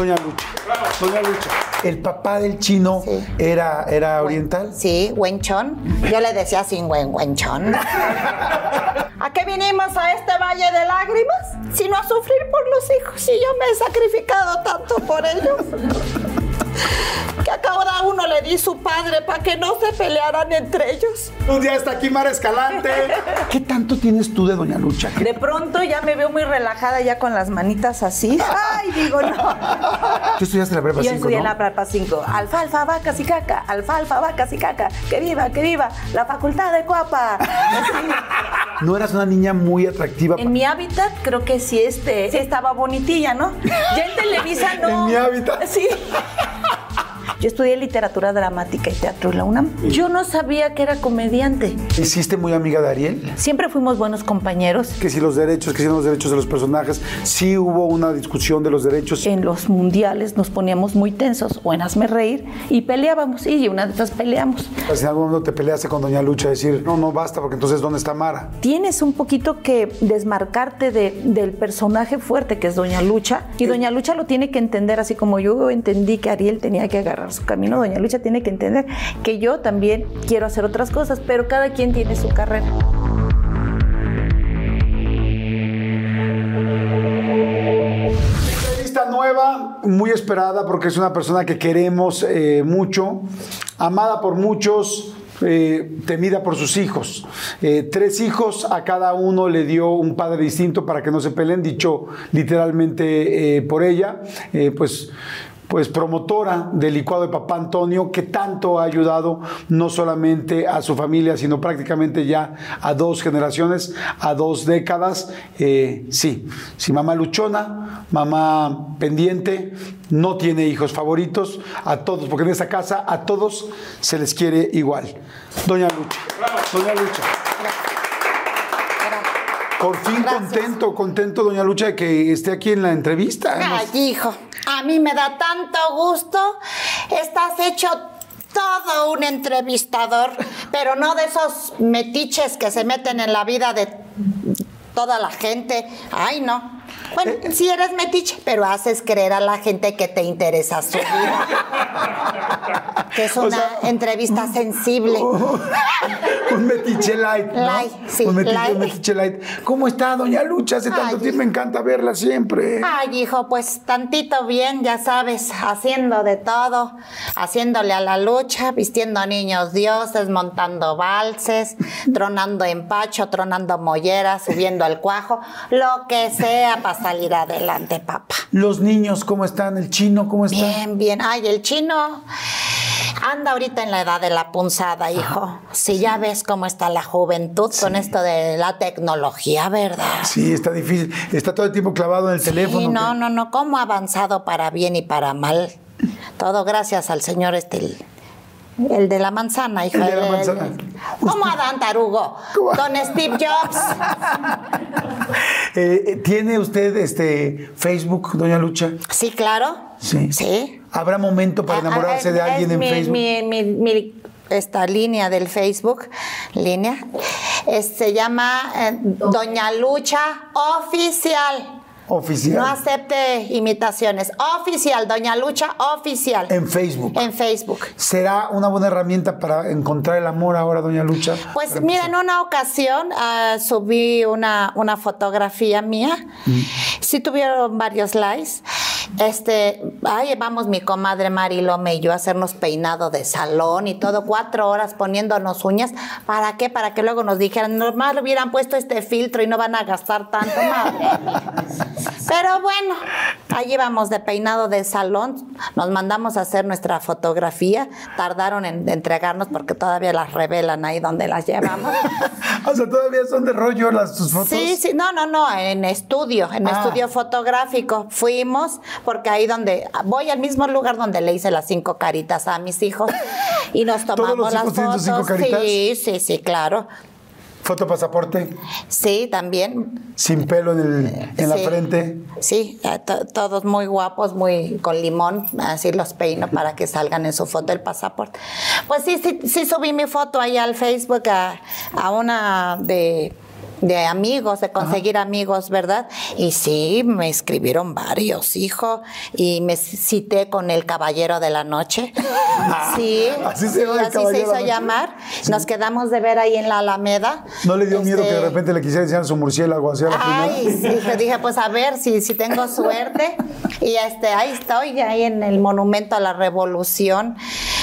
Doña Lucha. Doña Lucha. ¿El papá del chino Sí. era, era oriental? Sí, Wenchón. Yo le decía sin Wen Wenchón. ¿A qué vinimos a este valle de lágrimas? Sino a sufrir por los hijos. Y yo me he sacrificado tanto por ellos. Que a cada uno le di su padre para que no se pelearan entre ellos. Un día está aquí Mara Escalante. ¿Qué tanto tienes tú de Doña Lucha? De pronto ya me veo muy relajada ya con las manitas así. Ay, digo, no. Tú estudiaste la prepa Yo 5, estudié ¿no? en la prepa 5. Alfalfa, vacas y caca. Alfalfa, vacas y caca. Que viva, que viva. La facultad de Coapa. No eras una niña muy atractiva. En mi hábitat creo que sí, este, sí estaba bonitilla, ¿no? Ya en Televisa no. En mi hábitat. Sí. Yo estudié literatura dramática y teatro en la UNAM. Yo no sabía que era comediante. ¿Hiciste muy amiga de Ariel? Siempre fuimos buenos compañeros. Que si los derechos, que si los derechos de los personajes. Sí hubo una discusión de los derechos. En los mundiales nos poníamos muy tensos o en hazme reír y peleábamos. Y una de esas peleamos. Si en algún momento te peleaste con Doña Lucha, decir, no, no basta, porque entonces, ¿dónde está Mara? Tienes un poquito que desmarcarte de- del personaje fuerte que es Doña Lucha. Y Doña Lucha lo tiene que entender, así como yo entendí que Ariel tenía que agarrar su camino. Doña Lucha tiene que entender que yo también quiero hacer otras cosas, pero cada quien tiene su carrera. Entrevista nueva, muy esperada, porque es una persona que queremos eh, mucho, amada por muchos. eh, temida por sus hijos. Eh, tres hijos, a cada uno le dio un padre distinto para que no se peleen, dicho literalmente por ella. Pues pues promotora del licuado de papá Antonio, que tanto ha ayudado no solamente a su familia, sino prácticamente ya a dos generaciones, a dos décadas. Eh, sí, sí, mamá luchona, mamá pendiente, no tiene hijos favoritos, a todos, porque en esta casa a todos se les quiere igual. Doña Lucha, Doña Lucha. Por fin contento, contento, doña Lucha, de que esté aquí en la entrevista. Ay, hijo, a mí me da tanto gusto. Estás hecho todo un entrevistador, pero no de esos metiches que se meten en la vida de toda la gente. Ay, no. Bueno, Eh, sí eres metiche, pero haces creer a la gente que te interesa su vida. Que es O una sea, entrevista sensible. un metiche light, ¿no? Light, sí, un metiche, light. un metiche light. ¿Cómo está, doña Lucha? Hace tanto Ay. tiempo me encanta verla siempre. Ay, hijo, pues tantito bien, ya sabes, haciendo de todo, haciéndole a la lucha, vistiendo a niños dioses, montando valses, tronando empacho, tronando molleras, subiendo al cuajo, lo que sea para salir adelante, papá. Los niños, ¿cómo están? ¿El chino, cómo está? Bien, bien. Ay, el chino anda ahorita en la edad de la punzada, hijo. Si ya ves cómo está la juventud con esto de la tecnología, ¿verdad? Sí, está difícil. Está todo el tiempo clavado en el teléfono. Sí, no, que- no, no, cómo ha avanzado para bien y para mal. Todo gracias al señor este, el, de la manzana, hijo. El de la manzana. ¿Cómo Adán Tarugo? Don Steve Jobs. Eh, ¿Tiene usted este Facebook, doña Lucha? Sí, claro. Sí. Sí. ¿Habrá momento para Ah, enamorarse de alguien en mi, Facebook? Mi, mi- mi- esta línea del Facebook, línea, es- se llama eh, Doña Lucha Oficial. Oficial. No acepte imitaciones. Oficial, Doña Lucha Oficial. En Facebook. En Facebook. ¿Será una buena herramienta para encontrar el amor ahora, doña Lucha? Pues mira, en una ocasión ah, subí una, una fotografía mía. sí tuvieron varios likes. Este, ahí vamos mi comadre Mari Lome y yo a hacernos peinado de salón y todo, cuatro horas poniéndonos uñas. ¿Para qué? Para que luego nos dijeran, normal hubieran puesto este filtro y no van a gastar tanto, madre. Pero bueno, allí vamos de peinado de salón, nos mandamos a hacer nuestra fotografía, tardaron en entregarnos porque todavía las revelan ahí donde las llevamos. o sea, todavía son de rollo las tus fotos. Sí, sí, no, no, no, en estudio, en Ah. estudio fotográfico. Fuimos, porque ahí donde, voy al mismo lugar donde le hice las cinco caritas a mis hijos y nos ¿Todos tomamos las fotos. cinco caritas? Sí, sí, sí, claro. Foto pasaporte, Sí, también. sin pelo en, el- en la frente. Sí, eh, to- todos muy guapos, muy con limón, así los peino para que salgan en su foto el pasaporte. Pues sí, sí, sí subí mi foto ahí al Facebook a, a una de, de amigos, de conseguir amigos, ¿verdad? Y sí, me escribieron varios, hijo, y me cité con el caballero de la noche. Sí, Así se llama así hizo llamar. Nos quedamos de ver ahí en la Alameda. ¿No le dio miedo que de Este, repente le quisiera enseñar su murciélago hacia la Ay, sí, dije, dije, pues a ver si, si tengo suerte. Y este, ahí estoy, ahí en el Monumento a la Revolución.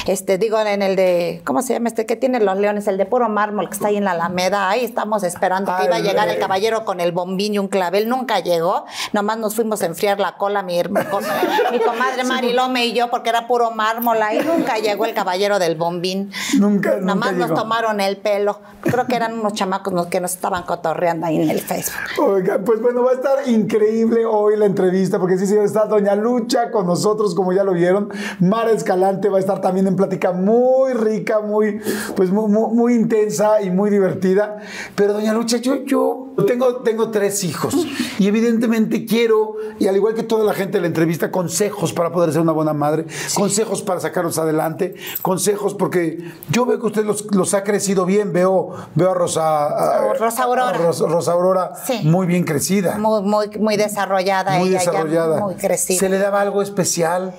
Este, digo, en el de, ¿cómo se llama este? que tiene los leones? El de puro mármol que está ahí en la Alameda. Ahí estamos esperando que iba a llegar el caballero con el bombín y un clavel. Nunca llegó. Nomás nos fuimos a enfriar la cola, mi, con- mi comadre Marilome y yo, porque era puro mármol ahí. Nunca llegó el caballero del bombín. Nunca, nunca Nomás nos tomaron el pelo. Creo que eran unos chamacos que nos estaban cotorreando ahí en el Facebook. Oiga, pues bueno, va a estar increíble hoy la entrevista, porque sí, señor, está Doña Lucha con nosotros, como ya lo vieron. Mara Escalante va a estar también en plática muy rica, muy, pues muy, muy- muy intensa y muy divertida. Pero Doña Lucha, yo, yo tengo, tengo tres hijos y evidentemente quiero, y al igual que toda la gente de la entrevista, consejos para poder ser una buena madre, consejos para sacarlos adelante, consejos porque yo veo que usted los, los ha crecido bien, veo, veo a Rosa, a- Rosa Aurora. a Rosa, Rosa Aurora Sí. muy bien crecida. Muy, muy, muy desarrollada Muy ella, ya desarrollada. muy crecida. ¿Se le daba algo especial?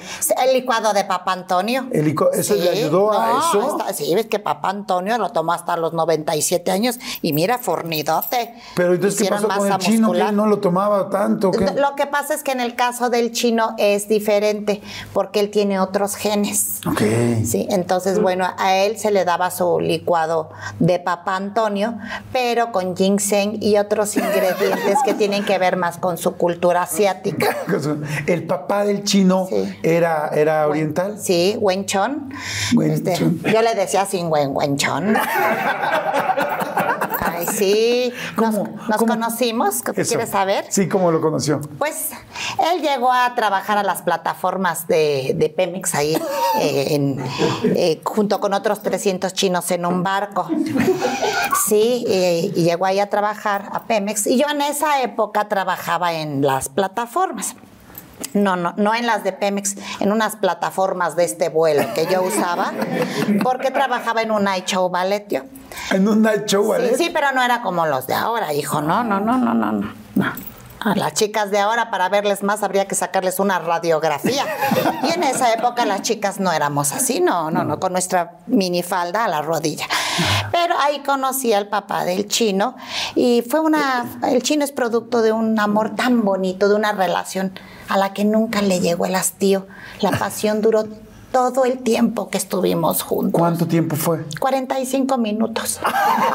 El licuado de Papá Antonio. El licu- ¿eso le ayudó a eso? sí, ves que Papá Antonio lo tomó hasta los 97 años y mira, fornidote. Pero entonces, ¿qué pasó con el chino? que muscular. no lo tomaba tanto? ¿qué? Lo que pasa es que en el caso del chino es diferente porque él tiene otros genes. Ok. Sí, entonces, bueno, a él se le daba su licuado de Papá Antonio, pero con ginseng y otros ingredientes que tienen que ver más con su cultura asiática. El papá del chino Sí. era, era oriental. Sí, Wenchon. Wen Este, Chon. yo le decía sin Wen Wenchon. Sí. Nos, ¿Cómo? nos ¿Cómo? conocimos. ¿Qué Eso. ¿Quieres saber? Sí, ¿cómo lo conoció? Pues él llegó a trabajar a las plataformas de, de Pemex ahí, eh, en- eh, junto con otros 300 chinos en un barco. Sí, eh, y llegó ahí a trabajar a Pemex. Y yo en esa época trabajaba en las plataformas. No, no, no en las de Pemex, en unas plataformas de este vuelo que yo usaba, porque trabajaba en un night show ballet. En un night show, Sí, ¿vale? sí, pero no era como los de ahora, hijo. No, no, no, no, no, no. no. A las chicas de ahora, para verles más, habría que sacarles una radiografía. Y en esa época las chicas no éramos así, no, no, no, con nuestra minifalda a la rodilla. Pero ahí conocí al papá del chino y fue una. El chino es producto de un amor tan bonito, de una relación a la que nunca le llegó el hastío. La pasión duró todo el tiempo que estuvimos juntos. ¿Cuánto tiempo fue? 45 minutos.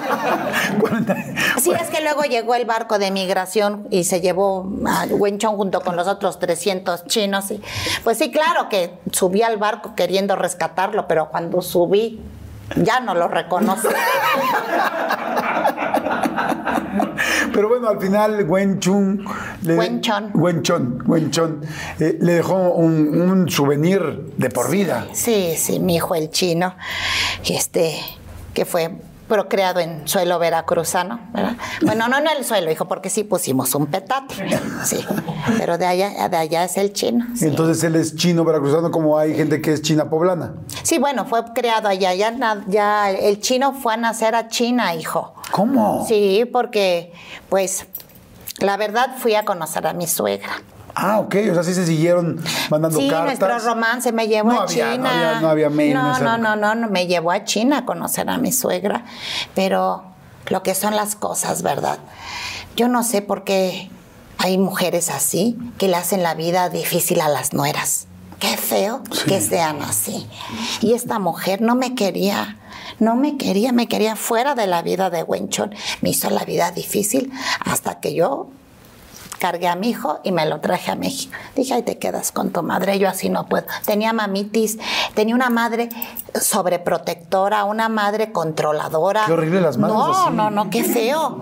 40. Sí, es que luego llegó el barco de migración y se llevó a Wenchong junto con los otros 300 chinos. Y, pues sí, claro que subí al barco queriendo rescatarlo, pero cuando subí ya no lo reconoce. Pero bueno, al final Wen Chun le, Wen Chon. Wen Chon, Wen Chon, eh, le dejó un, un souvenir de por vida. Sí, sí, mi hijo el chino, este, que fue procreado en suelo veracruzano, ¿verdad? Bueno, no en el suelo, hijo, porque sí pusimos un petate, sí, pero de allá, de allá es el chino. sí. Entonces él es chino veracruzano como hay gente que es china poblana. Sí, bueno, fue creado allá. Ya, ya el chino fue a nacer a China, hijo. ¿Cómo? Sí, porque, pues, la verdad fui a conocer a mi suegra. Ah, ok, o sea, sí se siguieron mandando sí, cartas. nuestro romance me llevó No a había- China. no había- no había mail No, no, no, no, no, me llevó a China a conocer a mi suegra. Pero lo que son las cosas, ¿verdad? Yo no sé por qué hay mujeres así que le hacen la vida difícil a las nueras. Qué feo que sean así. Y esta mujer no me quería, no me quería, me quería fuera de la vida de Wenchon. Me hizo la vida difícil hasta que yo cargué a mi hijo y me lo traje a México. Dije, ahí te quedas con tu madre, yo así no puedo. Tenía mamitis, tenía una madre sobreprotectora, una madre controladora. Qué horrible las madres No, así. no, no, qué feo.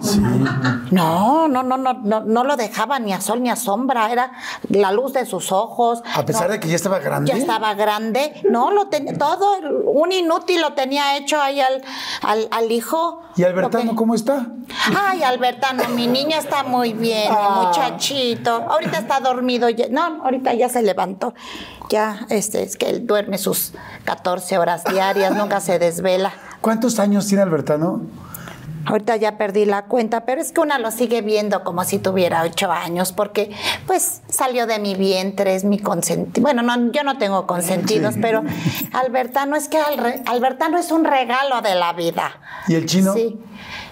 No, no, no, no, no, no lo dejaba ni a sol ni a sombra, era la luz de sus ojos. A pesar No, de que ya estaba grande. ya estaba grande, no, lo tenía todo, un inútil lo tenía hecho ahí al, al, al hijo. ¿Y Albertano que- cómo está? Ay, Albertano, mi niño está muy bien, Ah. mi muchachito. Ahorita está dormido. ya- No, ahorita ya se levantó. Ya, este, es que él duerme sus 14 horas diarias, nunca se desvela. ¿Cuántos años tiene Albertano? Ahorita ya perdí la cuenta, pero es que una lo sigue viendo como si tuviera ocho años, porque pues salió de mi vientre, es mi consentido. Bueno, no, yo no tengo consentidos, pero Albertano es que Alre- Albertano es un regalo de la vida. ¿Y el chino? Sí.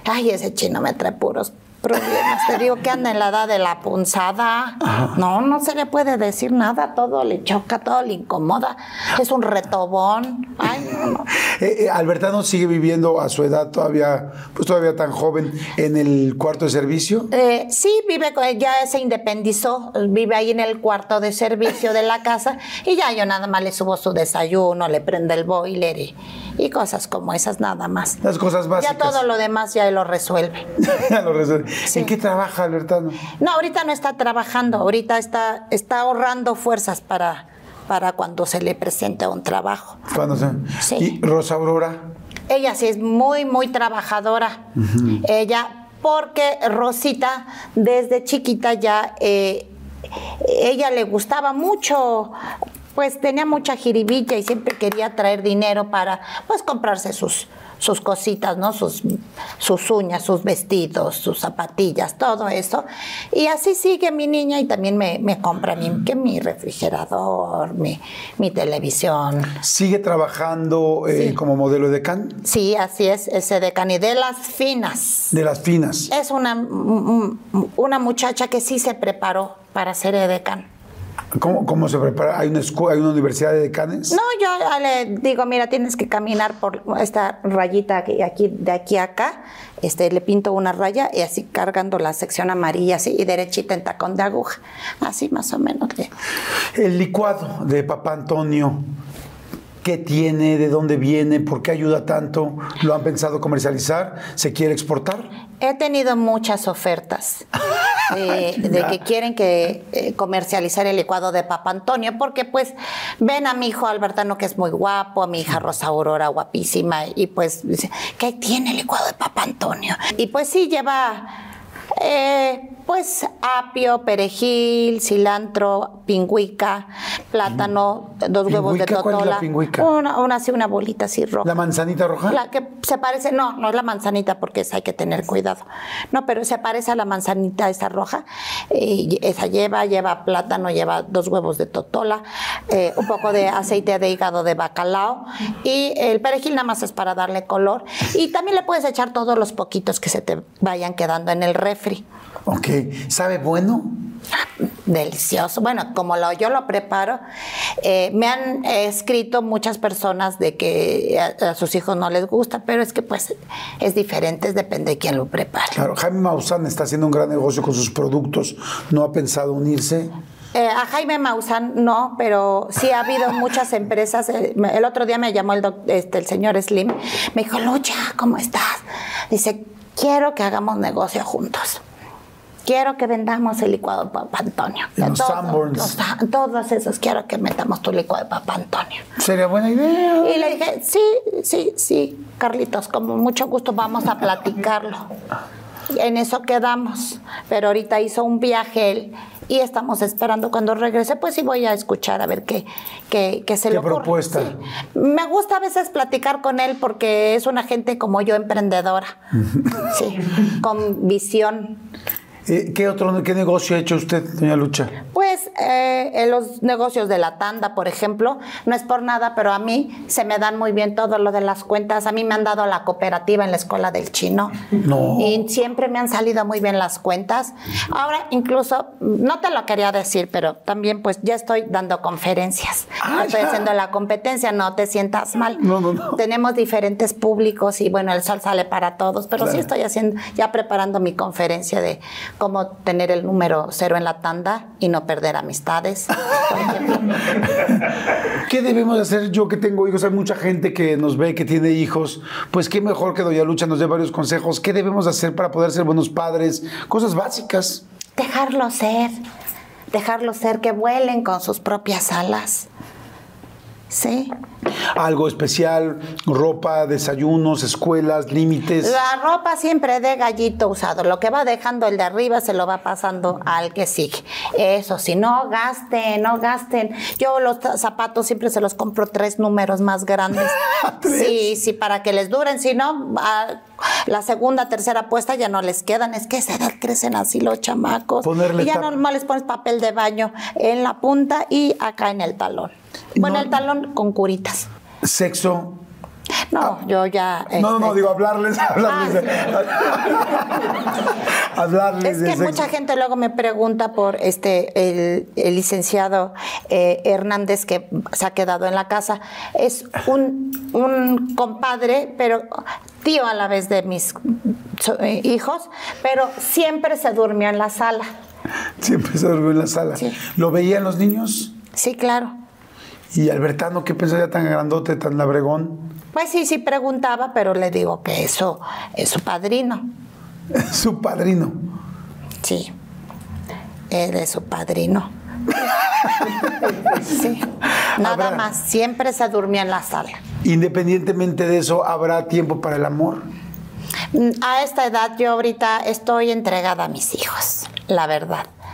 Ay, ese chino me trae puros problemas. Te digo que anda en la edad de la punzada. No, no se le puede decir nada. Todo le choca, todo le incomoda. Es un retobón. Ay, no, no. Eh, eh, Albertano sigue viviendo a su edad todavía, pues todavía tan joven, en el cuarto de servicio. Eh, sí, vive, con- ya se independizó, vive ahí en el cuarto de servicio de la casa y ya yo nada más le subo su desayuno, le prende el boiler y, y cosas como esas nada más. Las cosas básicas. Ya todo lo demás ya lo resuelve. Ya lo resuelve. Sí. ¿En qué trabaja Albertano? No, ahorita no está trabajando, ahorita está, está ahorrando fuerzas para, para cuando se le presente un trabajo. Cuando se... Sí. ¿Y Rosa Aurora? Ella sí es muy, muy trabajadora. Ella, porque Rosita desde chiquita ya, eh, ella le gustaba mucho, pues tenía mucha jiribilla y siempre quería traer dinero para, pues, comprarse sus sus cositas, ¿no? Sus, sus uñas, sus vestidos, sus zapatillas, todo eso. Y así sigue mi niña y también me, me compra mi, que mi refrigerador, mi, mi televisión. ¿Sigue trabajando eh, Sí. como modelo de can? Sí, así es, ese de de las finas. De las finas. Es una, mm, una muchacha que sí se preparó para ser edecán. ¿Cómo, cómo se prepara? ¿Hay una, escu- ¿Hay una universidad de decanes? No, yo le digo, mira, tienes que caminar por esta rayita aquí, de aquí a acá. Este, le pinto una raya y así cargando la sección amarilla así y derechita en tacón de aguja. Así más o menos. El licuado de Papá Antonio, ¿qué tiene? ¿De dónde viene? ¿Por qué ayuda tanto? ¿Lo han pensado comercializar? ¿Se quiere exportar? He tenido muchas ofertas de, de que quieren que eh, comercializar el licuado de Papa Antonio, porque pues ven a mi hijo Albertano que es muy guapo, a mi hija Rosa Aurora guapísima, y pues dice, ¿qué tiene el licuado de Papa Antonio? Y pues sí lleva eh, pues apio, perejil, cilantro, pingüica, plátano, dos huevos de ¿Pingüica? ¿Cuál es la totola. pingüica? Una, una así, una bolita así roja. ¿La manzanita roja? La que se parece, no, no es la manzanita porque esa hay que tener cuidado. No, pero se parece a la manzanita esa roja. Y esa lleva, lleva plátano, lleva dos huevos de totola, eh, un poco de aceite de hígado de bacalao y el perejil nada más es para darle color. Y también le puedes echar todos los poquitos que se te vayan quedando en el refri. Ok. ¿Sabe bueno? Delicioso. Bueno, como lo, yo lo preparo, eh, me han eh, escrito muchas personas de que a, a sus hijos no les gusta, pero es que pues es diferente, depende de quién lo prepare. Claro, Jaime Maussan está haciendo un gran negocio con sus productos. ¿No ha pensado unirse? Eh, a Jaime Maussan no, pero sí ha habido muchas empresas. eh, el otro día me llamó el, doc- este, el señor Slim, me dijo, Lucha, ¿cómo estás? Dice, quiero que hagamos negocio juntos. Quiero que vendamos el licuado de Papa Antonio. Y los Todo- Sanborns. los San- todos esos quiero que metamos tu licuado de Papa Antonio. Sería buena idea. Y le dije, sí, sí, sí, Carlitos, con mucho gusto vamos a platicarlo. En eso quedamos. Pero ahorita hizo un viaje él y estamos esperando cuando regrese, pues sí voy a escuchar a ver qué, qué, qué se ¿Qué le ocurre. propuesta? Sí. Me gusta a veces platicar con él porque es una gente como yo, emprendedora. sí, con visión. Eh, ¿Qué otro qué negocio ha hecho usted, doña Lucha? Pues eh, en los negocios de la tanda, por ejemplo, no es por nada, pero a mí se me dan muy bien todo lo de las cuentas. A mí me han dado la cooperativa en la escuela del chino. No. Y siempre me han salido muy bien las cuentas. Ahora, incluso, no te lo quería decir, pero también pues ya estoy dando conferencias. Ah, estoy haciendo la competencia, no te sientas mal. No, no, no. Tenemos diferentes públicos y bueno, el sol sale para todos, pero sí estoy haciendo, ya preparando mi conferencia de cómo tener el número cero en la tanda y no perder amistades. ¿Qué debemos hacer yo que tengo hijos? Hay mucha gente que nos ve, que tiene hijos. Pues qué mejor que Doña Lucha nos dé varios consejos. ¿Qué debemos hacer para poder ser buenos padres? Cosas básicas. Dejarlo ser, dejarlo ser, que vuelen con sus propias alas. Sí. Algo especial, ropa, desayunos, escuelas, límites. La ropa siempre de gallito usado. Lo que va dejando el de arriba se lo va pasando al que sigue. Eso, si no gasten, no gasten. Yo los zapatos siempre se los compro tres números más grandes. Sí, sí, para que les duren. Si no, a la segunda, tercera puesta ya no les quedan. Es que a esa edad crecen así los chamacos. Ponerle y ya normal les pones papel de baño en la punta y acá en el talón. Bueno, No. el talón con curitas. Sexo. No, yo ya. No, no, no, este, digo hablarles, hablarles de, hablarles Es que mucha gente luego me pregunta por este el, el licenciado eh, Hernández que se ha quedado en la casa. Es un, un compadre, pero tío a la vez de mis eh, hijos, pero siempre se durmió en la sala. Siempre se durmió en la sala. Sí. ¿Lo veían los niños? Sí, claro. Y Albertano, ¿qué pensaría tan grandote, tan labregón? Pues sí, sí preguntaba, pero le digo que eso es su padrino. Su padrino. Sí. Él es su padrino. Sí. Nada Habrá- más. Siempre se durmió en la sala. Independientemente de eso, ¿habrá tiempo para el amor? Mm, A esta edad yo ahorita estoy entregada a mis hijos, la verdad.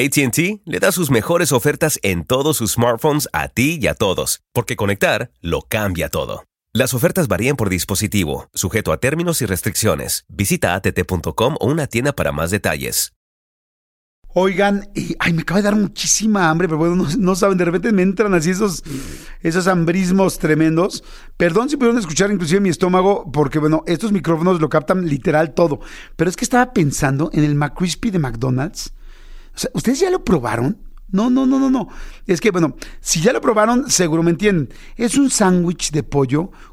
ATT le da sus mejores ofertas en todos sus smartphones a ti y a todos, porque conectar lo cambia todo. Las ofertas varían por dispositivo, sujeto a términos y restricciones. Visita att.com o una tienda para más detalles. Oigan, ay, me acaba de dar muchísima hambre, pero bueno, no, no saben, de repente me entran así esos, esos hambrismos tremendos. Perdón si pudieron escuchar inclusive mi estómago, porque bueno, estos micrófonos lo captan literal todo. Pero es que estaba pensando en el McCrispy de McDonald's. ¿Ustedes ya lo probaron? No, no, no, no, no. Es que, bueno, si ya lo probaron, seguro me entienden. Es un sándwich de pollo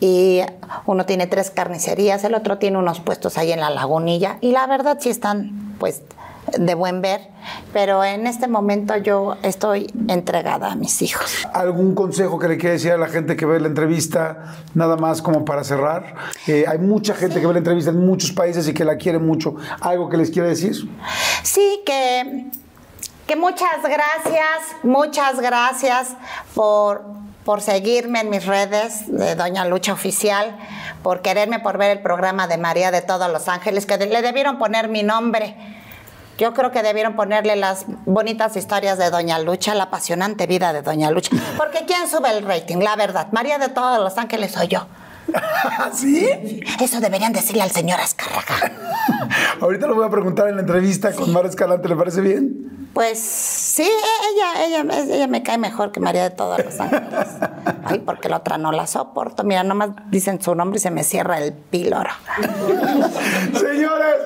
Y uno tiene tres carnicerías, el otro tiene unos puestos ahí en la lagunilla. Y la verdad sí están, pues, de buen ver. Pero en este momento yo estoy entregada a mis hijos. ¿Algún consejo que le quiera decir a la gente que ve la entrevista, nada más como para cerrar? Eh, hay mucha gente que ve la entrevista en muchos países y que la quiere mucho. ¿Algo que les quiera decir? Sí, que, que muchas gracias, muchas gracias por, por seguirme en mis redes de Doña Lucha Oficial, por quererme, por ver el programa de María de todos los ángeles, que le debieron poner mi nombre. Yo creo que debieron ponerle las bonitas historias de Doña Lucha, la apasionante vida de Doña Lucha. Porque ¿quién sube el rating? La verdad, María de todos los ángeles soy yo. ¿Sí? Eso deberían decirle al señor Azcárraga. Ahorita lo voy a preguntar en la entrevista con Mar Escalante, ¿le parece bien? Pues sí, e- ella, ella, ella me cae mejor que María de todos los ángeles. Ay, porque la otra no la soporto. Mira, nomás dicen su nombre y se me cierra el píloro. Señores,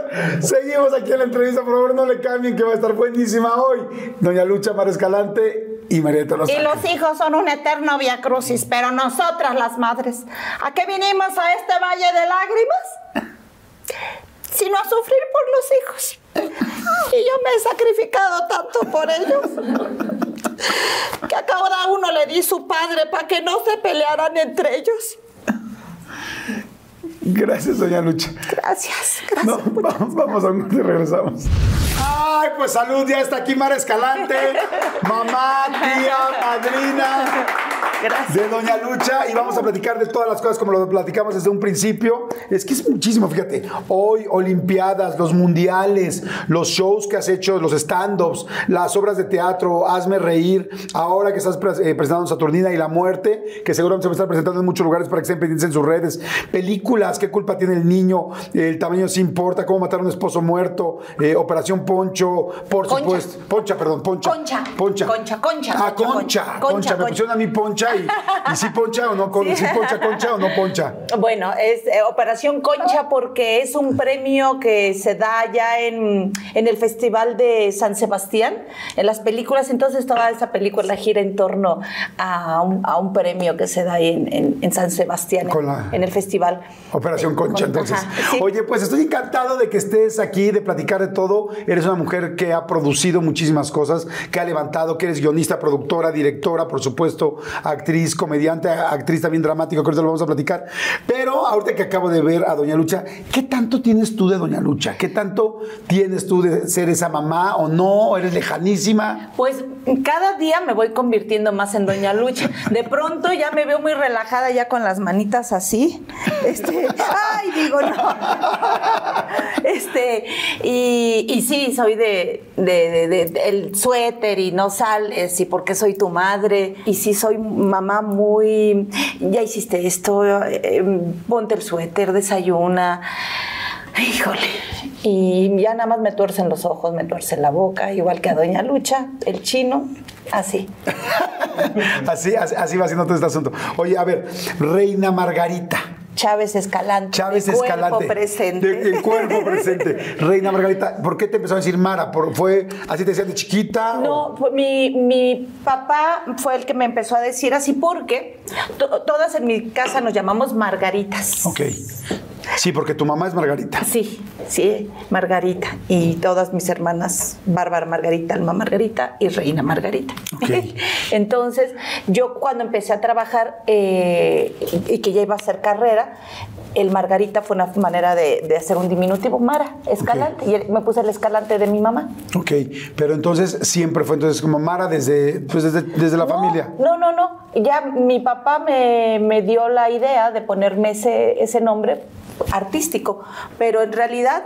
seguimos aquí en la entrevista. Por favor, no le cambien, que va a estar buenísima hoy. Doña Lucha Mar Escalante, y Marieta lo Y saca. los hijos son un eterno via crucis, pero nosotras las madres, ¿a qué vinimos a este valle de lágrimas? Sino a sufrir por los hijos. Y yo me he sacrificado tanto por ellos que a cada uno le di su padre para que no se pelearan entre ellos. Gracias, doña Lucha. Gracias, No, gracias. vamos, vamos a un y regresamos. Ay, pues salud, ya está aquí Mara Escalante, mamá, tía, madrina Gracias. de Doña Lucha y vamos a platicar de todas las cosas como lo platicamos desde un principio. Es que es muchísimo, fíjate. Hoy, Olimpiadas, los mundiales, los shows que has hecho, los stand-ups, las obras de teatro, Hazme Reír, ahora que estás eh, presentando Saturnina y La Muerte, que seguramente se va a estar presentando en muchos lugares para que estén pendientes en sus redes. Películas, ¿qué culpa tiene el niño? El tamaño sí importa, cómo matar a un esposo muerto, eh, Operación Poncho, por Concha. supuesto. Poncha, perdón, Poncha. Concha. Poncha. Concha, concha, Ah, concha, Concha. concha. Concha. Me Concha, pusieron a mí Poncha y, y sí Poncha o no, con, sí. Poncha, Concha o no Poncha. Bueno, es eh, Operación Concha porque es un premio que se da ya en, en el Festival de San Sebastián, en las películas. Entonces, toda esa película gira en torno a un, a un premio que se da ahí en, en- en San Sebastián, Con en, la- en el festival. Operación Concha, Con- entonces. ajá, sí. Oye, pues estoy encantado de que estés aquí, de platicar de todo. Eres una mujer que ha producido muchísimas cosas, que ha levantado, que eres guionista, productora, directora, por supuesto, actriz, comediante, actriz también dramática, que ahorita lo vamos a platicar. Pero ahorita que acabo de ver a Doña Lucha, ¿qué tanto tienes tú de Doña Lucha? ¿Qué tanto tienes tú de ser esa mamá o no? ¿O ¿Eres lejanísima? Pues cada día me voy convirtiendo más en Doña Lucha. De pronto ya me veo muy relajada, ya con las manitas así. Este, ay, digo, no. Este, y, y sí, soy de, el suéter y no sales, y porque soy tu madre. Y sí, soy mamá muy. Ya hiciste esto, eh, ponte el suéter, desayuna. Híjole. Y ya nada más me tuercen los ojos, me tuercen la boca, igual que a Doña Lucha, el chino, así. Así, así, así va siendo todo este asunto. Oye, a ver, Reina Margarita. Chávez Escalante. Chávez de Escalante. Cuerpo presente. De- el cuerpo presente. Reina Margarita, ¿por qué te empezó a decir Mara? ¿Por- ¿Fue así te decían de chiquita? No, mi, mi papá fue el que me empezó a decir así porque to- todas en mi casa nos llamamos Margaritas. Ok. Sí, porque tu mamá es Margarita. Sí, sí, Margarita. Y todas mis hermanas, Bárbara Margarita, Alma Margarita y Reina Margarita. Entonces, yo cuando empecé a trabajar eh, y que ya iba a hacer carrera, el Margarita fue una manera de, de hacer un diminutivo, Mara, escalante. Y me puse el escalante de mi mamá. Ok, pero entonces siempre fue entonces como Mara desde, pues desde, desde la No, familia. No, no, no. Ya mi papá me, me dio la idea de ponerme ese, ese nombre artístico, pero en realidad,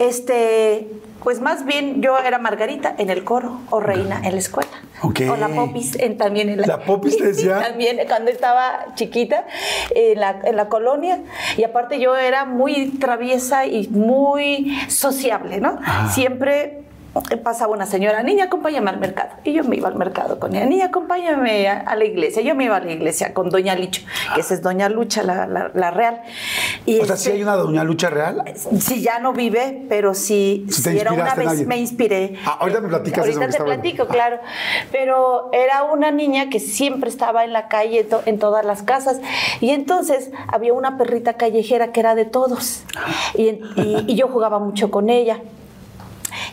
este, pues más bien yo era Margarita en el coro o reina en la escuela. Ok. O la popis en, también en la... ¿La popis te decía? también cuando estaba chiquita en la, en la colonia. Y aparte yo era muy traviesa y muy sociable, ¿no? Siempre pasaba una señora, niña, acompáñame al mercado. Y yo me iba al mercado con ella, niña, acompáñame a, a la iglesia. Yo me iba a la iglesia con Doña Licho, que esa es Doña Lucha, la, la- la real. Y O sea, este, ¿sí hay una Doña Lucha real? Sí, ya no vive, pero sí, sí era una vez me inspiré. Ah, ahorita me platicas eso, Ahorita te bueno. platico, claro. Pero era una niña que siempre estaba en la calle, to- en todas las casas. Y entonces había una perrita callejera que era de todos. Y, en- y- y yo jugaba mucho con ella.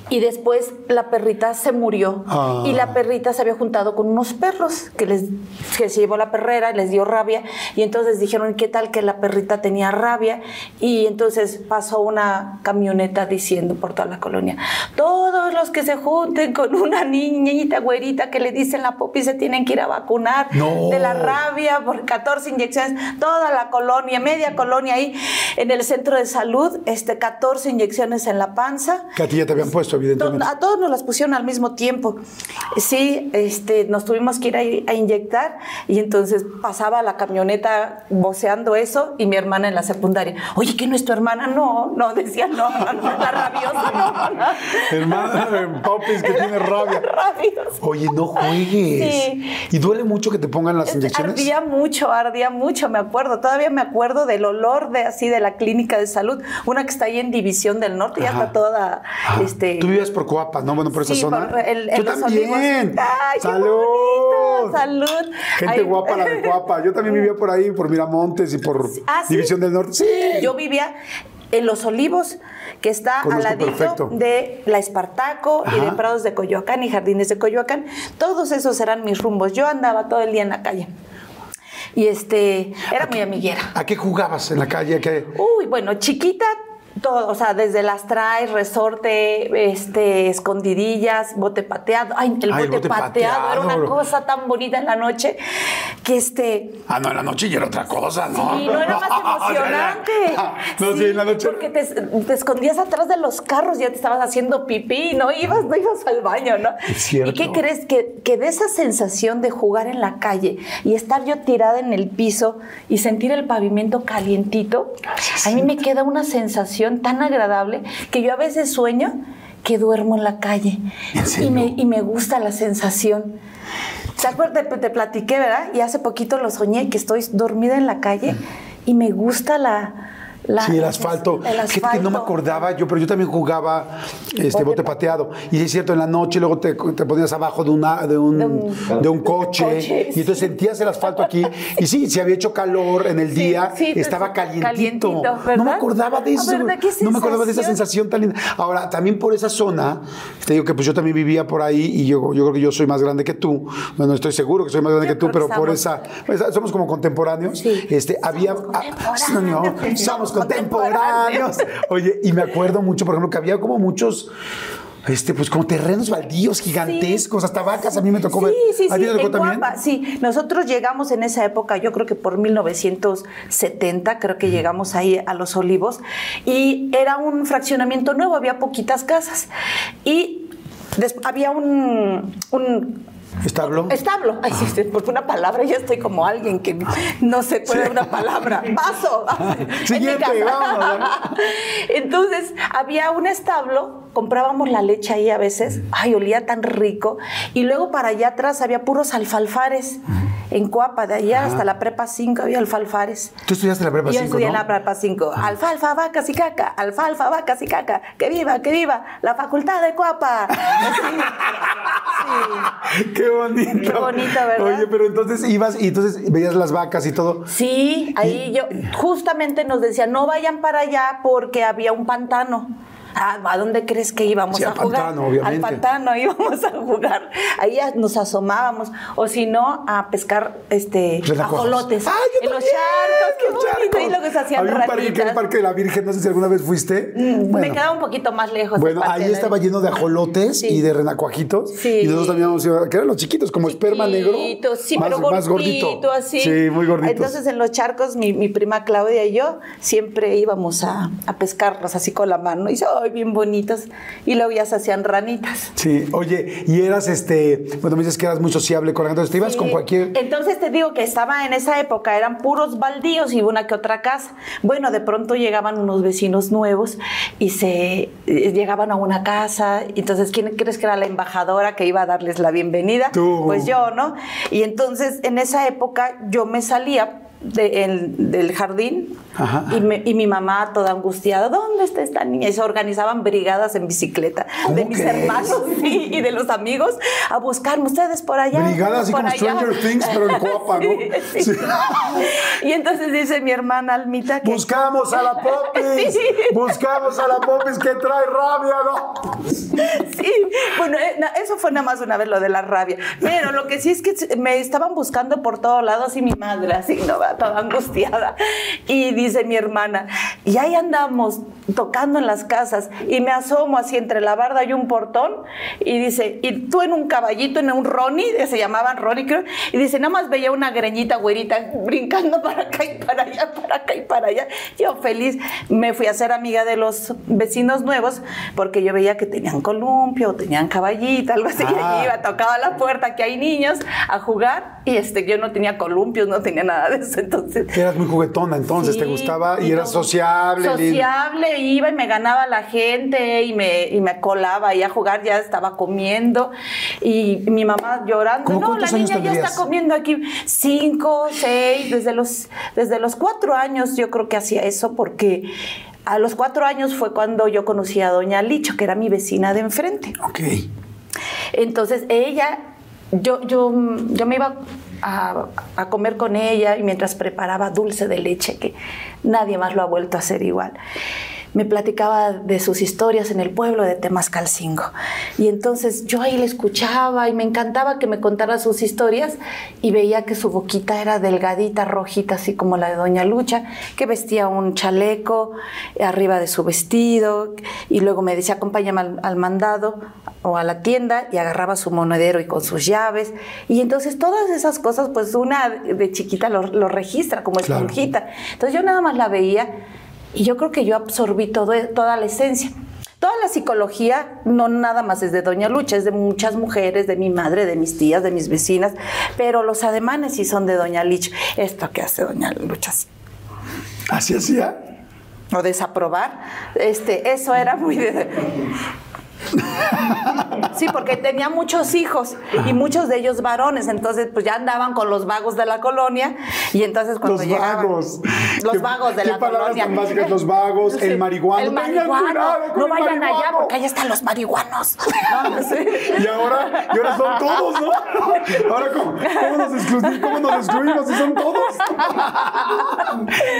Y después la perrita se murió Ah. y la perrita se había juntado con unos perros que les que se llevó la perrera y les dio rabia y entonces dijeron qué tal que la perrita tenía rabia y entonces pasó una camioneta diciendo por toda la colonia todos los que se junten con una niñita güerita que le dicen la popi se tienen que ir a vacunar No. de la rabia por 14 inyecciones toda la colonia media colonia ahí en el centro de salud este 14 inyecciones en la panza Que a ti ya te habían evidentemente. A todos nos las pusieron al mismo tiempo. Sí, este, nos tuvimos que ir a, a inyectar y entonces pasaba la camioneta voceando eso y mi hermana en la secundaria. Oye, ¿que no es tu hermana? No, no, decía no, no, no, la rabiosa, no, no. Hermana de Popis que tiene rabia. Rabiosa. Oye, no juegues. Sí. ¿Y duele mucho que te pongan las inyecciones? Ardía mucho, ardía mucho, me acuerdo. Todavía me acuerdo del olor de así de la clínica de salud, una que está ahí en División del Norte, ya está toda este, Tú vivías por Coapa, ¿no? Bueno, por esa zona. por el- Yo también. Ay, qué ¡Salud! salud. Gente Ay. guapa la de Coapa. Yo también vivía por ahí, por Miramontes y por Ah, ¿sí? División del Norte. Sí. Yo vivía en Los Olivos, que está Conozco al ladito perfecto. de la Espartaco y de. Prados de Coyoacán y Jardines de Coyoacán. Todos esos eran mis rumbos. Yo andaba todo el día en la calle. Y este, era muy amiguera. ¿A qué jugabas en la calle? ¿A qué? Uy, bueno, chiquita, todo, o sea, desde las traes, resorte, este, escondidillas, bote pateado. Ay, el, Ay, el bote, bote pateado, era una cosa tan bonita en la noche que este. Ah, no, en la noche ya era otra cosa, ¿no? Y no era más emocionante. no, sí, en la noche. Porque te, te escondías atrás de los carros, ya te estabas haciendo pipí, no ibas, no ibas al baño, ¿no? Es cierto. ¿Y qué crees? Que, que de esa sensación de jugar en la calle y estar yo tirada en el piso y sentir el pavimento calientito, a mí me queda una sensación tan agradable que yo a veces sueño que duermo en la calle. Y me, y me gusta la sensación. ¿Te acuerdas? Te, te platiqué, ¿verdad? Y hace poquito lo soñé que estoy dormida en la calle y me gusta la. La- Sí, el asfalto. El Fíjate que no me asfalto. acordaba yo, pero yo también jugaba este Bote bote pa- pateado. Y es cierto, en la noche luego te, te ponías abajo de, una, de, un, De un- de un coche, coche, y entonces sí. sentías el asfalto aquí. Y sí, si había hecho calor en el Sí, día, sí, estaba pues, calientito. calientito, no me acordaba de eso. Qué no me acordaba de esa sensación. tan linda. Ahora, también por esa zona, te digo que pues yo también vivía por ahí y yo, yo creo que yo soy más grande que tú. No, no estoy seguro que soy más grande que tú, pero que por esa, esa- Somos como contemporáneos. Sí. Este, había. ah, no, no, Somos contemporáneos. Oye, y me acuerdo mucho, por ejemplo, que había como muchos. Este, pues como terrenos baldíos gigantescos, hasta vacas a mí me tocó ver. Sí, sí, ¿A ti sí, tocó en también? Guapa, sí. Nosotros llegamos en esa época, yo creo que por 1970, creo que llegamos ahí a Los Olivos, y era un fraccionamiento nuevo, había poquitas casas. Y había un, un ¿Establo? Establo. Ay, sí, sí, por una palabra, ya estoy como alguien que no se puede una palabra. Paso. Siguiente, vamos. Entonces, había un establo, comprábamos la leche ahí a veces. Ay, olía tan rico. Y luego para allá atrás había puros alfalfares. En Coapa, de allá hasta la prepa 5 había alfalfares. Tú estudiaste la prepa Yo 5, estudié ¿no? la prepa 5. Alfalfa, vacas y caca. Alfalfa, vacas y caca. Que viva, que viva. La facultad de Coapa. Sí. Qué bonito. Qué bonito, ¿verdad? Oye, pero entonces ibas y entonces veías las vacas y todo. Sí, ahí yo justamente nos decía, no vayan para allá porque había un pantano. Ah, ¿A dónde crees que íbamos Sí, a al jugar? pantano, obviamente. Al pantano íbamos a jugar. Ahí nos asomábamos. O si no, a pescar este ajolotes. ¡Ay, yo en también! Los hacían Había un parque, que era el. Parque de la Virgen, no sé si alguna vez fuiste. Me Bueno. quedaba un poquito más lejos. Bueno, ahí estaba lleno de ajolotes Sí. y de renacuajitos. Sí. Y nosotros también íbamos a- que eran los chiquitos, como esperma negro. Sí, más, pero más gordito, gordito. así. Sí, muy gordito. Entonces en los charcos mi, mi prima Claudia y yo siempre íbamos a, a pescarlos así con la mano y ¡ay, bien bonitos! Y luego ya se hacían ranitas. Sí, oye, y eras este, bueno, me dices que eras muy sociable con la gente, entonces te ibas Sí. con cualquier. Entonces te digo que estaba en esa época, eran puros baldíos y una que otra casa. Bueno, de pronto llegaban unos vecinos nuevos y se eh, llegaban a una casa. Entonces, ¿quién crees que era la embajadora que iba a darles la bienvenida? Tú. Pues yo, ¿no? Y entonces en esa época yo me salía de- el- del jardín Ajá. y, me- y mi mamá toda angustiada, ¿dónde está esta niña? Y se organizaban brigadas en bicicleta ¿Cómo de mis hermanos sí, y de los amigos a buscarme ustedes por allá. Brigadas así como allá". Stranger Things, pero en Coapa, ¿no? Sí, sí. Sí. Y entonces dice mi hermana Almita que... Buscamos a la Popis, buscamos a la Popis que trae rabia, ¿no? Sí, bueno, eh, eso fue nada más una vez lo de la rabia. Pero lo que sí es que me estaban buscando por todos lados y mi madre así, ¿no? Va, Toda angustiada. Y dice mi hermana, y ahí andamos tocando en las casas y me asomo así entre la barda y un portón y dice, y tú en un caballito, en un Ronnie, se llamaban Ronnie creo, y dice, nada más veía una greñita güerita brincando para acá y para allá, para acá y para allá. Yo feliz me fui a ser amiga de los vecinos nuevos porque yo veía que tenían columpio, tenían caballito, algo así. Ah. Y iba, tocaba la puerta, que hay niños a jugar y este, yo no tenía columpios, no tenía nada de eso. Entonces, Eras muy juguetona, entonces te gustaba y, eras todo. sociable. Sociable, iba y me ganaba la gente y me, y me colaba ahí a jugar, ya estaba comiendo y mi mamá llorando. ¿Cómo No, la niña ya está comiendo aquí cinco, seis, desde los, desde los cuatro años yo creo que hacía eso porque a los cuatro años fue cuando yo conocí a doña Licho, que era mi vecina de enfrente. Ok. Entonces ella, yo, yo, yo me iba a, comer con ella y mientras preparaba dulce de leche, que nadie más lo ha vuelto a hacer igual me platicaba de sus historias en el pueblo de Temascalcingo. Y entonces yo ahí le escuchaba y me encantaba que me contara sus historias y veía que su boquita era delgadita, rojita, así como la de Doña Lucha, que vestía un chaleco arriba de su vestido y luego me decía, acompáñame al, al mandado o a la tienda y agarraba su monedero y con sus llaves. Y entonces todas esas cosas, pues una de chiquita lo, lo registra como Claro. esponjita. Entonces yo nada más la veía y yo creo que yo absorbí todo, toda la esencia. Toda la psicología no nada más es de Doña Lucha, es de muchas mujeres, de mi madre, de mis tías, de mis vecinas, pero los ademanes sí son de Doña Lich. Esto que hace Doña Lucha así, ¿Así hacía? o desaprobar, este, eso era muy de... Sí, porque tenía muchos hijos y muchos de ellos varones, entonces pues ya andaban con los vagos de la colonia y entonces cuando Los llegaban vagos. los ¿Qué- vagos de qué la colonia. tan básicas? Los vagos, el marihuano. El Tengan marihuano. cuidado con no el vayan allá porque ahí están los marihuanos. No, sí. Y ahora, y ahora son todos, ¿no? Ahora, ¿cómo, cómo nos, exclu- cómo nos excluimos si son todos?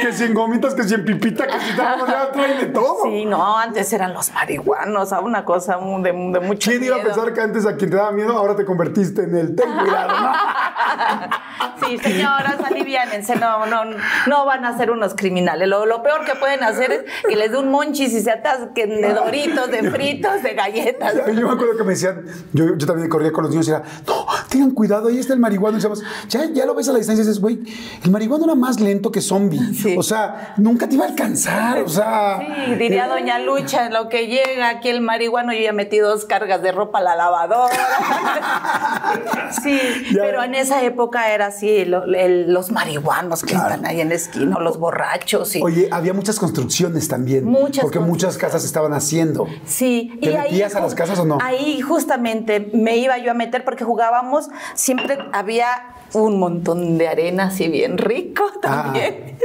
que si en gomitas, que si en pipita, que si tal, ya traen de todo. Sí, no, antes eran los marihuanos, a una cosa de, de mucho ¿Quién iba a miedo. pensar que antes a quien te daba miedo, ahora te convertiste en el ten cuidado, ¿no? Sí, señoras, aliviánense, no, no, no van a ser unos criminales. Lo, lo peor que pueden hacer es que les dé un monchis y se atasquen de doritos, de fritos, de galletas. Yo me acuerdo que me decían, yo, yo también corría con los niños y era, no, tengan cuidado, ahí está el marihuano. Y decíamos, ya, ya lo ves a la distancia y dices, güey, el marihuano era más lento que zombie. Sí. O sea, nunca te iba a alcanzar. O sea. Sí, diría Doña Lucha, en lo que llega aquí el marihuano, yo ya metí dos cargas de ropa a la lavadora. Sí, Ya. pero en esa época era así, lo- el- los marihuanos que Claro. están ahí en la esquina, los borrachos. Y, Oye, había muchas construcciones también. Muchas Porque muchas casas estaban haciendo. Sí, ¿Te metías a las casas o no? Ahí justamente me iba yo a meter porque jugábamos, siempre había un montón de arena así bien rico Ah. también.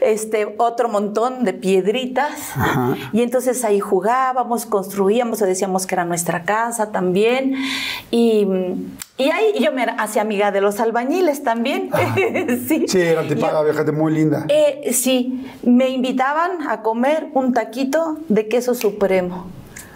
Este, otro montón de piedritas. Ajá. Y entonces ahí jugábamos, construíamos, decíamos que era nuestra casa también. Y, y ahí yo me hacía amiga de los albañiles también. sí. Sí, era tipada, fíjate, muy linda. eh, sí, me invitaban a comer un taquito de queso supremo.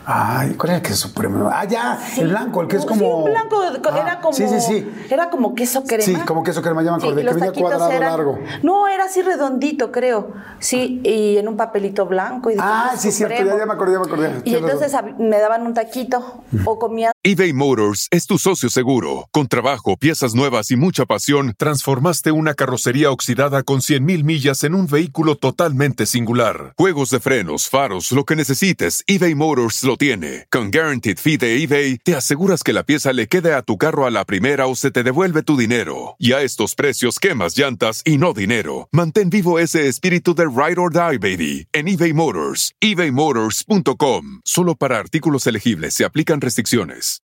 Ay, ¿cuál era el queso supremo? Ah, ya, Sí. el blanco, el que es Sí, como. un blanco, Ah, era como. Sí, sí, sí. Era como queso crema. Sí, como queso crema, ya me acordé, que venía cuadrado eran- largo. No, era así redondito, creo. Sí, y en un papelito blanco. Y de Ah, sí, cierto, supremo. ya, ya me acordé, ya me acordé. Y entonces razón. me daban un taquito o comía eBay Motors es tu socio seguro. Con trabajo, piezas nuevas y mucha pasión, transformaste una carrocería oxidada con 100.000 millas en un vehículo totalmente singular. Juegos de frenos, faros, lo que necesites, eBay Motors lo tiene. Con Guaranteed Fee de eBay, te aseguras que la pieza le quede a tu carro a la primera o se te devuelve tu dinero. Y a estos precios, quemas llantas y no dinero. Mantén vivo ese espíritu de Ride or Die, baby, en eBay Motors. ebaymotors.com. Solo para artículos elegibles se aplican restricciones.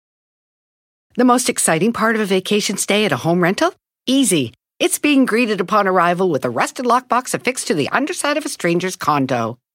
The most exciting part of a vacation stay at a home rental? Easy. It's being greeted upon arrival with a rusted lockbox affixed to the underside of a stranger's condo.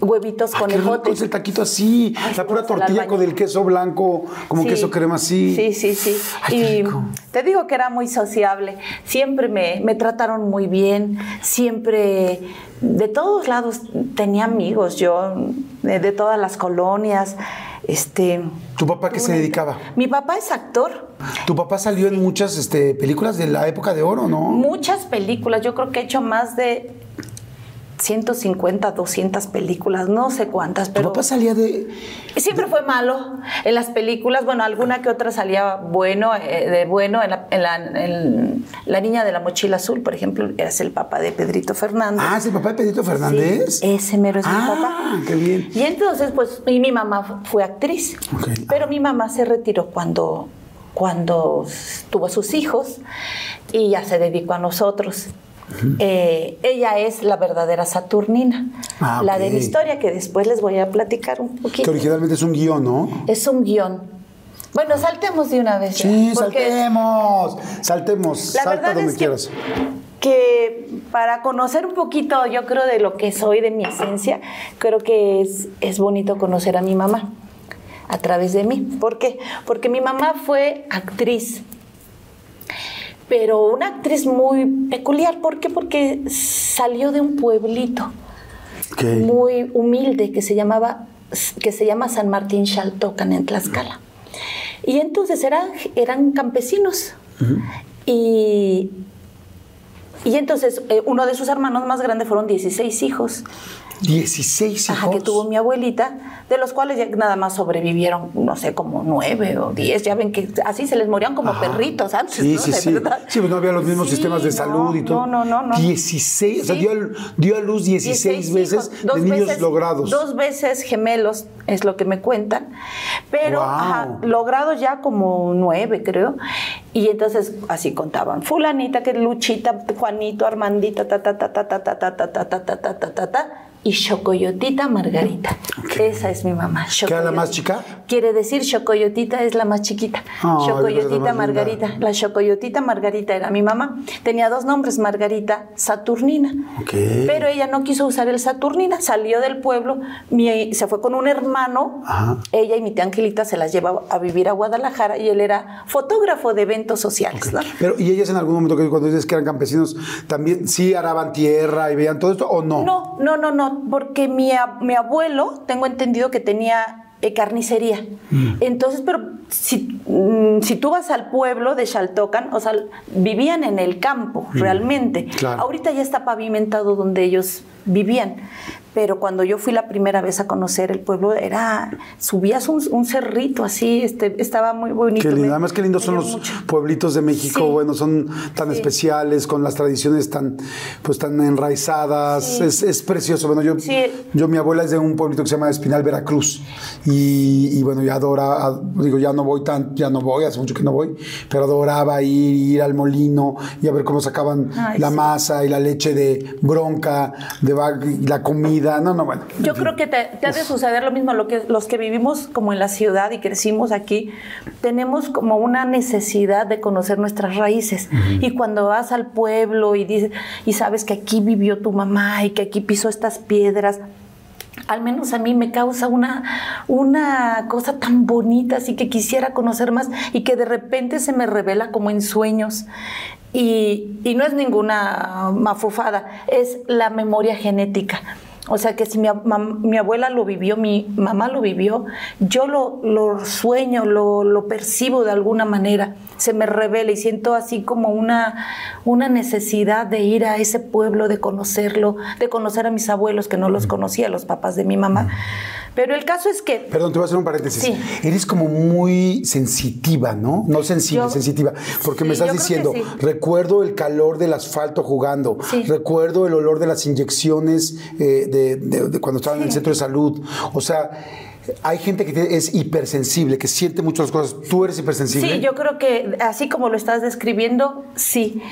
Huevitos Ah, con ejote. ese taquito así, Ay, la pura pues, el tortilla con el queso blanco, como Sí. queso crema así. Sí, sí, sí. Ay, y te digo que era muy sociable. Siempre me, me trataron muy bien. Siempre, de todos lados, tenía amigos. Yo, de, de todas las colonias. Este. ¿Tu papá qué se dedicaba? Mi papá es actor. Tu papá salió en muchas este, películas de la época de oro, ¿no? Muchas películas. Yo creo que he hecho más de 150, 200 películas. No sé cuántas, Tu pero. papá salía de. Siempre fue malo en las películas, bueno, alguna que otra salía bueno, eh, de bueno, en la, en la- en La Niña de la Mochila Azul, por ejemplo, eras el papá de Pedrito Fernández. Ah, ¿es el papá de Pedrito Fernández? Sí, ese mero es mi Ah, papá. qué bien. Y entonces, pues, y mi mamá fu- fue actriz, Ok. pero mi mamá se retiró cuando cuando tuvo sus hijos y ya se dedicó a nosotros. Eh, ella es la verdadera Saturnina, Ah, la de la historia que después les voy a platicar un Que poquito. originalmente es un guion, ¿no? Es un guion. Bueno, saltemos de una vez. ya, Sí, porque saltemos. Saltemos. La Salta verdad donde es que, quieras. que para conocer un poquito, yo creo, de lo que soy, de mi esencia, creo que es, es bonito conocer a mi mamá a través de mí. ¿Por qué? Porque mi mamá fue actriz, pero una actriz muy peculiar. ¿Por qué? Porque salió de un pueblito muy humilde que se llamaba que se llama San Martín Xaltocan en Tlaxcala. Y entonces eran, eran campesinos. Y y entonces eh, uno de sus hermanos más grandes fueron 16 hijos. 16 hijos. Ajá, que tuvo mi abuelita, de los cuales ya nada más sobrevivieron, no sé, como nueve o diez. Ya ven que así se les morían como Ajá. perritos antes. Sí, ¿no? sí, sí. verdad. Sí, pues no había los mismos Sí, sistemas de no, salud y todo. No, no, no. no. 16, o sea, Sí. dio, a- dio a luz 16, veces hijos, de niños logrados. Dos veces gemelos, es lo que me cuentan. Pero Wow. ajá, logrados ya como nueve, creo. Y entonces así contaban. Fulanita, que Luchita, Juanito, Armandita, ta, ta, ta, ta, ta, ta, ta, ta, ta, ta, ta, ta, ta, ta, ta, y Chocoyotita Margarita. Esa es mi mamá. ¿Que era la más chica? Quiere decir Chocoyotita es la más chiquita. Chocoyotita linda. Margarita. La Chocoyotita Margarita era mi mamá. Tenía dos nombres, Margarita Saturnina. Ok. Pero ella no quiso usar el Saturnina, salió del pueblo, mi- se fue con un hermano, Ajá. ella y mi tía Angelita se las lleva a vivir a Guadalajara y él era fotógrafo de eventos sociales. ¿no? Pero, ¿y ellas en algún momento, que cuando dices que eran campesinos, también sí araban tierra y veían todo esto o no? No, no, no, no, porque mi, mi abuelo, tengo entendido que tenía eh, carnicería. Mm. Entonces, pero si, mm, si tú vas al pueblo de Xaltocan, o sea, vivían en el campo, realmente. Mm. claro. Ahorita ya está pavimentado donde ellos vivían. Pero cuando yo fui la primera vez a conocer el pueblo, era subías un, un cerrito así, este, estaba muy bonito. Qué lindo. Además, qué lindos son los mucho. pueblitos de México, Sí. bueno, son tan Sí. especiales, con las tradiciones tan, pues, tan enraizadas. Sí. Es, es precioso. Bueno, yo, yo, mi abuela es de un pueblito que se llama Espinal, Veracruz. Y, y, bueno, ya adora, a- digo, ya no voy tan, ya no voy, hace mucho que no voy, pero adoraba ir, ir al molino y a ver cómo sacaban Ay, la masa y la leche de bronca, de la comida. No, no, bueno. Yo creo que te, te ha de suceder lo mismo, lo que, los que vivimos como en la ciudad y crecimos aquí, tenemos como una necesidad de conocer nuestras raíces. Y cuando vas al pueblo y, dices, y sabes que aquí vivió tu mamá y que aquí pisó estas piedras, al menos a mí me causa una, una cosa tan bonita, así que quisiera conocer más y que de repente se me revela como en sueños. Y, y no es ninguna mafufada, es la memoria genética. O sea que si mi, mi abuela lo vivió, mi mamá lo vivió, yo lo, lo sueño, lo, lo percibo de alguna manera, se me revela y siento así como una, una necesidad de ir a ese pueblo, de conocerlo, de conocer a mis abuelos que no los conocía, los papás de mi mamá. Pero el caso es que Perdón, te voy a hacer un paréntesis. Sí. Eres como muy sensitiva, ¿no? No sensible, Yo- sensitiva. Porque me estás diciendo, sí. recuerdo el calor del asfalto jugando, recuerdo el olor de las inyecciones eh, de, de- de cuando estaba en el centro de salud. O sea, hay gente que es hipersensible, que siente muchas cosas. ¿Tú eres hipersensible? Sí, yo creo que así como lo estás describiendo, sí.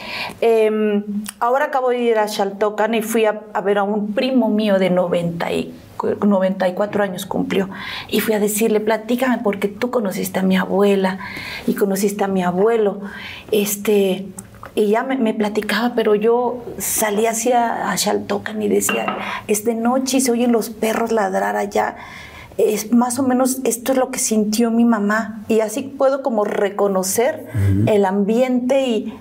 Eh, ahora acabo de ir a Xaltocan y fui a, ver a un primo mío de 90 y, 94 años cumplió. Y fui a decirle, platícame porque tú conociste a mi abuela y conociste a mi abuelo. Este, y ya me, platicaba, pero yo salía hacia a Xaltocan y decía, es de noche y se oyen los perros ladrar allá es más o menos esto es lo que sintió mi mamá. Y así puedo como reconocer el ambiente y,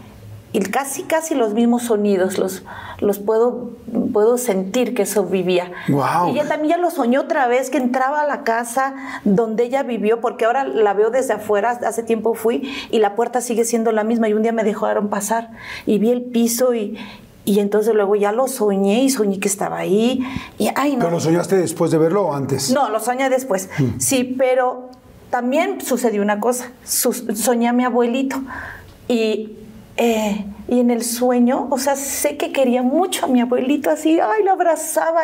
y casi casi los mismos sonidos los los puedo puedo sentir que eso vivía. Y ella también ya lo soñó otra vez que entraba a la casa donde ella vivió porque ahora la veo desde afuera hace tiempo fui y la puerta sigue siendo la misma y un día me dejaron pasar. Y vi el piso y y entonces luego ya lo soñé y soñé que estaba ahí y ay no ¿Pero lo soñaste después de verlo o antes? no, lo soñé después. Sí, pero también sucedió una cosa. Su- soñé a mi abuelito y, eh, y en el sueño, o sea, sé que quería mucho a mi abuelito así, ay, lo abrazaba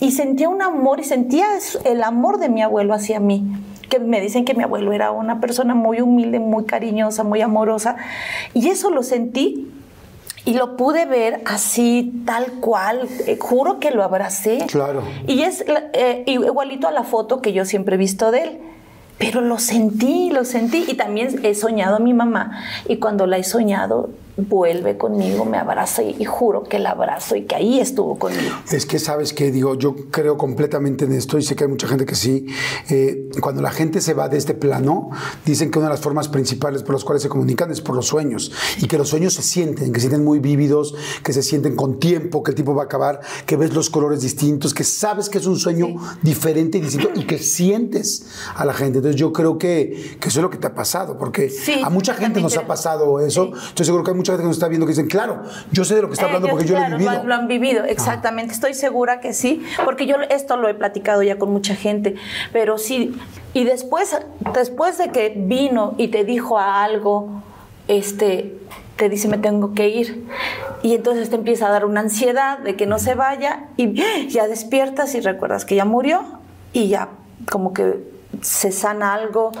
y sentía un amor y sentía el amor de mi abuelo hacia mí. que me dicen que mi abuelo era una persona muy humilde, muy cariñosa, muy amorosa. Y eso lo sentí y lo pude ver así, tal cual. Eh, juro que lo abracé. Claro. Y es eh, igualito a la foto que yo siempre he visto de él. Pero lo sentí, lo sentí. Y también he soñado a mi mamá. Y cuando la he soñado, vuelve conmigo, me abraza y, juro que la abrazo y que ahí estuvo conmigo. Es que sabes que digo, yo creo completamente en esto y sé que hay mucha gente que sí. Eh, cuando la gente se va de este plano, dicen que una de las formas principales por las cuales se comunican es por los sueños y que los sueños se sienten, que se sienten muy vívidos, que se sienten con tiempo, que el tiempo va a acabar, que ves los colores distintos, que sabes que es un sueño diferente y distinto y que sientes a la gente. Entonces yo creo que, que eso es lo que te ha pasado, porque a mucha gente nos ha pasado eso. Estoy seguro que hay mucha gente que nos está viendo que dicen, claro, yo sé de lo que está hablando porque yo lo he vivido. Lo, han vivido, ah. exactamente. Estoy segura que sí, porque yo esto lo he platicado ya con mucha gente, pero sí. Y después, después de que vino y te dijo algo, este, te dice me tengo que ir. Y entonces te empieza a dar una ansiedad de que no se vaya y ya despiertas y recuerdas que ya murió y ya como que se sana algo.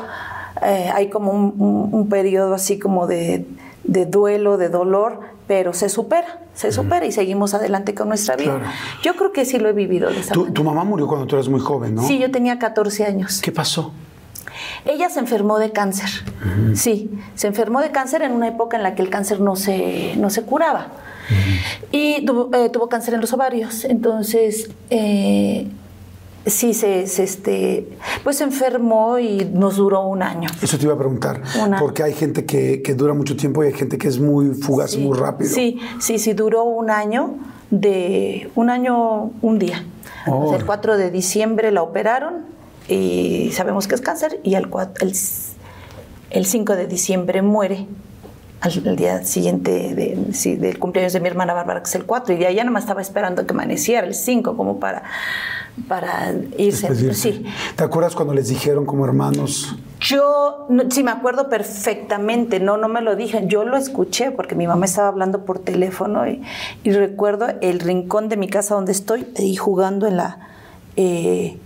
Eh, hay como un periodo así como de de duelo, de dolor, pero se supera, se supera y seguimos adelante con nuestra vida. Yo creo que sí lo he vivido. tu, mamá murió cuando tú eras muy joven, ¿no? Sí, yo tenía 14 años. ¿Qué pasó? Ella se enfermó de cáncer, sí, se enfermó de cáncer en una época en la que el cáncer no se, no se curaba. Y tuvo, eh, tuvo, cáncer en los ovarios, entonces eh, sí se, este, pues se enfermó y nos duró un año. Eso te iba a preguntar, porque hay gente que, dura mucho tiempo y hay gente que es muy fugaz, muy rápido. Sí, sí, sí, duró un año de un año, un día. el 4 de diciembre la operaron y sabemos que es cáncer y el, el, el 5 de diciembre muere al, día siguiente de, del cumpleaños de mi hermana Bárbara, que es el 4, y de allá nomás estaba esperando que amaneciera el 5, como para, para irse. Sí. ¿Te acuerdas cuando les dijeron como hermanos? Yo sí me acuerdo perfectamente, no, no me lo dije, yo lo escuché porque mi mamá estaba hablando por teléfono y, recuerdo el rincón de mi casa donde estoy ahí jugando en la, eh,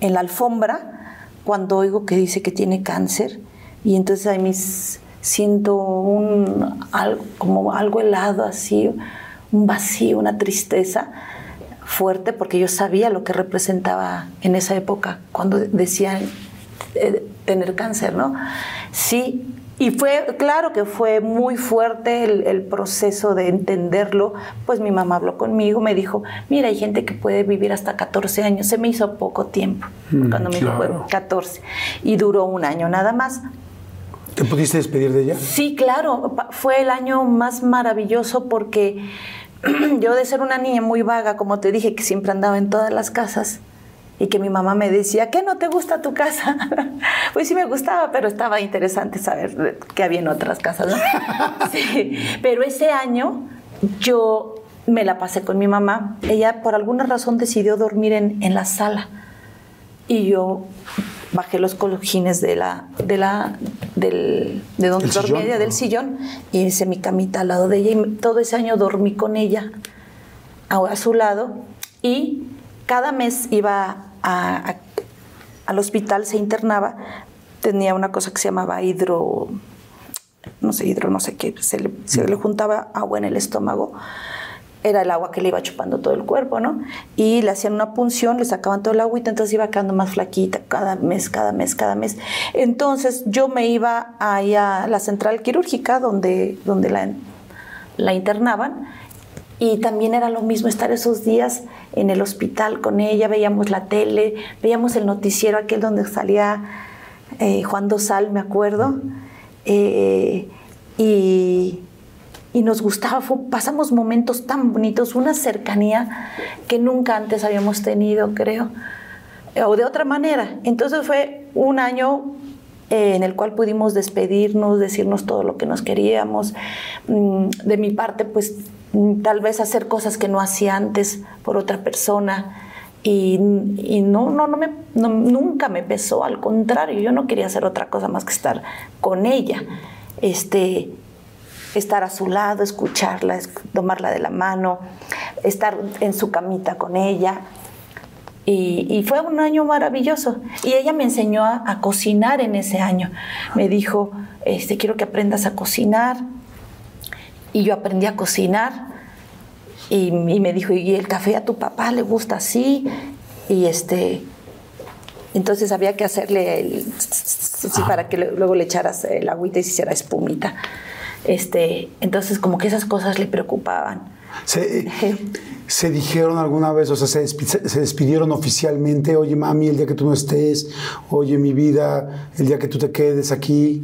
en la alfombra cuando oigo que dice que tiene cáncer y entonces hay mis siento un, algo, como algo helado así, un vacío, una tristeza fuerte, porque yo sabía lo que representaba en esa época, cuando decían eh, tener cáncer, ¿no? Sí, y fue, claro que fue muy fuerte el, proceso de entenderlo, pues mi mamá habló conmigo, me dijo, mira, hay gente que puede vivir hasta 14 años, se me hizo poco tiempo, mm, cuando me dijo 14, y duró un año nada más, ¿Te pudiste despedir de ella? Sí, claro. Fue el año más maravilloso porque yo de ser una niña muy vaga, como te dije, que siempre andaba en todas las casas y que mi mamá me decía, ¿qué no te gusta tu casa? pues sí me gustaba, pero estaba interesante saber que había en otras casas. sí. Pero ese año yo me la pasé con mi mamá. Ella por alguna razón decidió dormir en, en la sala y yo bajé los cojines de la, de la, del, de donde dormía del sillón, y hice mi camita al lado de ella. Y todo ese año dormí con ella a, su lado. Y cada mes iba al hospital, se internaba, tenía una cosa que se llamaba hidro, no sé, hidro, no sé qué, se le, se le juntaba agua en el estómago era el agua que le iba chupando todo el cuerpo, ¿no? Y le hacían una punción, le sacaban todo el agüita, entonces iba quedando más flaquita cada mes, cada mes, cada mes. Entonces yo me iba ahí a la central quirúrgica donde, donde la, la internaban y también era lo mismo estar esos días en el hospital con ella, veíamos la tele, veíamos el noticiero aquel donde salía eh, Juan Dosal, me acuerdo, eh, y y nos gustaba, pasamos momentos tan bonitos, una cercanía que nunca antes habíamos tenido, creo, o de otra manera. Entonces fue un año eh, en el cual pudimos despedirnos, decirnos todo lo que nos queríamos. Mm, de mi parte, pues mm, tal vez hacer cosas que no hacía antes por otra persona. Y, no, no, no me, nunca me pesó, al contrario, yo no quería hacer otra cosa más que estar con ella. Este, estar a su lado, escucharla, tomarla de la mano, estar en su camita con ella. Y, fue un año maravilloso. Y ella me enseñó a, cocinar en ese año. Me dijo, este, quiero que aprendas a cocinar. Y yo aprendí a cocinar. Y, me dijo, ¿y el café a tu papá le gusta así? Y este, entonces había que hacerle para que luego le echaras el agüita y se hiciera espumita. Este, entonces como que esas cosas le preocupaban. ¿Se, se dijeron alguna vez, o sea, se, se despidieron oficialmente? Oye, mami, el día que tú no estés, oye, mi vida, el día que tú te quedes aquí.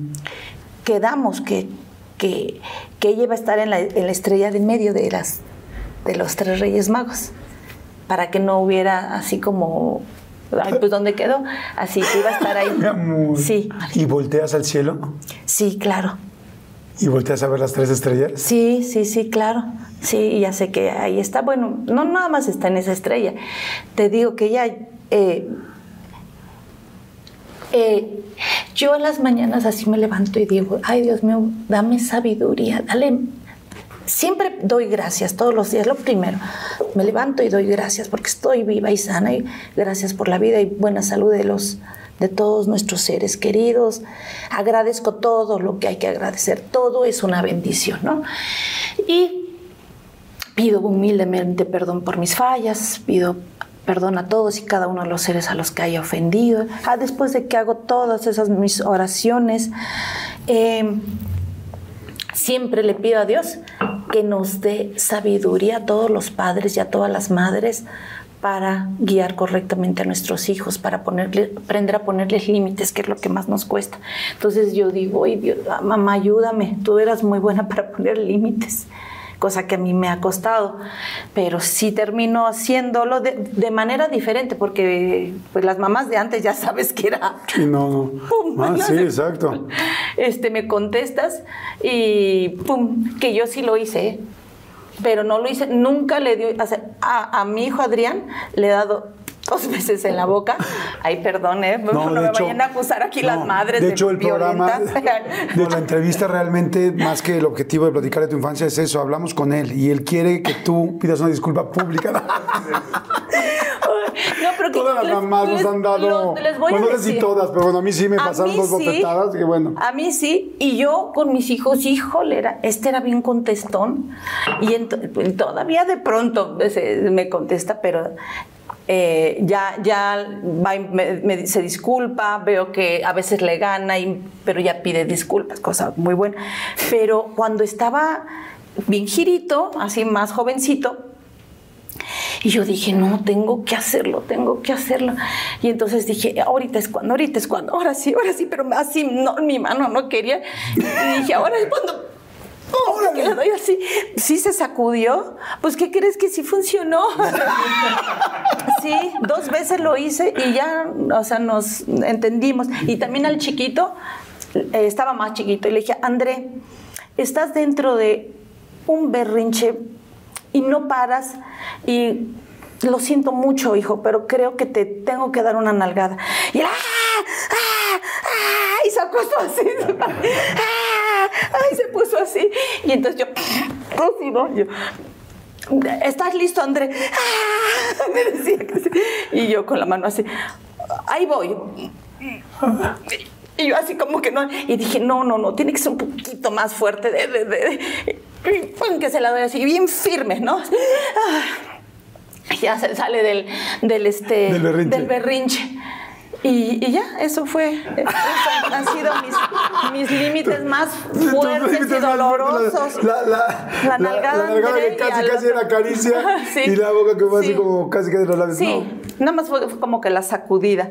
Quedamos que, que, que ella iba a estar en la, en la estrella de medio de, las, de los tres reyes magos, para que no hubiera así como, ay, pues ¿dónde quedó? Así que iba a estar ahí. Mi amor. Sí, ¿Y volteas al cielo? sí, claro. ¿Y volteas a ver las tres estrellas? Sí, sí, sí, claro. Sí, ya sé que ahí está. Bueno, no nada más está en esa estrella. Te digo que ella... eh, eh, yo en las mañanas así me levanto y digo, ay Dios mío, dame sabiduría, dale... Siempre doy gracias todos los días, lo primero. Me levanto y doy gracias porque estoy viva y sana y gracias por la vida y buena salud de los de todos nuestros seres queridos. Agradezco todo lo que hay que agradecer. Todo es una bendición, ¿no? Y pido humildemente perdón por mis fallas, pido perdón a todos y cada uno de los seres a los que haya ofendido. Ah, después de que hago todas esas mis oraciones, eh, siempre le pido a Dios que nos dé sabiduría a todos los padres y a todas las madres para guiar correctamente a nuestros hijos, para ponerle, aprender a ponerles límites, que es lo que más nos cuesta. Entonces yo digo, "Ay, Dios, mamá, ayúdame, tú eras muy buena para poner límites, cosa que a mí me ha costado, pero sí termino haciéndolo de, de manera diferente, porque pues las mamás de antes ya sabes que era Sí, no, no. Pum, Ah, sí, exacto. este, me contestas y pum, que yo sí lo hice, ¿eh? Pero no lo hice, nunca le dio, a, a mi hijo Adrián le he dado dos veces en la boca, ay, perdón, ¿eh? no, de me hecho- vayan a acusar aquí no, las madres De hecho, el programa, de la entrevista realmente, más que el objetivo de platicar de tu infancia, es eso. Hablamos con él y él quiere que tú pidas una disculpa pública. No, pero que Todas las les- mamás nos les- han dado. lo- les voy a bueno, no sé si decir. todas, pero bueno, a mí sí me pasaron dos sí. bofetadas, que bueno. A mí sí, y yo con mis hijos, híjole, era, este era bien contestón, y todavía de pronto se- me contesta, pero eh, ya, ya me- me- se disculpa, veo que a veces le gana, pero ya pide disculpas, cosa muy buena. Pero cuando estaba bien girito, así más jovencito, y yo dije, no, tengo que hacerlo, tengo que hacerlo. Y entonces dije, ahorita es cuando, ahorita es cuando, ahora sí, ahora sí, pero así, no, mi mano no quería. Y dije, ahora es cuando. ¡pum! que le doy así. Sí se sacudió. Pues, ¿qué crees que sí funcionó? sí, dos veces lo hice y ya, o sea, nos entendimos. Y también al chiquito, eh, estaba más chiquito, y le dije, André, estás dentro de un berrinche y no paras y lo siento mucho, hijo, pero creo que te tengo que dar una nalgada. Y él, ¡ah! ¡ah! ¡ah! Y se acostó así. ¡ah! ¡ay! Se puso así. Y entonces yo, así, ¿no? Yo, ¿Estás listo, André? ¡Ah! Me decía que sí. Y yo con la mano así, ahí voy. Y yo así como que no, y dije, no, no, no, tiene que ser un poquito más fuerte, de, que se la doy así, bien firme, ¿no? Ah, ya se sale del, del, este, Del berrinche. del berrinche. Y, y ya, eso fue, eso han sido mis, mis límites más fuertes y dolorosos. La, la, La nalgada la nalgada André que casi, casi era caricia Sí, y la boca que fue así sí. como casi que de los labios. Sí, No. nada más fue, fue como que la sacudida.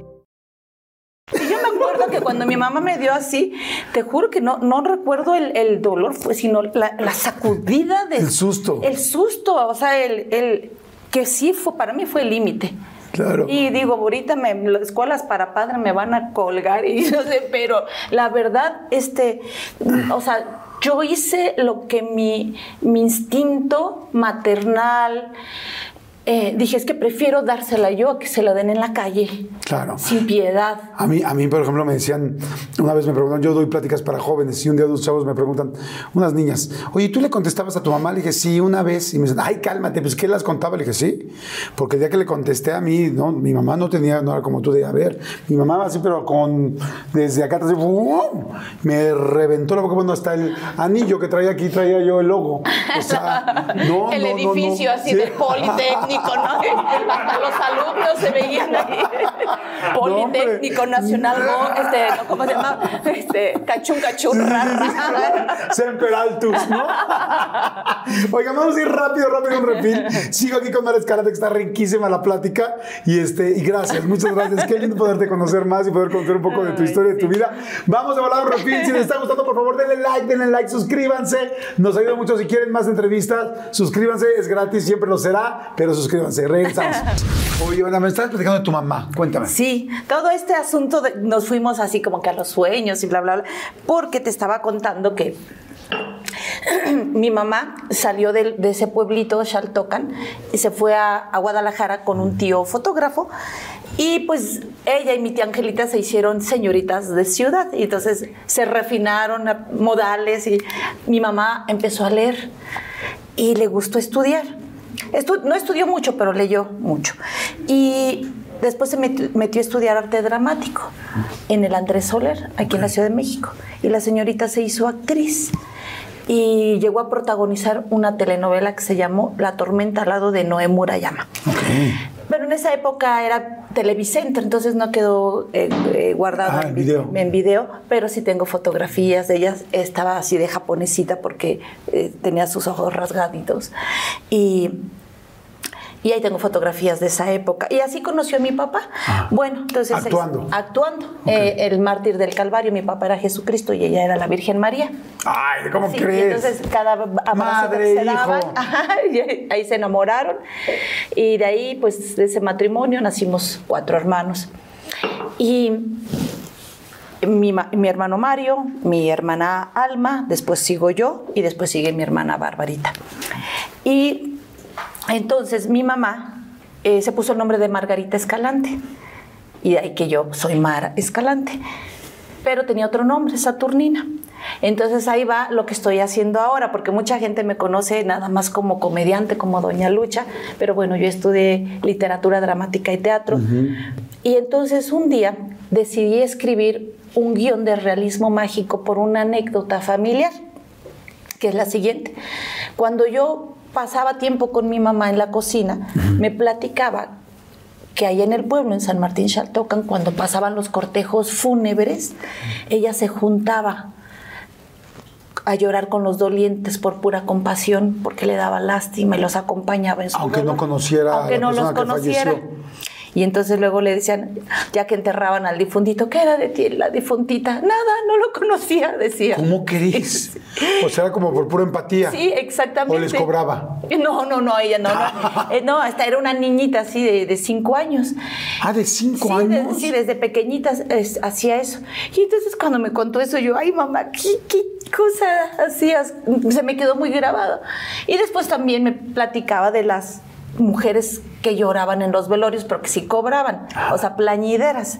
Que cuando mi mamá me dio así, te juro que no, no recuerdo el, el dolor, pues, sino la, la sacudida de... El susto. El susto, o sea, el, el que sí fue, para mí fue el límite. Claro. Y digo, ahorita me, las escuelas para padres me van a colgar y no sé, pero la verdad, este, o sea, yo hice lo que mi, mi instinto maternal, eh, dije, es que prefiero dársela yo a que se la den en la calle. Claro. Sin piedad. A mí, a mí, por ejemplo, me decían, una vez me preguntan, yo doy pláticas para jóvenes y un día dos chavos me preguntan, unas niñas, oye, ¿tú le contestabas a tu mamá? Le dije, sí, una vez. Y me dicen, ay, cálmate, pues ¿qué las contaba? Le dije, sí, porque el día que le contesté a mí, no, mi mamá no tenía, no era como tú de, a ver, mi mamá así, pero con, desde acá, así, ¡bum! me reventó la boca, bueno, hasta el anillo que traía aquí, traía yo el logo. O sea, no, el no, no, no. edificio así Sí. del Politécnico, ¿no? Hasta los alumnos se veían ahí. Politécnico Nacional, ¿no? este, ¿no? ¿cómo se llama? Este, cachun, cachun, ra, ra. Semper Altus, ¿no? Oiga, vamos a ir rápido, rápido un refil. Sigo aquí con Mares Karate, que está riquísima la plática. Y este, y gracias, muchas gracias. Qué lindo poderte conocer más y poder conocer un poco de tu historia, de tu vida. Vamos a volar un refil. Si les está gustando, por favor, denle like, denle like, suscríbanse. Nos ayuda mucho. Si quieren más entrevistas, suscríbanse, es gratis, siempre lo será, pero suscríbanse. Regresamos. Oye, Ana, me estabas platicando de tu mamá. Cuéntame. Sí, todo este asunto de- nos fuimos así como que a los sueños y bla, bla, bla, porque te estaba contando que mi mamá salió de, ese pueblito, Xaltocan, y se fue a, a Guadalajara con un tío fotógrafo. Y pues ella y mi tía Angelita se hicieron señoritas de ciudad. Y entonces se refinaron a modales y mi mamá empezó a leer y le gustó estudiar. Estu- no estudió mucho, pero leyó mucho. Y después se meti- metió a estudiar arte dramático en el Andrés Soler, aquí en la Ciudad de México. Y la señorita se hizo actriz y llegó a protagonizar una telenovela que se llamó La tormenta al lado de Noé Murayama. Pero en esa época era Televicentro, entonces no quedó eh, eh, guardado Ah, en video. en video, pero sí tengo fotografías de ella. Estaba así de japonesita porque eh, tenía sus ojos rasgaditos. Y, y ahí tengo fotografías de esa época. Y así conoció a mi papá. Bueno, entonces... es- Actuando. actuando. Eh, el mártir del Calvario, mi papá era Jesucristo y ella era la Virgen María. Ay, ¿cómo Sí, y crees? entonces cada abrazo Madre, que se daban, hijo. ajá, y ahí se enamoraron. Y de ahí, pues, de ese matrimonio nacimos cuatro hermanos. Y mi, mi hermano Mario, mi hermana Alma, después sigo yo y después sigue mi hermana Barbarita. Y entonces mi mamá eh, se puso el nombre de Margarita Escalante. Y de ahí que yo soy Mara Escalante. Pero tenía otro nombre, Saturnina. Entonces ahí va lo que estoy haciendo ahora, porque mucha gente me conoce nada más como comediante, como Doña Lucha, pero bueno, yo estudié literatura dramática y teatro. Y entonces un día decidí escribir un guion de realismo mágico por una anécdota familiar que es la siguiente. Cuando yo pasaba tiempo con mi mamá en la cocina, me platicaba que ahí en el pueblo, en San Martín Xaltocan, cuando pasaban los cortejos fúnebres, ella se juntaba a llorar con los dolientes por pura compasión, porque le daba lástima y los acompañaba en su Aunque no dolor. conociera a Aunque la no los persona que conociera. falleció. Y entonces luego le decían, ya que enterraban al difuntito, ¿qué era de ti la difuntita? Nada, no lo conocía, decía. ¿Cómo crees? O sea, era como por pura empatía. Sí, exactamente. ¿O les cobraba? No, no, no, ella no. No, Eh, no hasta era una niñita así de, de cinco años. Ah, de cinco Sí, de- años. sí, desde pequeñita es- hacía eso. Y entonces cuando me contó eso, yo, ay mamá, ¿qué, qué cosa hacías? Se me quedó muy grabado. Y después también me platicaba de las mujeres que lloraban en los velorios, pero que sí cobraban, o sea, plañideras.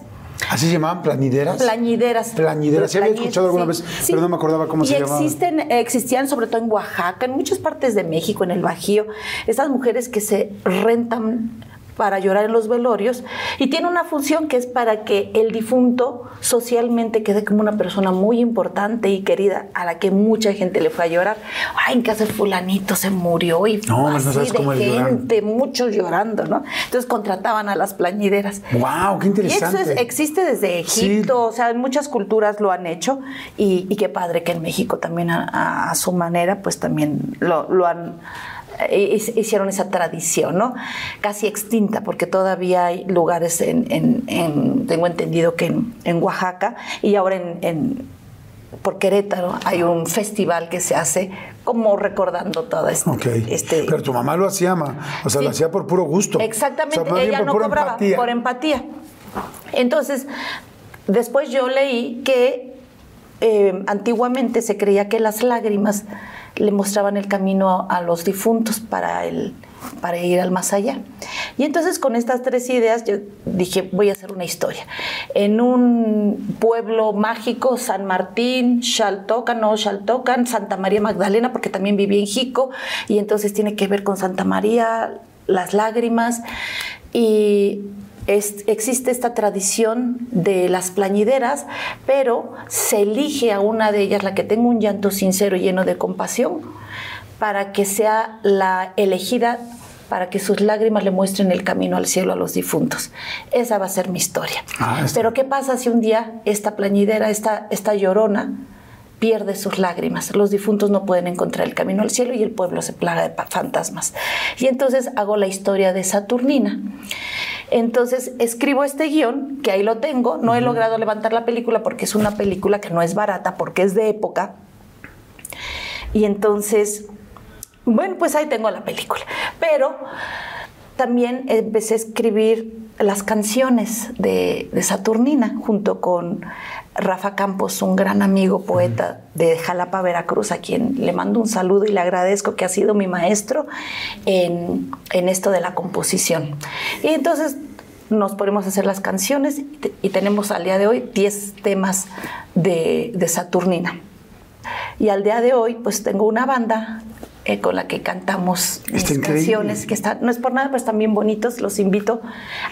¿Así se llamaban planideras? Plañideras. Plañideras. Sí, había escuchado alguna sí, vez, sí. pero no me acordaba cómo y se llamaban. existen, existían sobre todo en Oaxaca, en muchas partes de México, en el Bajío, estas mujeres que se rentan para llorar en los velorios y tiene una función que es para que el difunto socialmente quede como una persona muy importante y querida a la que mucha gente le fue a llorar. Ay, en casa de fulanito se murió y No, no así sabes de cómo gente, muchos llorando, ¿no? Entonces contrataban a las plañideras. Wow, qué Y interesante. eso es- existe desde Egipto, o sea, en muchas culturas lo han hecho y, y qué padre que en México también a, a- a su manera, pues también lo, lo han hicieron esa tradición, ¿no? Casi extinta, porque todavía hay lugares en, en- en- tengo entendido que en, en Oaxaca y ahora en, por Querétaro hay un festival que se hace como recordando todo este, Ok. este Pero tu mamá lo hacía, ma- o sea, Sí. lo hacía por puro gusto. Exactamente, O sea, ella por no cobraba empatía. por empatía. Entonces, después yo leí que eh, antiguamente se creía que las lágrimas le mostraban el camino a, los difuntos para, el, para ir al más allá. Y entonces con estas tres ideas yo dije, voy a hacer una historia. En un pueblo mágico, San Martín, Xaltocan, no Xaltocan, Santa María Magdalena, porque también viví en Jico, y entonces tiene que ver con Santa María, las lágrimas, y es- existe esta tradición de las plañideras, pero se elige a una de ellas, la que tenga un llanto sincero y lleno de compasión, para que sea la elegida para que sus lágrimas le muestren el camino al cielo a los difuntos. Esa va a ser mi historia. Ah. Pero ¿qué pasa si un día esta plañidera, esta, esta llorona, pierde sus lágrimas. Los difuntos no pueden encontrar el camino al cielo y el pueblo se plaga de fantasmas. Y entonces hago la historia de Saturnina. Entonces escribo este guion, que ahí lo tengo. No he logrado levantar la película porque es una película que no es barata, porque es de época. Y entonces, bueno, pues ahí tengo la película. Pero también empecé a escribir las canciones de, de Saturnina junto con Rafa Campos, un gran amigo poeta de Jalapa, Veracruz, a quien le mando un saludo y le agradezco que ha sido mi maestro en, en esto de la composición. Y entonces nos ponemos a hacer las canciones y, te- y tenemos al día de hoy 10 temas de, de Saturnina. Y al día de hoy, pues tengo una banda eh, con la que cantamos increíble. canciones, que están, no es por nada, pero están bien bonitos. Los invito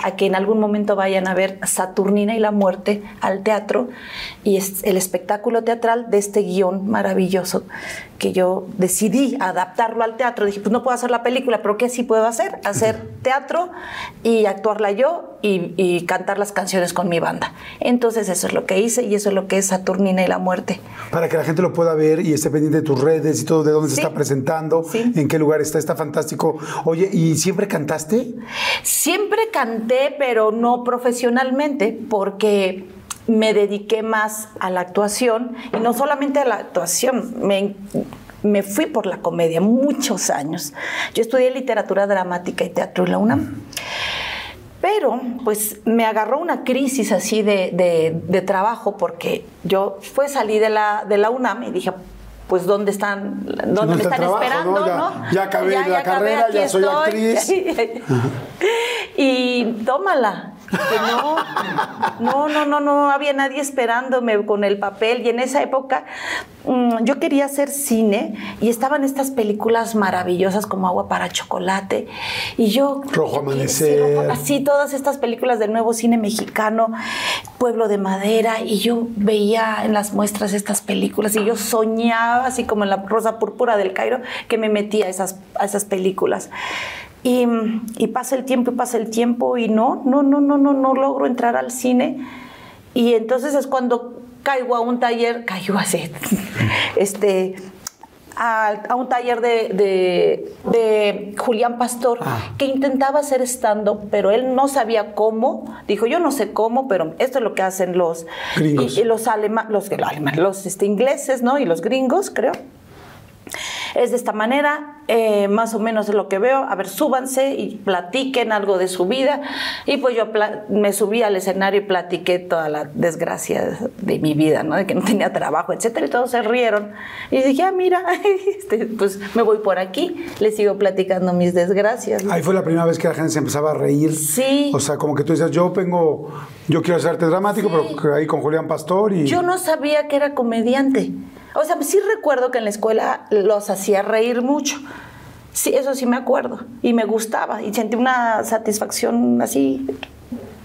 a que en algún momento vayan a ver Saturnina y la muerte al teatro y es el espectáculo teatral de este guion maravilloso que yo decidí adaptarlo al teatro. Dije, pues no puedo hacer la película, pero ¿qué sí puedo hacer? Hacer teatro y actuarla yo y, y cantar las canciones con mi banda. Entonces eso es lo que hice y eso es lo que es Saturnina y la muerte. Para que la gente lo pueda ver y esté pendiente de tus redes y todo, de dónde se está presentando, Sí. en qué lugar está, está fantástico. Oye, ¿y siempre cantaste? Siempre canté, pero no profesionalmente, porque me dediqué más a la actuación y no solamente a la actuación, me, me fui por la comedia muchos años. Yo estudié literatura dramática y teatro en la UNAM. Pero, pues, me agarró una crisis así de, de- de trabajo porque yo fue salí de la, de la UNAM y dije, pues, ¿dónde están, dónde ¿Dónde me están trabajo, esperando? no? Ya- ¿no? ya acabé la carrera, ya soy actriz. y tómala. Que no, no, no, no, no había nadie esperándome con el papel. Y en esa época mm, yo quería hacer cine y estaban estas películas maravillosas como Agua para Chocolate. Y yo. Rojo Amanecer. Rojo- así, todas estas películas del nuevo cine mexicano, Pueblo de Madera. Y yo veía en las muestras estas películas y yo soñaba, así como en la Rosa Púrpura del Cairo, que me metía a esas, a esas películas. Y, y pasa el tiempo y pasa el tiempo y no, no, no, no, no, no logro entrar al cine. Y entonces es cuando caigo a un taller, caigo así, este, a, a un taller de, de- de Julián Pastor que intentaba hacer stand-up, pero él no sabía cómo. Dijo, yo no sé cómo, pero esto es lo que hacen los, Gringos. y- y los, alema- los, los alemanes, los este, ingleses, ¿no? Y los gringos, creo. Es de esta manera, eh, más o menos es lo que veo. A ver, súbanse y platiquen algo de su vida. Y pues yo me subí al escenario y platiqué toda la desgracia de mi vida, ¿no? De que no tenía trabajo, etcétera. Y todos se rieron. Y dije, ah, mira, este, pues me voy por aquí, les sigo platicando mis desgracias. Ahí fue la primera vez que la gente se empezaba a reír. Sí. O sea, como que tú decías, yo vengo, yo quiero hacer arte dramático, pero ahí con Julián Pastor y... Yo no sabía que era comediante. O sea, sí recuerdo que en la escuela los hacía reír mucho. Sí, eso sí me acuerdo. Y me gustaba. Y sentí una satisfacción así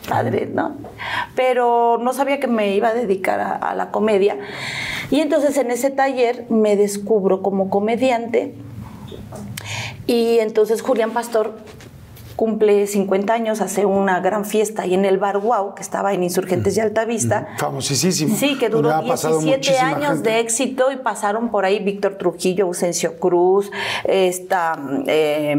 padre, ¿no? Pero no sabía que me iba a dedicar a, a la comedia. Y entonces en ese taller me descubro como comediante. Y entonces Julián Pastor cumple 50 años, hace una gran fiesta ahí en el Bar Wow, que estaba en Insurgentes de Altavista. Famosísimo. Sí, que duró ha pasado 17 muchísima años gente. de éxito y pasaron por ahí Víctor Trujillo, Ausencio Cruz, esta, eh,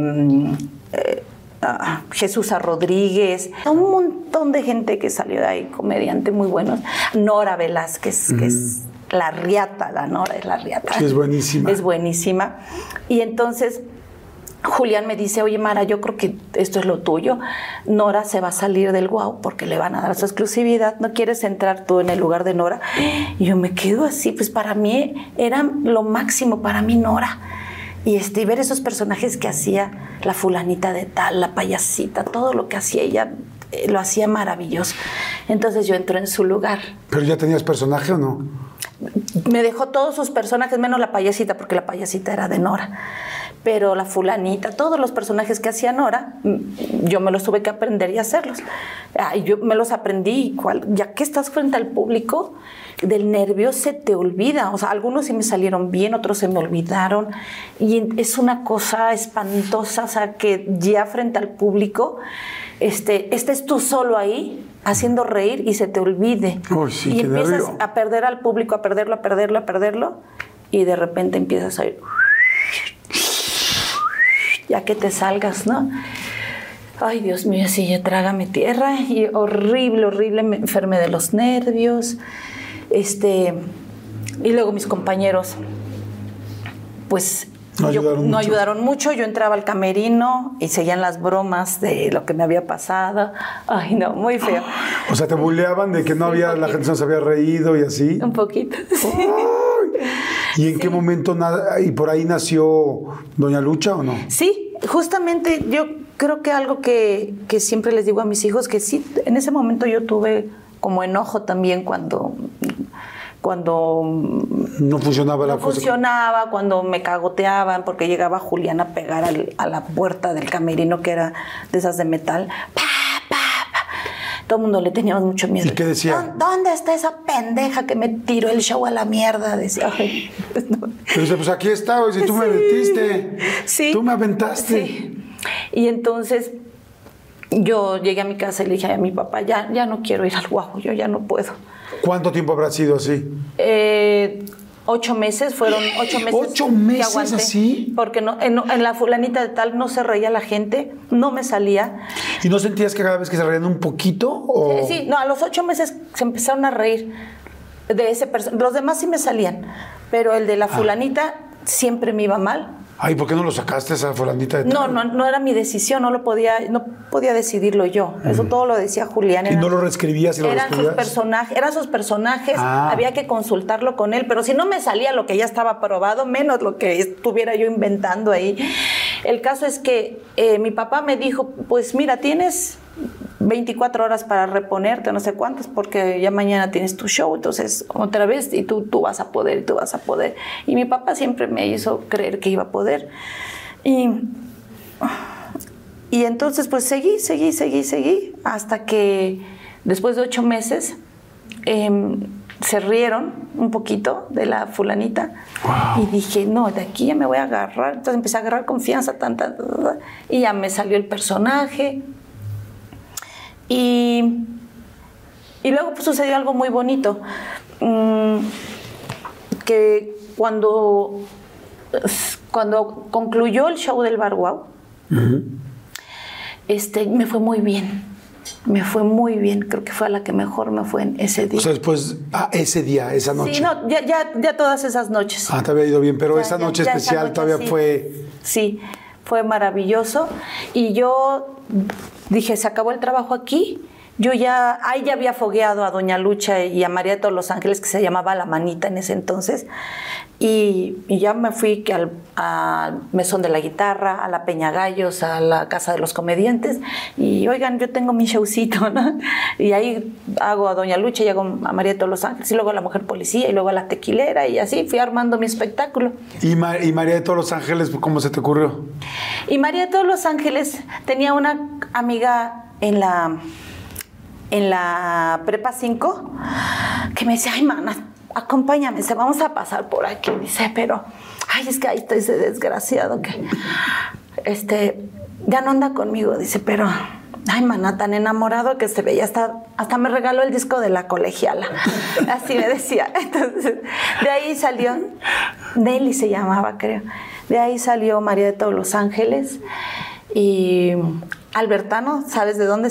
eh, ah, Jesús. Rodríguez, un montón de gente que salió de ahí, comediante muy buenos. Nora Velázquez, que es la riata, la Nora es la riata. Sí, es buenísima. Es buenísima. Y entonces Julián me dice, oye Mara, yo creo que esto es lo tuyo. Nora se va a salir del guau porque le van a dar su exclusividad. ¿No quieres entrar tú en el lugar de Nora? Y yo me quedo así, pues para mí era lo máximo, para mí Nora. Y este, ver esos personajes que hacía la fulanita de tal, la payasita, todo lo que hacía ella, eh, lo hacía maravilloso. Entonces yo entro en su lugar. ¿Pero ya tenías personaje o no? Me dejó todos sus personajes, menos la payasita, porque la payasita era de Nora. Pero la fulanita, todos los personajes que hacía Nora, mm, yo me los tuve que aprender y hacerlos. Ay, yo me los aprendí, cual- ya que estás frente al público, del nervio se te olvida. O sea, algunos sí me salieron bien, otros se me olvidaron. Y es una cosa espantosa, o sea, que ya frente al público, este, estés tú solo ahí haciendo reír y se te olvide. Uy, sí, y empiezas nervio. a perder al público, a perderlo, a perderlo, a perderlo, y de repente empiezas a ir. Ya que te salgas, ¿no? Ay, Dios mío, sí, ya trágame tierra. Y horrible, horrible, me enfermé de los nervios. Este. Y luego mis compañeros, pues. No yo- ayudaron no mucho. ayudaron mucho. Yo entraba al camerino y seguían las bromas de lo que me había pasado. Ay, no, muy feo. O sea, te bulleaban de que no Sí, había, la gente no se había reído y así. Un poquito. sí. ¿Y en qué momento na- y por ahí nació Doña Lucha o no? Sí, justamente yo creo que algo que, que siempre les digo a mis hijos, que sí, en ese momento yo tuve como enojo también cuando, cuando No funcionaba la no cosa. funcionaba, cuando me cagoteaban, porque llegaba Julián a pegar al- a la puerta del camerino, que era de esas de metal. Pa, pa, pa. Todo el mundo le teníamos mucho miedo. ¿Y qué decía? "¿Dó- ¿Dónde está esa pendeja que me tiró el show a la mierda? Decía, "Ay, no". Pero dice, pues aquí está, oye, tú me metiste. Sí. Tú me aventaste. Sí. Y entonces yo llegué a mi casa y le dije a mi papá, ya, ya no quiero ir al guau, yo ya no puedo. ¿Cuánto tiempo habrá sido así? Eh, ocho meses, fueron ocho meses. ¿Ocho que meses aguanté, así? Porque no, en, en la fulanita de tal no se reía la gente, no me salía. ¿Y no sentías que cada vez que se reían un poquito? O... Sí, no, a los ocho meses se empezaron a reír de ese Los demás sí me salían, pero el Ah. de la fulanita siempre me iba mal. Ay, ¿por qué no lo sacaste esa fulanita de No, tal? no, no era mi decisión, no lo podía, no podía decidirlo yo. Eso todo lo decía Julián. ¿Y no lo reescribías y lo eran sus personajes, eran sus personajes, Ah. había que consultarlo con él, pero si no me salía lo que ya estaba probado, menos lo que estuviera yo inventando ahí. El caso es que eh, mi papá me dijo, pues mira, tienes 24 horas para reponerte, no sé cuántas, porque ya mañana tienes tu show, entonces otra vez y tú, tú vas a poder, y tú vas a poder. Y mi papá siempre me hizo creer que iba a poder. Y y entonces pues seguí, seguí, seguí, seguí, hasta que después de ocho meses em, se rieron un poquito de la fulanita y dije, no, de aquí ya me voy a agarrar. Entonces empecé a agarrar confianza, tan, tan, tan, tan, y ya me salió el personaje. Y, y luego pues, sucedió algo muy bonito, mm, que cuando, cuando concluyó el show del Bar Wow, este, me fue muy bien. Me fue muy bien. Creo que fue a la que mejor me fue en ese día. O sea, después, ah, ese día, esa noche. sí, no, ya, ya, ya todas esas noches. Ah, te había ido bien, pero Ya, esa noche esa especial noche todavía sí. fue... Sí, fue maravilloso. Y yo dije, se acabó el trabajo aquí. Yo ya, ahí ya había fogueado a Doña Lucha y a María de todos los Ángeles, que se llamaba La Manita en ese entonces. Y, y ya me fui que al, al Mesón de la Guitarra, a la Peña Gallos, a la Casa de los Comediantes. Y oigan, yo tengo mi showcito, ¿no? Y ahí hago a Doña Lucha y hago a María de todos los Ángeles, y luego a la Mujer Policía, y luego a la Tequilera, y así fui armando mi espectáculo. ¿Y, Ma- y María de todos los ángeles, cómo se te ocurrió? Y María de todos los Ángeles tenía una amiga en la, en la prepa 5 que me decía, ay, mana, acompáñame, se vamos a pasar por aquí. Dice, pero, ay, es que ahí está ese desgraciado que, este, ya no anda conmigo. Dice, pero, ay, mana, tan enamorado que se veía, hasta, hasta me regaló el disco de la colegiala. Así me decía. Entonces, de ahí salió, Nelly se llamaba, creo. De ahí salió María de todos los Ángeles y Albertano, ¿sabes de dónde?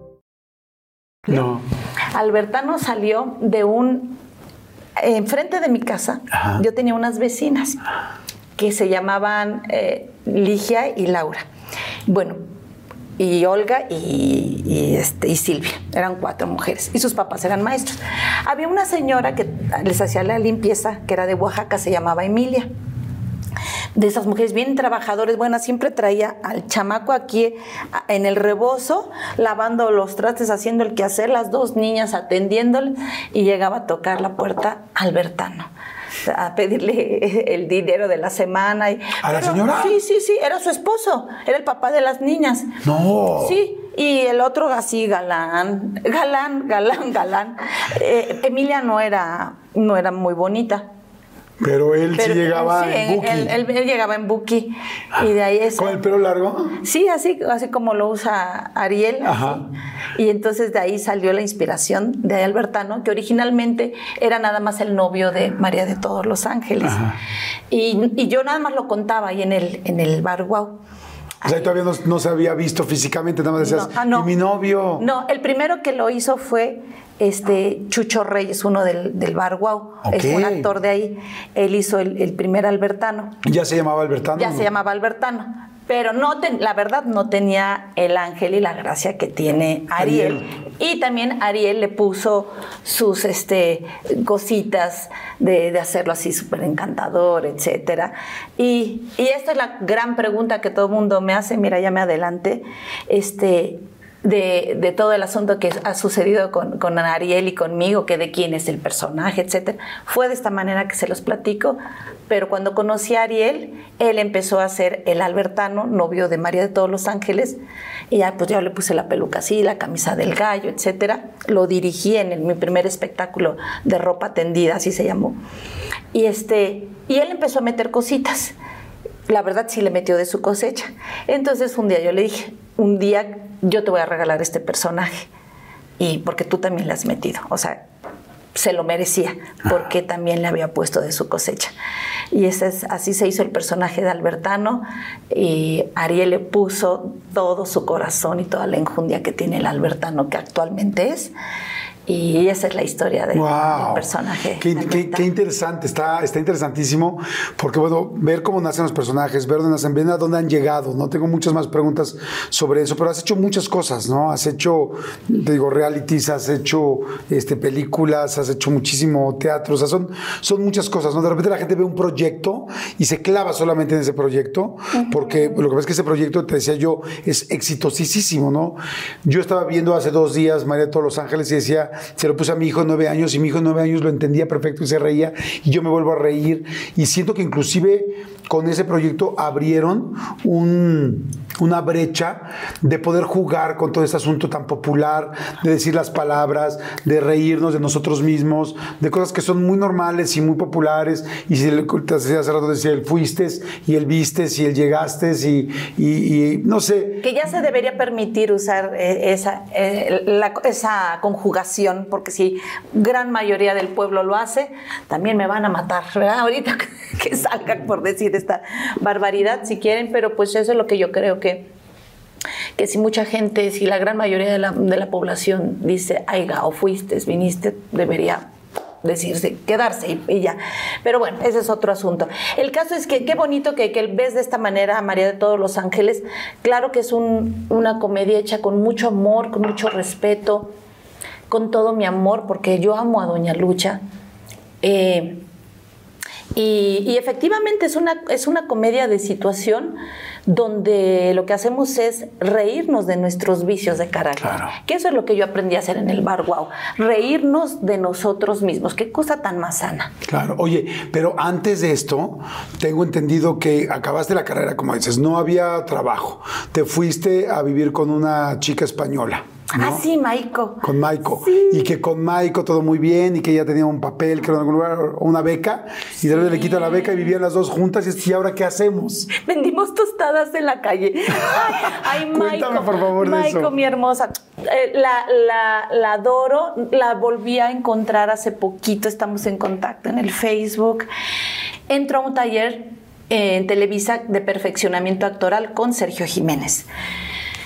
No. Albertano salió de un... Enfrente de mi casa, yo tenía unas vecinas que se llamaban eh, Ligia y Laura. Bueno, y Olga y, y, este, y Silvia. Eran cuatro mujeres. Y sus papás eran maestros. Había una señora que les hacía la limpieza, que era de Oaxaca, se llamaba Emilia de esas mujeres bien trabajadores, buenas, siempre traía al chamaco aquí en el rebozo, lavando los trastes, haciendo el quehacer, las dos niñas atendiéndole, y llegaba a tocar la puerta Albertano a pedirle el dinero de la semana. Y, ¿A la señora? Sí, sí, sí, era su esposo, era el papá de las niñas. No. Sí, y el otro así, galán, galán, galán, galán. Eh, Emilia no era, no era muy bonita. Pero él Pero, sí llegaba sí, en buki. Él, él- él llegaba en buki. Y de ahí es. ¿Con el pelo largo? Sí, así, así como lo usa Ariel. así. Ajá. Y entonces de ahí salió la inspiración de Albertano, que originalmente era nada más el novio de María de Todos los Ángeles. Y, y yo nada más lo contaba ahí en el, en el bar Wow. O sea, todavía no, no se había visto físicamente, nada más decías, No, ah, no. y mi novio. No, el primero que lo hizo fue este Chucho Reyes, uno del, del bar Wow. Es un actor de ahí. Él hizo el, el primer Albertano. Ya se llamaba Albertano. Ya ¿no? se llamaba Albertano. Pero no ten- la verdad no tenía el ángel y la gracia que tiene Ariel. Y también Ariel le puso sus este, cositas de, de hacerlo así súper encantador, etcétera. Y, y esta es la gran pregunta que todo el mundo me hace, mira, ya me adelante, este, de, todo el asunto que ha sucedido con, con Ariel y conmigo, que de quién es el personaje, etcétera. Fue de esta manera que se los platico, pero cuando conocí a Ariel, él empezó a ser el Albertano, novio de María de todos los Ángeles, y ya pues ya le puse la peluca así, la camisa del gallo, etcétera. Lo dirigí en mi primer espectáculo de ropa tendida, así se llamó. Y este, y él empezó a meter cositas la verdad sí le metió de su cosecha. Entonces un día yo le dije, un día yo te voy a regalar este personaje. Y porque tú también le has metido. O sea, se lo merecía, porque también le había puesto de su cosecha. Y ese es, así se hizo el personaje de Albertano. Y Ariel le puso todo su corazón y toda la enjundia que tiene el Albertano que actualmente es. Y esa es la historia de- del personaje. Qué, qué- Neta. qué interesante, está, está interesantísimo, porque bueno, ver cómo nacen los personajes, ver dónde nacen, ver a dónde han llegado, ¿no? Tengo muchas más preguntas sobre eso, pero has hecho muchas cosas, ¿no? Has hecho, te digo, realities, has hecho este, películas, has hecho muchísimo teatro, o sea, son, son muchas cosas, ¿no? De repente la gente ve un proyecto y se clava solamente en ese proyecto, porque lo que pasa es que ese proyecto, te decía yo, es exitosísimo, ¿no? Yo estaba viendo hace dos días María de todos los Ángeles y decía, se lo puse a mi hijo nueve años y mi hijo nueve años lo entendía perfecto y se reía y yo me vuelvo a reír. Y siento que inclusive con ese proyecto abrieron un- una brecha de poder jugar con todo este asunto tan popular, de decir las palabras, de reírnos de nosotros mismos, de cosas que son muy normales y muy populares. Y si hace rato decía el fuiste y el vistes y el llegaste y, no sé. Que ya se debería permitir usar eh, esa, eh, esa conjugación, porque si gran mayoría del pueblo lo hace, también me van a matar. Ahorita que salgan por decir esta barbaridad si quieren, pero pues eso es lo que yo creo que, que si mucha gente, si la gran mayoría de la, de la población dice, aiga, o fuiste, viniste, debería decirse, quedarse y, y ya. Pero bueno, ese es otro asunto. El caso es que qué bonito que, que ves de esta manera a María de todos los ángeles. Claro que es un- una comedia hecha con mucho amor, con mucho respeto, con todo mi amor, porque yo amo a Doña Lucha. Eh, y, y efectivamente es una, es una comedia de situación donde lo que hacemos es reírnos de nuestros vicios de carácter. Claro. Que eso es lo que yo aprendí a hacer en el bar, wow. Reírnos de nosotros mismos. Qué cosa tan más sana. Claro, oye, pero antes de esto, tengo entendido que acabaste la carrera, como dices, no había trabajo. Te fuiste a vivir con una chica española. ¿no? Ah, sí, Maiko. Con Maiko. Sí. Y que con Maiko todo muy bien y que ella tenía un papel, creo, en algún lugar, una beca, y de repente le quita la beca y vivían las dos juntas. Y, es, ¿y ahora qué hacemos? Vendimos tostadas en la calle. Ay, ay Cuéntame, Maiko, por favor, de Maiko, eso. mi hermosa. Eh, la, la, la adoro, la volví a encontrar hace poquito, estamos en contacto en el Facebook. Entró a un taller en Televisa de perfeccionamiento actoral con Sergio Jiménez.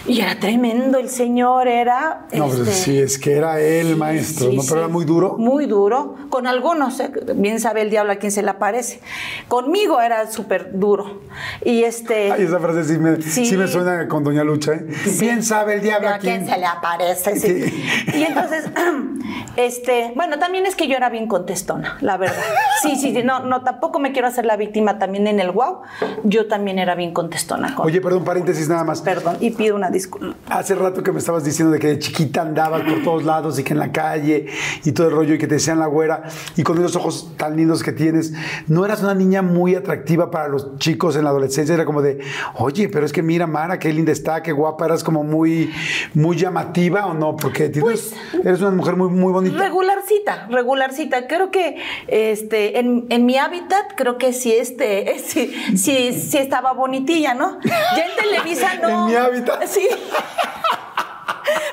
Y era tremendo, el señor era... No, pues este, sí, es que era él, maestro, sí, ¿no? Pero sí. era muy duro. Muy duro. Con algunos, ¿eh? bien sabe el diablo a quién se le aparece. Conmigo era súper duro. Y este. Ay, esa frase sí me, Sí. me suena con Doña Lucha, ¿eh? Bien sabe el diablo ¿A a quién. se le aparece? Sí. Y entonces, este, bueno, también es que yo era bien contestona, la verdad. Sí, sí, sí, no, no, tampoco me quiero hacer la víctima también en el wow. Yo también era bien contestona. Con, Oye, perdón, paréntesis nada más. perdón, y pido una disculpa. Hace rato que me estabas diciendo de que de chiquita andabas por todos lados y que en la calle y todo el rollo y que te decían la güera y con esos ojos tan lindos que tienes, ¿no eras una niña muy atractiva para los chicos en la adolescencia? Era como de, oye, pero es que mira, Mara, qué linda está, qué guapa, eras como muy, muy llamativa o no, porque tienes- eres una mujer muy, muy bonita. Regularcita, regularcita. Creo que este, en, en mi hábitat, creo que sí, este, sí, sí, sí estaba bonitilla, ¿no? Ya en Televisa no. En mi hábitat. Sí.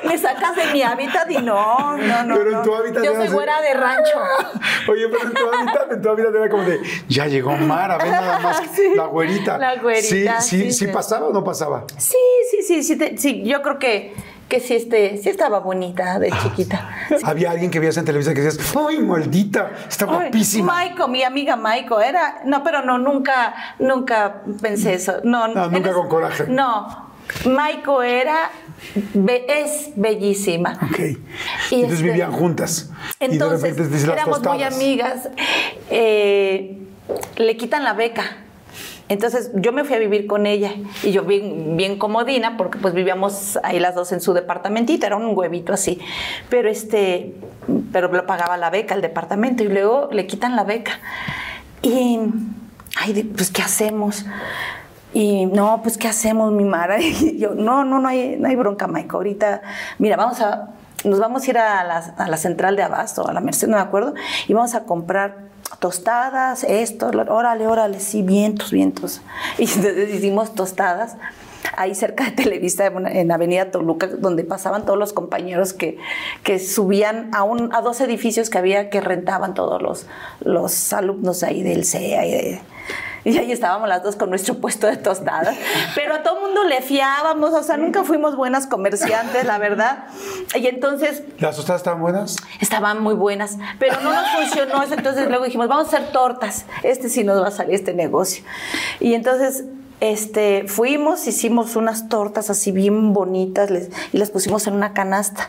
Me sacas de mi hábitat y no, no, no. Pero en tu hábitat Yo soy güera de rancho. Oye, pero en tu hábitat, en tu hábitat era como de, ya llegó Mara, ven nada más, la güerita. la güerita, Sí, sí, sí, pasaba o no pasaba? Sí, sí, sí, sí, te- sí, yo creo que, que sí, este, sí estaba bonita de chiquita. Había alguien que veías en televisión que decías, ¡ay, maldita! Está guapísima. Maiko, mi amiga Maiko, era. No, pero no, nunca, nunca pensé eso. No, No, nunca con coraje. No. Maiko era. be- es bellísima. Ok. Y Entonces este- vivían juntas. y de Entonces, repente las éramos muy amigas. Eh, le quitan la beca. Entonces yo me fui a vivir con ella y yo bien, bien comodina porque pues vivíamos ahí las dos en su departamentito, era un huevito así. Pero este, pero lo pagaba la beca, el departamento y luego le quitan la beca. Y, ay, de- pues ¿qué hacemos? Y no, pues ¿qué hacemos, mi Mara? Y yo, no, no, no hay, no hay bronca, Maiko. Ahorita, mira, vamos a, nos vamos a ir a la, a la central de abasto, a la Merced, no me acuerdo, y vamos a comprar tostadas, esto, órale, órale, sí, vientos, vientos. Y entonces hicimos tostadas ahí cerca de Televisa, en Avenida Toluca, donde pasaban todos los compañeros que, que subían a, un, a dos edificios que había que rentaban todos los, los alumnos ahí del CEA y de, Y ahí estábamos las dos con nuestro puesto de tostadas. Pero a todo mundo le fiábamos, o sea, nunca fuimos buenas comerciantes, la verdad. Y entonces ¿Las tostadas estaban buenas? estaban muy buenas, pero no nos funcionó eso. Entonces luego dijimos, vamos a hacer tortas. Este sí nos va a salir este negocio. Y entonces este, fuimos, hicimos unas tortas así bien bonitas les- y las pusimos en una canasta.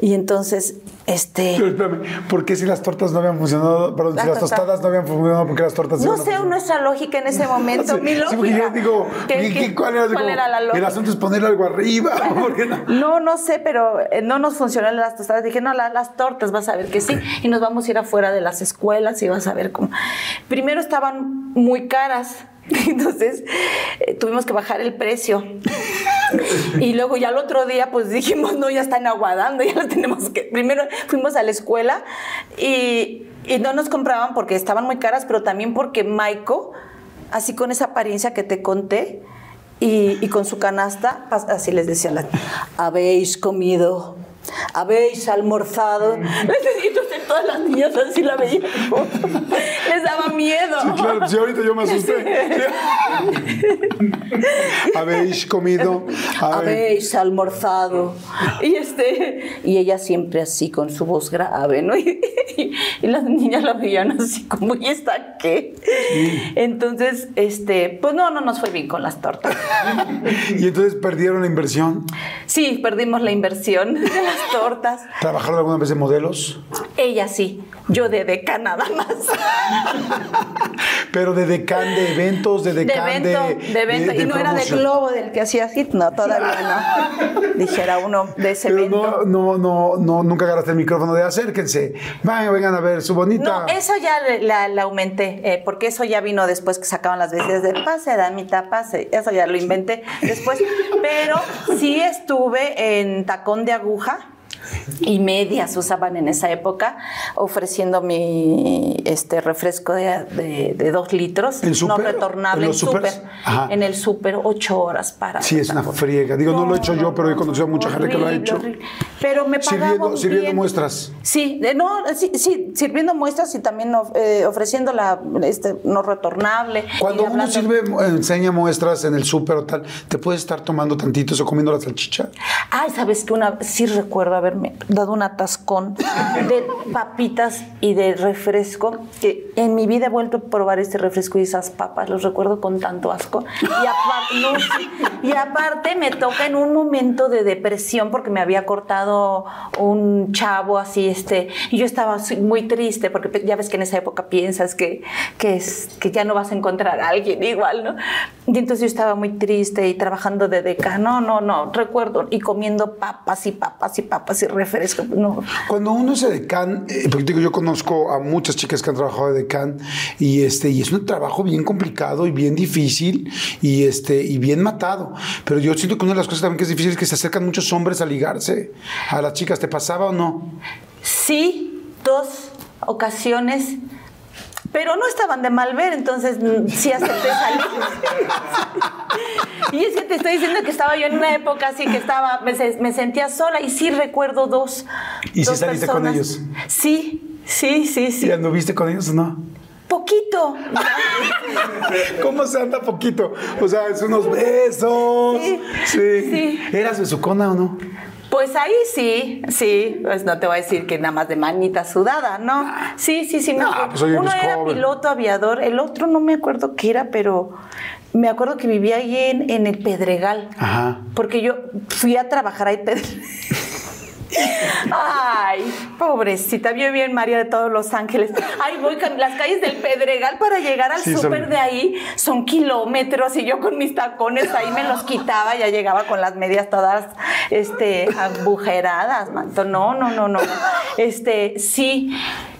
Y entonces, este... Pero espérame, ¿por qué si las tortas no habían funcionado? Perdón, Las si las tostadas. no habían funcionado, ¿por qué las tortas No a sé nuestra lógica en ese momento, Sí, mi sí, lógica. porque yo digo, ¿Qué- ¿y qué- qué- ¿cuál, era, cuál Como, era la lógica? El asunto es ponerle algo arriba. ¿por qué no? No, no sé, pero eh, no nos funcionaron las tostadas. Dije, no, la- las tortas, vas a ver que sí. Y nos vamos a ir afuera de las escuelas y vas a ver cómo. Primero estaban muy caras. Entonces eh, tuvimos que bajar el precio. Y luego ya el otro día pues dijimos, no, ya están aguadando, ya las tenemos que... Primero fuimos a la escuela y, no nos compraban porque estaban muy caras, pero también porque Maiko, así con esa apariencia que te conté, y, y con su canasta, as- así les decía, la, habéis comido, habéis almorzado. Entonces todas las niñas así la veían, les daba miedo. Sí, claro, sí, ahorita yo me asusté. Habéis comido. habéis almorzado. Y este, y ella siempre así con su voz grave, ¿no? Y, y las niñas la veían así como, ¿y esta qué? Entonces, este, pues no, no nos fue bien con las tortas. Y entonces perdieron la inversión. Sí, perdimos la inversión de las tortas. ¿Trabajaron alguna vez en modelos? Ella sí, yo de deca nada más. Pero de decán de eventos, de De decán de. evento, de evento. de y no era de globo del que hacía así, no, todavía no. Dijera uno de ese Pero evento. no, no, no, no, nunca agarraste el micrófono de acérquense. Vengan, vengan a ver su bonita. No, eso ya la aumenté, eh, porque eso ya vino después que sacaban las veces de pase, damita, pase. Eso ya lo inventé después. Pero sí estuve en tacón de aguja y medias usaban en esa época, ofreciendo mi este refresco de, de- de dos litros, ¿En no retornable, ¿En súper. Ajá. En el súper, ocho horas para. Sí, es una friega. Digo, no, lo he hecho yo, pero he conocido a mucha gente que lo ha hecho. horrible. Pero me pagaban Sirviendo, sirviendo bien. muestras. Sí, de- no, sí, sí, sirviendo muestras y también eh, ofreciendo la este, no retornable. Cuando uno hablando- sirve, enseña muestras en el súper o tal, ¿te puedes estar tomando tantitos o comiendo la salchicha? Ay, sabes que una sí recuerdo haberme dado un atascón de papitas y de refresco, que en mi vida he vuelto a probar este refresco y esas papas, los recuerdo con tanto asco. Y aparte. Y aparte me toca en un momento de depresión porque me había cortado un chavo así, este, y yo estaba muy triste porque pe- ya ves que en esa época piensas que, que, es, que ya no vas a encontrar a alguien igual, ¿no? Y entonces yo estaba muy triste y trabajando de deca, no, no, no, recuerdo, y comiendo papas y papas y papas y refresco, no. Cuando uno se decán, eh, porque digo, yo conozco a muchas chicas que han trabajado de decán y este y es un trabajo bien complicado y bien difícil y este y bien matado. Pero yo siento que una de las cosas también que es difícil es que se acercan muchos hombres a ligarse a las chicas. ¿Te pasaba o no? Sí, dos ocasiones, pero no estaban de mal ver, entonces mm, sí acepté salir. y es que te estoy diciendo que estaba yo en una época así que estaba, me, se- me sentía sola y sí recuerdo dos. ¿Y si dos saliste con ellos? Sí, sí, sí, sí. ¿Y anduviste con ellos o no? Poquito. ¿Cómo se anda poquito? O sea, es unos besos. Sí, Sí. sí. ¿Eras besucona o no? Pues ahí sí, sí, pues no te voy a decir que nada más de manita sudada, ¿no? Sí, sí, sí. Me Ah, acuerdo. pues, Uno era joven. piloto aviador, el otro no me acuerdo qué era, pero me acuerdo que vivía ahí en, en el Pedregal. Ajá. Porque yo fui a trabajar ahí. Pedre- Ay, pobrecita, yo vivía en María de todos los Ángeles. Ay, voy con las calles del Pedregal para llegar al Sí, son- súper de ahí. Son kilómetros y yo con mis tacones ahí me los quitaba, ya llegaba con las medias todas este, agujeradas. manto. No, no, no, no. Este, sí,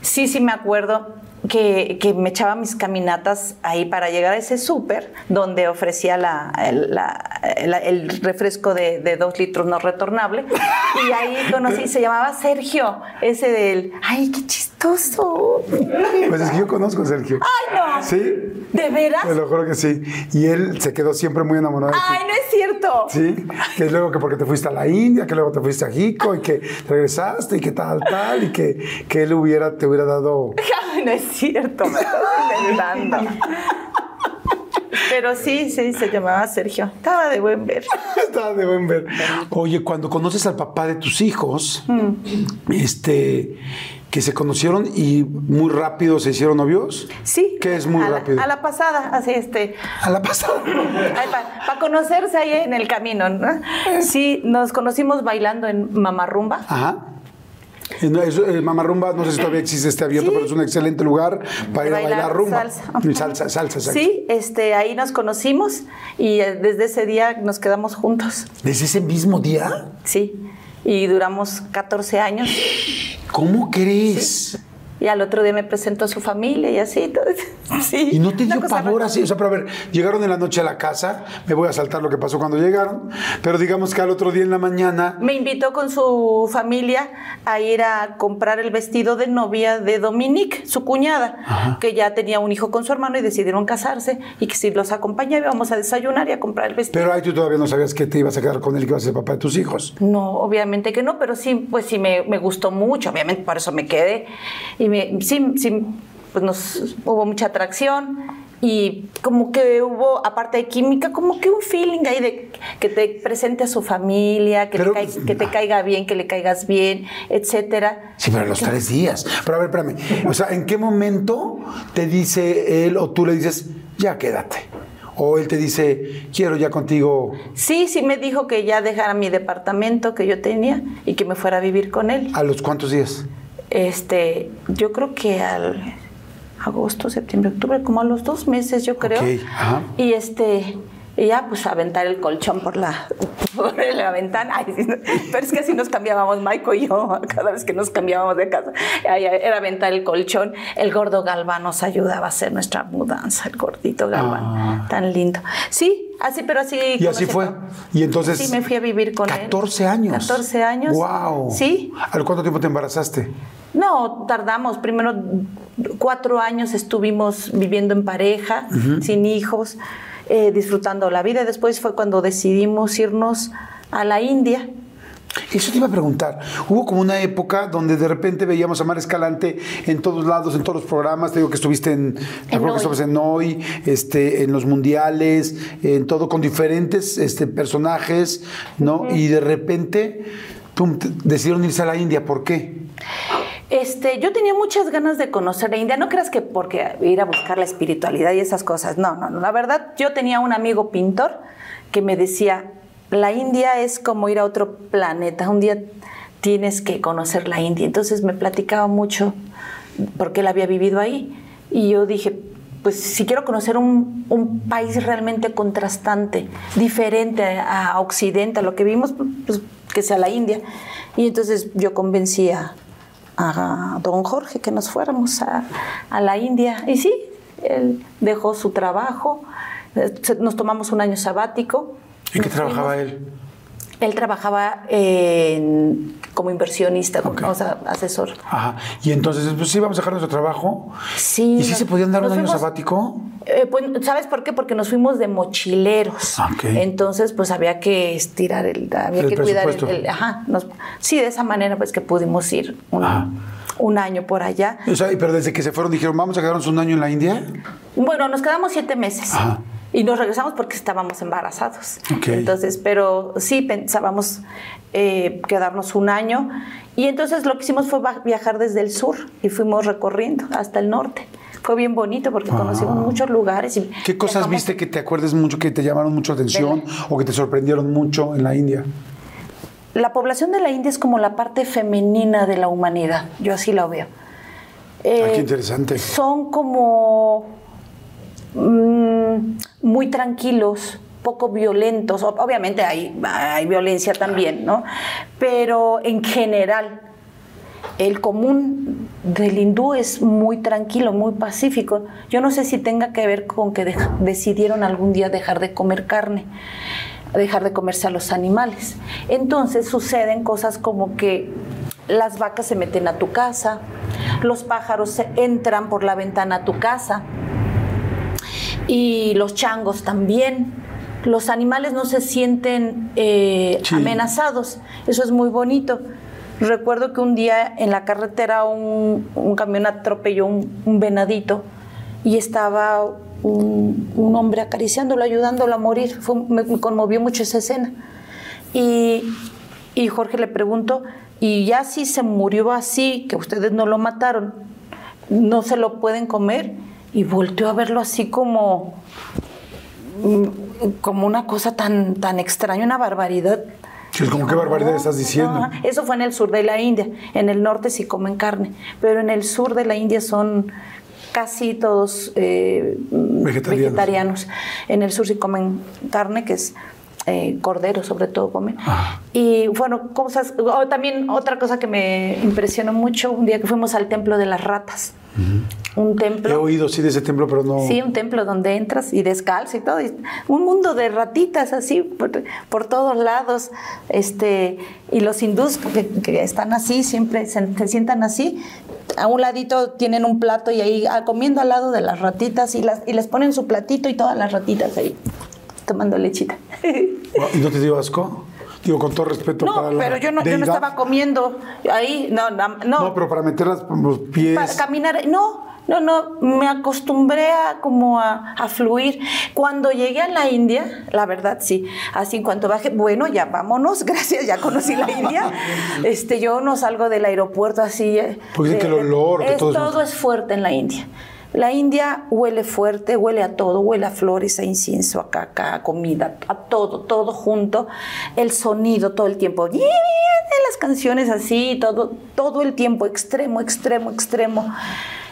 sí, sí me acuerdo que, que me echaba mis caminatas ahí para llegar a ese súper donde ofrecía la, el, la- el- el refresco de, de dos litros no retornable. Y ahí conocí, se llamaba Sergio, ese del, ay, qué chistoso. Pues es que yo conozco a Sergio. Ay, no. ¿Sí? ¿De veras? Te lo juro que sí. Y él se quedó siempre muy enamorado de ti. Ay, no es cierto. Sí, que luego que porque te fuiste a la India, que luego te fuiste a Jico y que regresaste y que tal, tal, y que, que él hubiera, te hubiera dado. Ay, no es cierto, me estás inventando. pero sí, sí, se llamaba Sergio. Estaba de buen ver. Estaba de buen ver. Oye, cuando conoces al papá de tus hijos, Mm. este, que se conocieron y muy rápido se hicieron novios. Sí. ¿Qué es muy a la- rápido? a la pasada, así este. A la pasada. Para conocerse ahí en el camino, ¿no? Sí, nos conocimos bailando en Mamarrumba. Ajá. Eh, no, eso, eh, Mamarrumba, no sé si todavía existe este abierto, Sí. pero es un excelente lugar para ir a Bailar bailar rumba. salsa. Salsa. Sí, este, ahí nos conocimos y eh, desde ese día nos quedamos juntos. ¿Desde ese mismo día? Sí, y duramos 14 años. ¿Cómo crees? Y al otro día me presentó a su familia y así. todo. Sí, Y no te dio pavor así. O sea, pero a ver, llegaron en la noche a la casa. Me voy a saltar lo que pasó cuando llegaron. Pero digamos que al otro día en la mañana. Me invitó con su familia a ir a comprar el vestido de novia de Dominique, su cuñada, que ya tenía un hijo con su hermano y decidieron casarse y que si los acompañaba íbamos a desayunar y a comprar el vestido. Pero ahí tú todavía no sabías que te ibas a quedar con él y que ibas a ser papá de tus hijos. No, obviamente que no, pero sí, pues sí me, me gustó mucho, obviamente por eso me quedé. Y me, sí, sí, pues nos hubo mucha atracción y como que hubo, aparte de química, como que un feeling ahí de que te presente a su familia, que, Pero- te, cai- que te caiga bien, que le caigas bien, etcétera. Sí, pero los tres días. Pero a ver, espérame. O sea, ¿en qué momento te dice él o tú le dices, ya quédate? O él te dice, quiero ya contigo. Sí, sí me dijo que ya dejara mi departamento que yo tenía y que me fuera a vivir con él. ¿A los cuántos días? Este, yo creo que al agosto, septiembre, octubre, como a los dos meses, yo creo. Ok, ajá. Y este, y ya pues aventar el colchón por la, por la ventana. Ay, pero es que así nos cambiábamos, Maiko y yo, cada vez que nos cambiábamos de casa. Era aventar el colchón. El gordo Galván nos ayudaba a hacer nuestra mudanza, el gordito Galván, Ah. tan lindo. Sí, así, pero así. Y así fue. Y entonces. Sí, me fui a vivir con él. 14 años. 14 años. ¡Wow! Sí. ¿Al cuánto tiempo te embarazaste? No, tardamos. Primero cuatro años estuvimos viviendo en pareja, sin hijos, eh, disfrutando la vida. Después fue cuando decidimos irnos a la India. Eso te iba a preguntar. Hubo como una época donde de repente veíamos a Mar Escalante en todos lados, en todos los programas. Te digo que estuviste en, acuerdo que estabas en Hoy, este, en los mundiales, en todo, con diferentes este, personajes, ¿no? Y de repente, pum, decidieron irse a la India. ¿Por qué? Este, yo tenía muchas ganas de conocer la India. No creas que porque ir a buscar la espiritualidad y esas cosas. No, no, no. La verdad, yo tenía un amigo pintor que me decía, la India es como ir a otro planeta. Un día tienes que conocer la India. Entonces me platicaba mucho porque él había vivido ahí. Y yo dije, pues si quiero conocer un, país realmente contrastante, diferente a Occidente, a lo que vimos, pues que sea la India. Y entonces yo convencí a, a don Jorge que nos fuéramos a, a la India. Y sí, él dejó su trabajo, eh, nos tomamos un año sabático. ¿En qué trabajaba él? Él trabajaba en- como inversionista, Ok. o sea, asesor. Ajá. Y entonces, pues sí, vamos a dejar nuestro trabajo. Sí. ¿Y sí se podían dar un año sabático? Eh, pues, ¿Sabes por qué? Porque nos fuimos de mochileros. Ah, ok. Entonces, pues había que estirar el, había El que cuidar el, ajá. nos- sí, de esa manera, pues que pudimos ir un, Ajá. un año por allá. O sea, pero desde que se fueron dijeron, vamos a quedarnos un año en la India. Bueno, nos quedamos siete meses. Ajá. Y nos regresamos porque estábamos embarazados. Ok. Entonces, pero sí pensábamos eh, quedarnos un año. Y entonces lo que hicimos fue viajar desde el sur y fuimos recorriendo hasta el norte. Fue bien bonito porque conocimos muchos lugares. Y ¿Qué cosas viste que te acuerdes mucho, que te llamaron mucho atención o que te sorprendieron mucho en la India? La población de la India es como la parte femenina de la humanidad. Yo así la veo. Eh, Ah, qué interesante. Son como mm, muy tranquilos, poco violentos. Obviamente hay, hay violencia también, ¿no? Pero en general, el común del hindú es muy tranquilo, muy pacífico. Yo no sé si tenga que ver con que decidieron algún día dejar de comer carne, dejar de comerse a los animales. Entonces suceden cosas como que las vacas se meten a tu casa, los pájaros se entran por la ventana a tu casa y los changos también. Los animales no se sienten eh, Sí. amenazados. Eso es muy bonito. Recuerdo que un día en la carretera un, un camión atropelló un, un venadito y estaba un, un hombre acariciándolo, ayudándolo a morir. Fue- me, me conmovió mucho esa escena. Y, y Jorge le preguntó, ¿y ya si se murió así, que ustedes no lo mataron, no se lo pueden comer? Y volteó a verlo así como, mm, como una cosa tan, tan extraña, una barbaridad. Sí, es como, ¿qué barbaridad estás diciendo? Ajá, Eso fue en el sur de la India. En el norte sí comen carne, pero en el sur de la India son casi todos eh, Vegetarianos. vegetarianos. En el sur sí comen carne, que es eh, cordero, sobre todo comen. Ah. Y bueno, cosas. oh, también otra cosa que me impresionó mucho, un día que fuimos al templo de las ratas. Un templo. He oído sí de ese templo, pero no. Sí, un templo donde entras y descalzo y todo. y un mundo de ratitas así por, por todos lados. Este, y los hindús que, que están así, siempre se, se sientan así. A un ladito tienen un plato y ahí ah, comiendo al lado de las ratitas y, las, y les ponen su platito y todas las ratitas ahí tomando lechita. ¿Y no te dio asco? Digo, con todo respeto No, para la pero yo no, yo no estaba comiendo ahí, no, no, No, pero para por los pies. Para caminar, no, no, no, me acostumbré a como a, a fluir. Cuando llegué a la India, la verdad sí, así en cuanto bajé, bueno, ya vámonos, gracias, ya conocí la India. Este, yo no salgo del aeropuerto así. eh, Porque que el olor, que es- todo es- todo es fuerte en la India. La India huele fuerte, huele a todo, huele a flores, a incienso, a caca, a comida, a todo, todo junto. El sonido todo el tiempo, las canciones así, todo, todo el tiempo, extremo, extremo, extremo.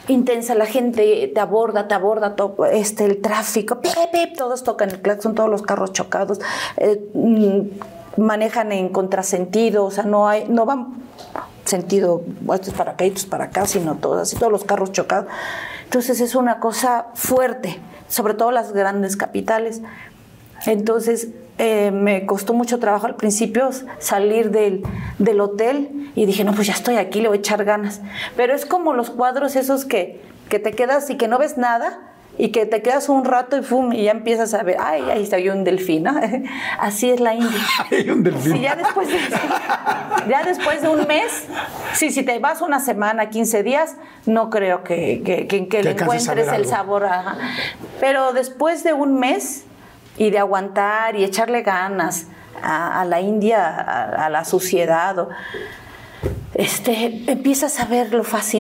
Intensa, la gente te aborda, te aborda, este, el tráfico, todos tocan el claxon, todos los carros chocados, eh, mm, manejan en contrasentido, o sea, no hay, no van sentido, esto es para acá esto es para acá, sino todos, así todos los carros chocados. Entonces es una cosa fuerte, sobre todo las grandes capitales. Entonces eh, me costó mucho trabajo al principio salir del, del hotel y dije, no, pues ya estoy aquí, le voy a echar ganas. Pero es como los cuadros esos que, que te quedas y que no ves nada y que te quedas un rato y, ¡fum! y ya empiezas a ver, ay, ahí está yo un delfín. ¿no? Así es la India. Hay un delfín. Sí, ya después de, ya después de un mes, sí, si te vas una semana, 15 días, no creo que, que, que- que le encuentres el sabor. ajá. Pero después de un mes y de aguantar y echarle ganas a, la India, a, la suciedad, o- este, empiezas a ver lo fácil.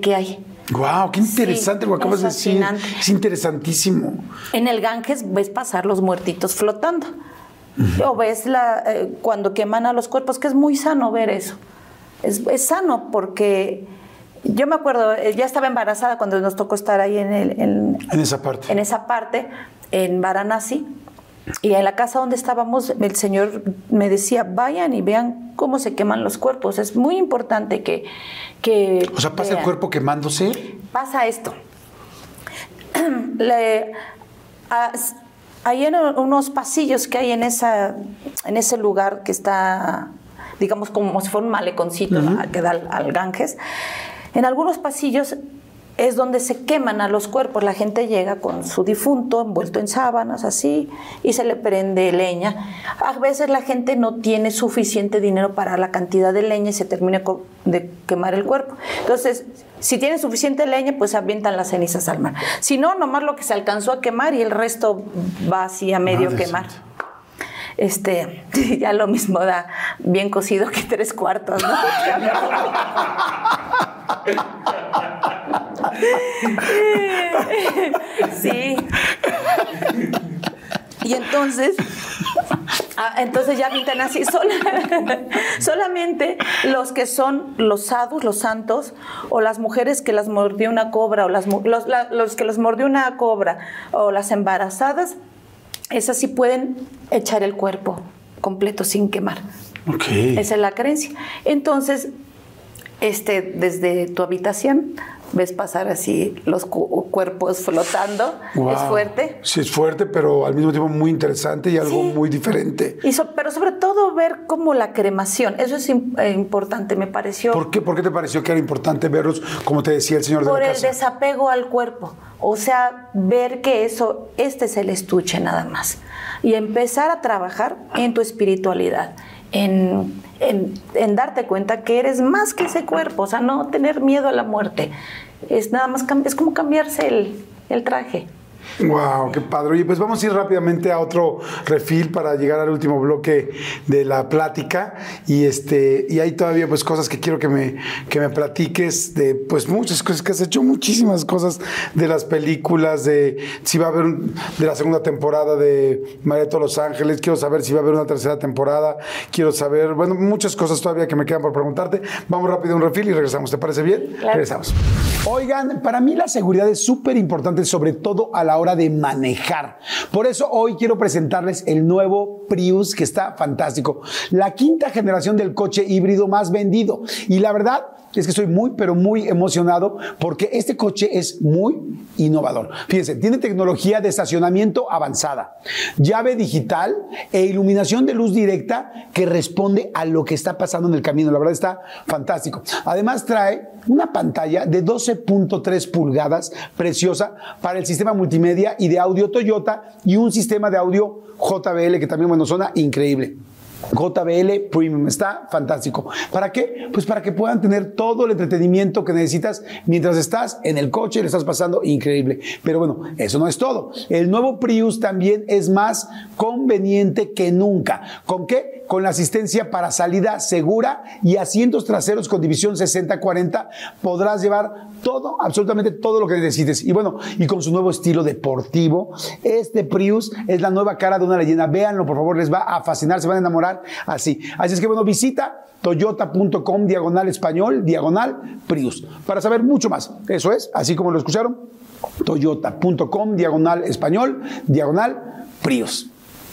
Que hay. Wow, qué interesante Sí, lo que acabas de es decir. Es interesantísimo. En el Ganges ves pasar los muertitos flotando. O ves la, eh, cuando queman a los cuerpos, que es muy sano ver eso. Es, es sano porque yo me acuerdo, eh, ya estaba embarazada cuando nos tocó estar ahí en, el, en, En esa parte. en esa parte, en Varanasi. Y en la casa donde estábamos, el Señor me decía, vayan y vean cómo se queman los cuerpos. Es muy importante que... que O sea, pasa el vean cuerpo quemándose. pasa esto. Le- a- hay unos pasillos que hay en, esa, en ese lugar que está, digamos, como si fuera un maleconcito ¿no? que da al, al Ganges. En algunos pasillos es donde se queman a los cuerpos. La gente llega con su difunto envuelto en sábanas, así, y se le prende leña. A veces la gente no tiene suficiente dinero para la cantidad de leña y se termina de quemar el cuerpo. Entonces, si tienen suficiente leña, pues avientan las cenizas al mar. Si no, nomás lo que se alcanzó a quemar y el resto va así a medio Madre quemar. santa. Este, ya lo mismo da bien cocido que tres cuartos, ¿no? sí. Y entonces, ah, entonces ya pintan así. solamente los que son los sadus, los santos, o las mujeres que las mordió una cobra, o las, los, que mordió una cobra, o las embarazadas, esas sí pueden echar el cuerpo completo sin quemar. Okay. Esa es la creencia. Entonces, este, desde tu habitación ves pasar así los cuerpos flotando. Es fuerte. Sí, es fuerte, pero al mismo tiempo muy interesante y algo muy diferente. Y pero sobre todo ver como la cremación. Eso es eh, importante, me pareció. ¿Por qué? ¿Por qué te pareció que era importante verlos, como te decía el señor de Por la el desapego al cuerpo. O sea, ver que eso, este es el estuche nada más. Y empezar a trabajar en tu espiritualidad. En, en, darte cuenta que eres más que ese cuerpo, o sea, no tener miedo a la muerte. Es nada más, es como cambiarse el, el traje. Wow, qué padre. Oye, pues vamos a ir rápidamente a otro refil para llegar al último bloque de la plática. Y este, y hay todavía pues cosas que quiero que me, que me platiques de pues muchas cosas que has hecho, muchísimas cosas de las películas, de si va a haber de la segunda temporada de Mareto Los Ángeles, quiero saber si va a haber una tercera temporada, quiero saber, bueno, muchas cosas todavía que me quedan por preguntarte. Vamos rápido a un refil y regresamos. ¿Te parece bien? Regresamos. Oigan, para mí la seguridad es súper importante, sobre todo a la hora de manejar. Por eso hoy quiero presentarles el nuevo Prius que está fantástico. La quinta generación del coche híbrido más vendido. Y la verdad es que estoy muy, pero muy emocionado porque este coche es muy innovador. Fíjense, tiene tecnología de estacionamiento avanzada, llave digital e iluminación de luz directa que responde a lo que está pasando en el camino. La verdad está fantástico. Además trae una pantalla de 12.3 pulgadas preciosa para el sistema multimedia y de audio Toyota y un sistema de audio JBL que también, bueno, suena increíble. JBL Premium. Está fantástico. ¿Para qué? Pues para que puedan tener todo el entretenimiento que necesitas mientras estás en el coche y le estás pasando increíble. Pero bueno, eso no es todo. El nuevo Prius también es más conveniente que nunca. ¿Con qué? Con la asistencia para salida segura y asientos traseros con división 60-40 podrás llevar todo, absolutamente todo lo que necesites. Y bueno, y con su nuevo estilo deportivo, este Prius es la nueva cara de una leyenda. Véanlo, por favor, les va a fascinar, se van a enamorar así. Así es que bueno, visita toyota.com diagonal español, diagonal Prius, para saber mucho más. Eso es, así como lo escucharon, toyota.com diagonal español, diagonal Prius.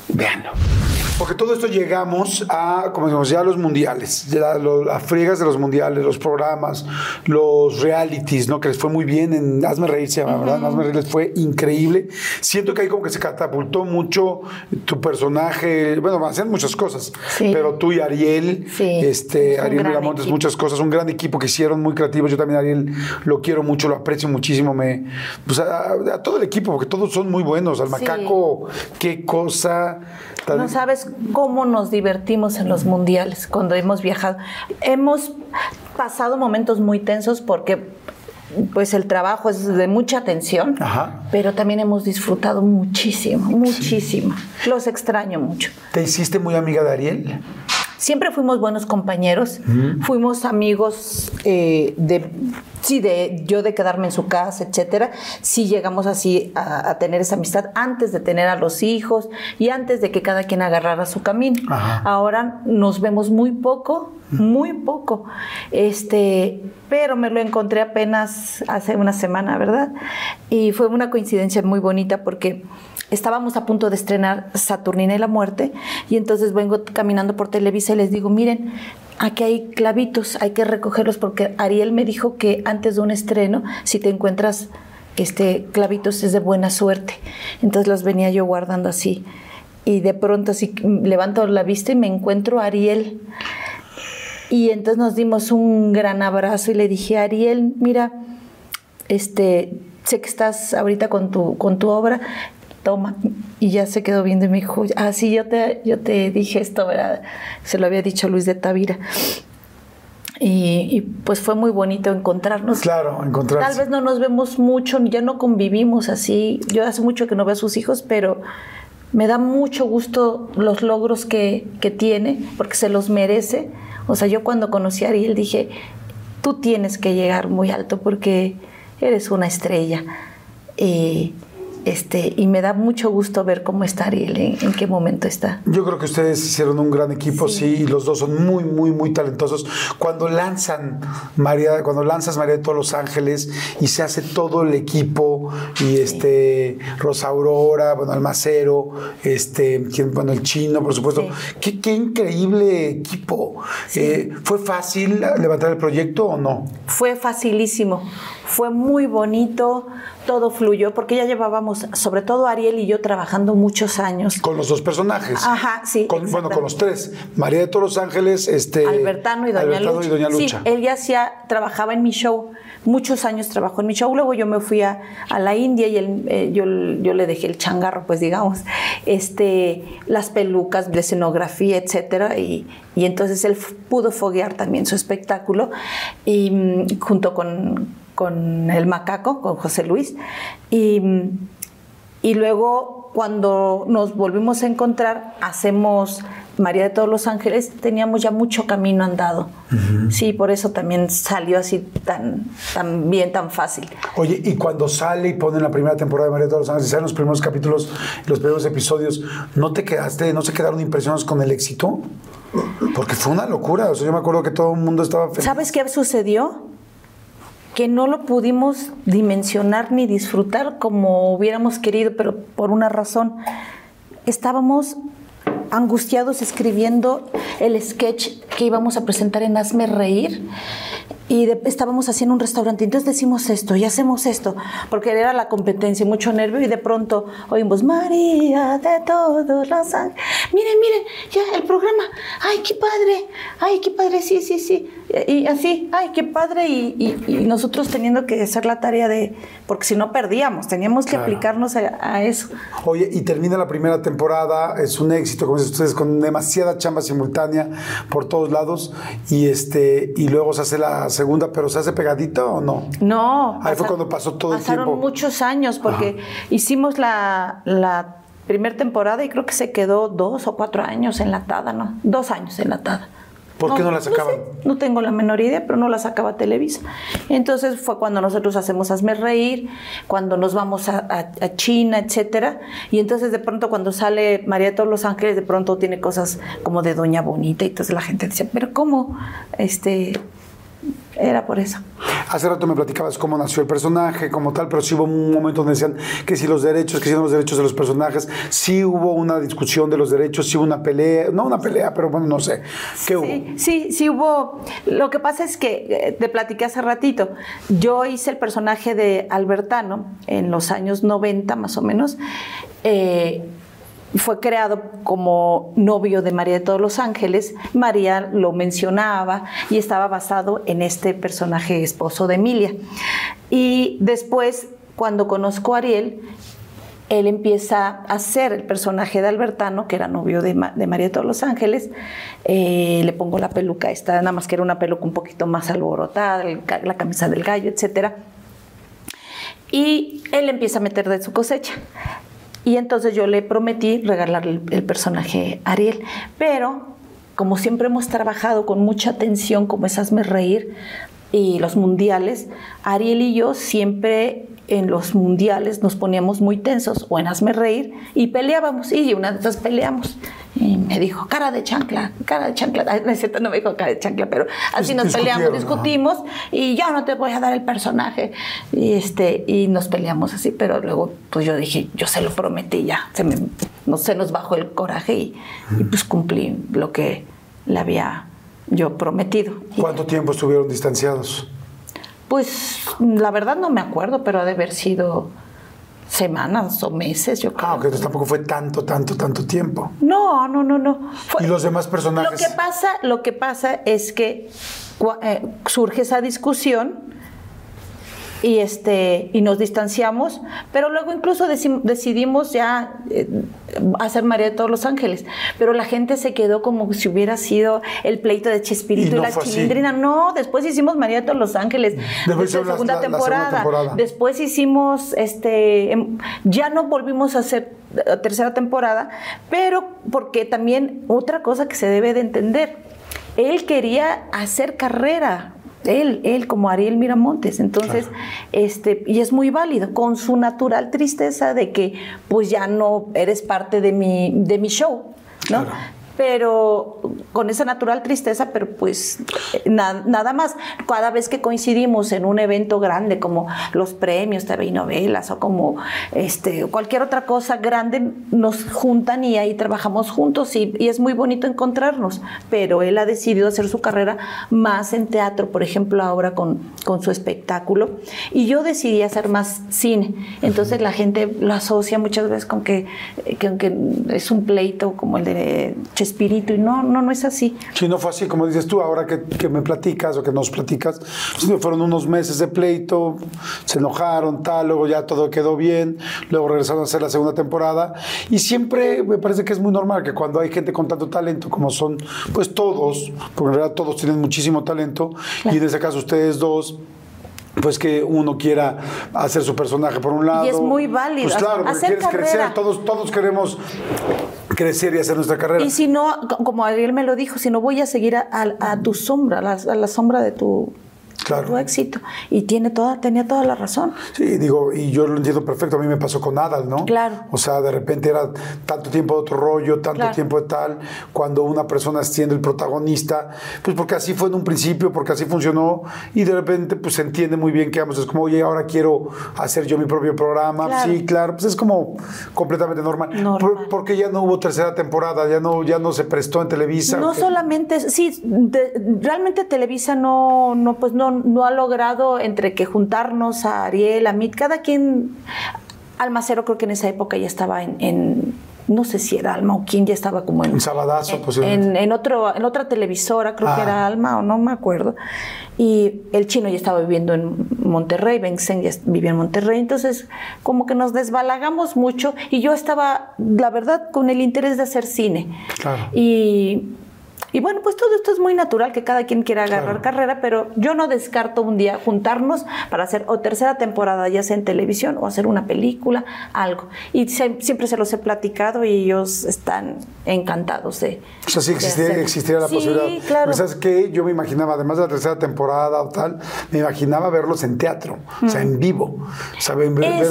Veanlo. Porque todo esto llegamos a, como decimos, ya los mundiales, ya las friegas de los mundiales, los programas, los realities, ¿no? Que les fue muy bien en Hazme Reír, se llama, ¿verdad? Hazme Reír les fue increíble. Siento que ahí como que se catapultó mucho tu personaje, bueno, van a hacer muchas cosas, pero tú y Ariel, este, Ariel Miramontes, muchas cosas, un gran equipo que hicieron, muy creativos. Yo también Ariel lo quiero mucho, lo aprecio muchísimo, me, pues a, todo el equipo, porque todos son muy buenos. Al macaco, qué cosa. No sabes cómo nos divertimos en los mundiales cuando hemos viajado. Hemos pasado momentos muy tensos porque pues el trabajo es de mucha tensión, pero también hemos disfrutado muchísimo, muchísimo. Los extraño mucho. ¿Te hiciste muy amiga de Ariel? Siempre fuimos buenos compañeros, fuimos amigos eh, de, sí, de yo de quedarme en su casa, etcétera. Sí llegamos así a, tener esa amistad antes de tener a los hijos y antes de que cada quien agarrara su camino. Ahora nos vemos muy poco, muy poco. Este, pero me lo encontré apenas hace una semana, ¿verdad? Y fue una coincidencia muy bonita porque estábamos a punto de estrenar Saturnina y la muerte y entonces vengo caminando por Televisa y les digo, miren, aquí hay clavitos, hay que recogerlos porque Ariel me dijo que antes de un estreno, si te encuentras este clavitos es de buena suerte. Entonces los venía yo guardando así y de pronto así levanto la vista y me encuentro a Ariel. Y entonces nos dimos un gran abrazo y le dije, Ariel, mira, este, sé que estás ahorita con tu, con tu obra, toma. Y ya se quedó viendo y me dijo, ah, sí, yo te, yo te dije esto, ¿verdad? Se lo había dicho Luis de Tavira. Y, pues fue muy bonito encontrarnos. Claro, encontrarnos. Tal vez no nos vemos mucho, ya no convivimos así. Yo hace mucho que no veo a sus hijos, pero me da mucho gusto los logros que, que tiene, porque se los merece. O sea, yo cuando conocí a Ariel dije, tú tienes que llegar muy alto porque eres una estrella. Eh, este, y me da mucho gusto ver cómo está Ariel, en, qué momento está. Yo creo que ustedes hicieron un gran equipo, sí. y los dos son muy, muy, muy talentosos. Cuando lanzan María, cuando lanzas María de todos los Ángeles y se hace todo el equipo, y este, Rosa Aurora, bueno, Almacero, este, bueno, el chino, por supuesto. Qué, qué, increíble equipo. Eh, ¿Fue fácil levantar el proyecto o no? Fue facilísimo fue muy bonito, todo fluyó, porque ya llevábamos, sobre todo Ariel y yo, trabajando muchos años. Con los dos personajes. Ajá, sí. bueno, con los tres. María de todos los Ángeles, este. Albertano y Doña, Lucha. Y Doña Lucha. Sí, él ya hacía, trabajaba en mi show. Muchos años trabajó en mi show. Luego yo me fui a, la India y él, eh, yo, yo, le dejé el changarro, pues digamos, este, las pelucas, la escenografía, etcétera. Y, y entonces él pudo foguear también su espectáculo. Y mm, junto con con el macaco, con José Luis. Y, y luego cuando nos volvimos a encontrar, hacemos María de todos los Ángeles, teníamos ya mucho camino andado. Sí, por eso también salió así tan, tan bien, tan fácil. Oye, y cuando sale y ponen la primera temporada de María de todos los Ángeles, salen los primeros capítulos, los primeros episodios, ¿no te quedaste, no se quedaron impresionados con el éxito? Porque fue una locura. O sea, yo me acuerdo que todo el mundo estaba feliz. ¿Sabes qué sucedió? Que no lo pudimos dimensionar ni disfrutar como hubiéramos querido, pero por una razón. Estábamos angustiados escribiendo el sketch que íbamos a presentar en Hazme Reír y estábamos haciendo un restaurante. Entonces decimos esto y hacemos esto, porque era la competencia, mucho nervio, y de pronto oímos María de todos los ángeles. Miren, miren, ya el programa. Ay, qué padre. Ay, qué padre, sí, sí, sí. Y así, ay, qué padre. Y, nosotros teniendo que hacer la tarea de, porque si no perdíamos, teníamos que aplicarnos a, eso. Oye, y termina la primera temporada, es un éxito, como dicen ustedes, con demasiada chamba simultánea por todos lados, y este, y luego se hace la segunda, pero ¿se hace pegadito o no? No. Ahí fue cuando pasó todo el tiempo. Pasaron muchos años porque hicimos la, la primera temporada y creo que se quedó dos o cuatro años enlatada, ¿no? Dos años enlatada. ¿Por qué no, la sacaban? No, tengo la menor idea, pero no la sacaba Televisa. Entonces fue cuando nosotros hacemos Hazme Reír, cuando nos vamos a, China, etcétera. Y entonces de pronto cuando sale María de todos los Ángeles, de pronto tiene cosas como de Doña Bonita. Y entonces la gente dice, pero ¿cómo? Este, era por eso. Hace rato me platicabas cómo nació el personaje, como tal, pero sí hubo un momento donde decían que si los derechos, que si no los derechos de los personajes, sí hubo una discusión de los derechos, sí hubo una pelea, no una pelea, pero bueno, no sé. ¿Qué hubo? Sí, sí hubo. Lo que pasa es que, eh, te platiqué hace ratito, yo hice el personaje de Albertano en los años 90 más o menos. Eh, fue creado como novio de María de todos los Ángeles. María lo mencionaba y estaba basado en este personaje esposo de Emilia. Y después, cuando conozco a Ariel, él empieza a ser el personaje de Albertano, que era novio de, María de todos los Ángeles. Eh, le pongo la peluca esta, nada más que era una peluca un poquito más alborotada, la camisa del gallo, etc. Y él empieza a meter de su cosecha. Y entonces yo le prometí regalarle el, personaje Ariel. Pero como siempre hemos trabajado con mucha atención, como es Hazme Reír y los mundiales, Ariel y yo siempre en los mundiales nos poníamos muy tensos o en Hazme Reír y peleábamos. Y una de esas peleamos. Y me dijo, cara de chancla, cara de chancla. no es cierto, no me dijo cara de chancla, pero así nos peleamos, discutimos y ya no te voy a dar el personaje. Y, este, y nos peleamos así, pero luego pues yo dije, yo se lo prometí ya. Se, me, no, se nos bajó el coraje y, y pues cumplí lo que le había yo prometido. ¿Cuánto tiempo estuvieron distanciados? Pues la verdad no me acuerdo, pero ha de haber sido semanas o meses, yo creo. Ah, que tampoco fue tanto, tanto, tanto tiempo. No, no, no, no. ¿Y los demás personajes? Lo que pasa, lo que pasa es que eh, surge esa discusión y este y nos distanciamos, pero luego incluso decidimos ya eh, hacer María de todos los Ángeles, pero la gente se quedó como si hubiera sido el pleito de Chespirito y, la Chilindrina. No, después hicimos María de todos los Ángeles, después la segunda, temporada. Después hicimos este em, ya no volvimos a hacer eh, tercera temporada, pero porque también otra cosa que se debe de entender, él quería hacer carrera él, él como Ariel Miramontes. Entonces, este, y es muy válido, con su natural tristeza de que pues ya no eres parte de mi, de mi show, ¿no? Pero con esa natural tristeza, pero pues nada más. Cada vez que coincidimos en un evento grande como los premios TV y novelas o como este, cualquier otra cosa grande, nos juntan y ahí trabajamos juntos y, es muy bonito encontrarnos. Pero él ha decidido hacer su carrera más en teatro, por ejemplo, ahora con, con su espectáculo. Y yo decidí hacer más cine. Entonces la gente lo asocia muchas veces con que, que, es un pleito como el de espíritu y no, no, no es así. Si no fue así, como dices tú, ahora que, me platicas o que nos platicas, pues, fueron unos meses de pleito, se enojaron, tal, luego ya todo quedó bien, luego regresaron a hacer la segunda temporada y siempre me parece que es muy normal que cuando hay gente con tanto talento como son, pues todos, porque en realidad todos tienen muchísimo talento y en ese caso ustedes dos, pues que uno quiera hacer su personaje por un lado. Y es muy válido. Pues claro, porque quieres crecer, todos, todos queremos crecer y hacer nuestra carrera. Y si no, como Ariel me lo dijo, si no voy a seguir a, tu sombra, a la sombra de tu claro. tu éxito. Y tiene toda, tenía toda la razón. Sí, digo, y yo lo entiendo perfecto, a mí me pasó con Adal, ¿no? Claro. O sea, de repente era tanto tiempo de otro rollo, tanto tiempo de tal, cuando una persona siendo el protagonista, pues porque así fue en un principio, porque así funcionó, y de repente pues se entiende muy bien que vamos, es como, oye, ahora quiero hacer yo mi propio programa, sí, claro, pues es como completamente normal. porque ya no hubo tercera temporada, ya no, ya no se prestó en Televisa. No solamente, sí, realmente Televisa no, no, pues no, no ha logrado entre que juntarnos a Ariel, a mí, cada quien, Almacero creo que en esa época ya estaba en, no sé si era Alma o quién ya estaba como en... En Sabadazo, en, en, otro, en otra televisora, creo que era ah. Alma o no me acuerdo. Y el chino ya estaba viviendo en Monterrey, Benzen ya vivía en Monterrey, entonces como que nos desbalagamos mucho y yo estaba, la verdad, con el interés de hacer cine. Claro. Y y bueno, pues todo esto es muy natural que cada quien quiera agarrar carrera, pero yo no descarto un día juntarnos para hacer o tercera temporada, ya sea en televisión o hacer una película, algo. Y siempre se los he platicado y ellos están encantados de. O sea, sí existiría, la sí, posibilidad. Claro. ¿Sabes qué? Yo me imaginaba, además de la tercera temporada o tal, me imaginaba verlos en teatro, o sea, en vivo. Eso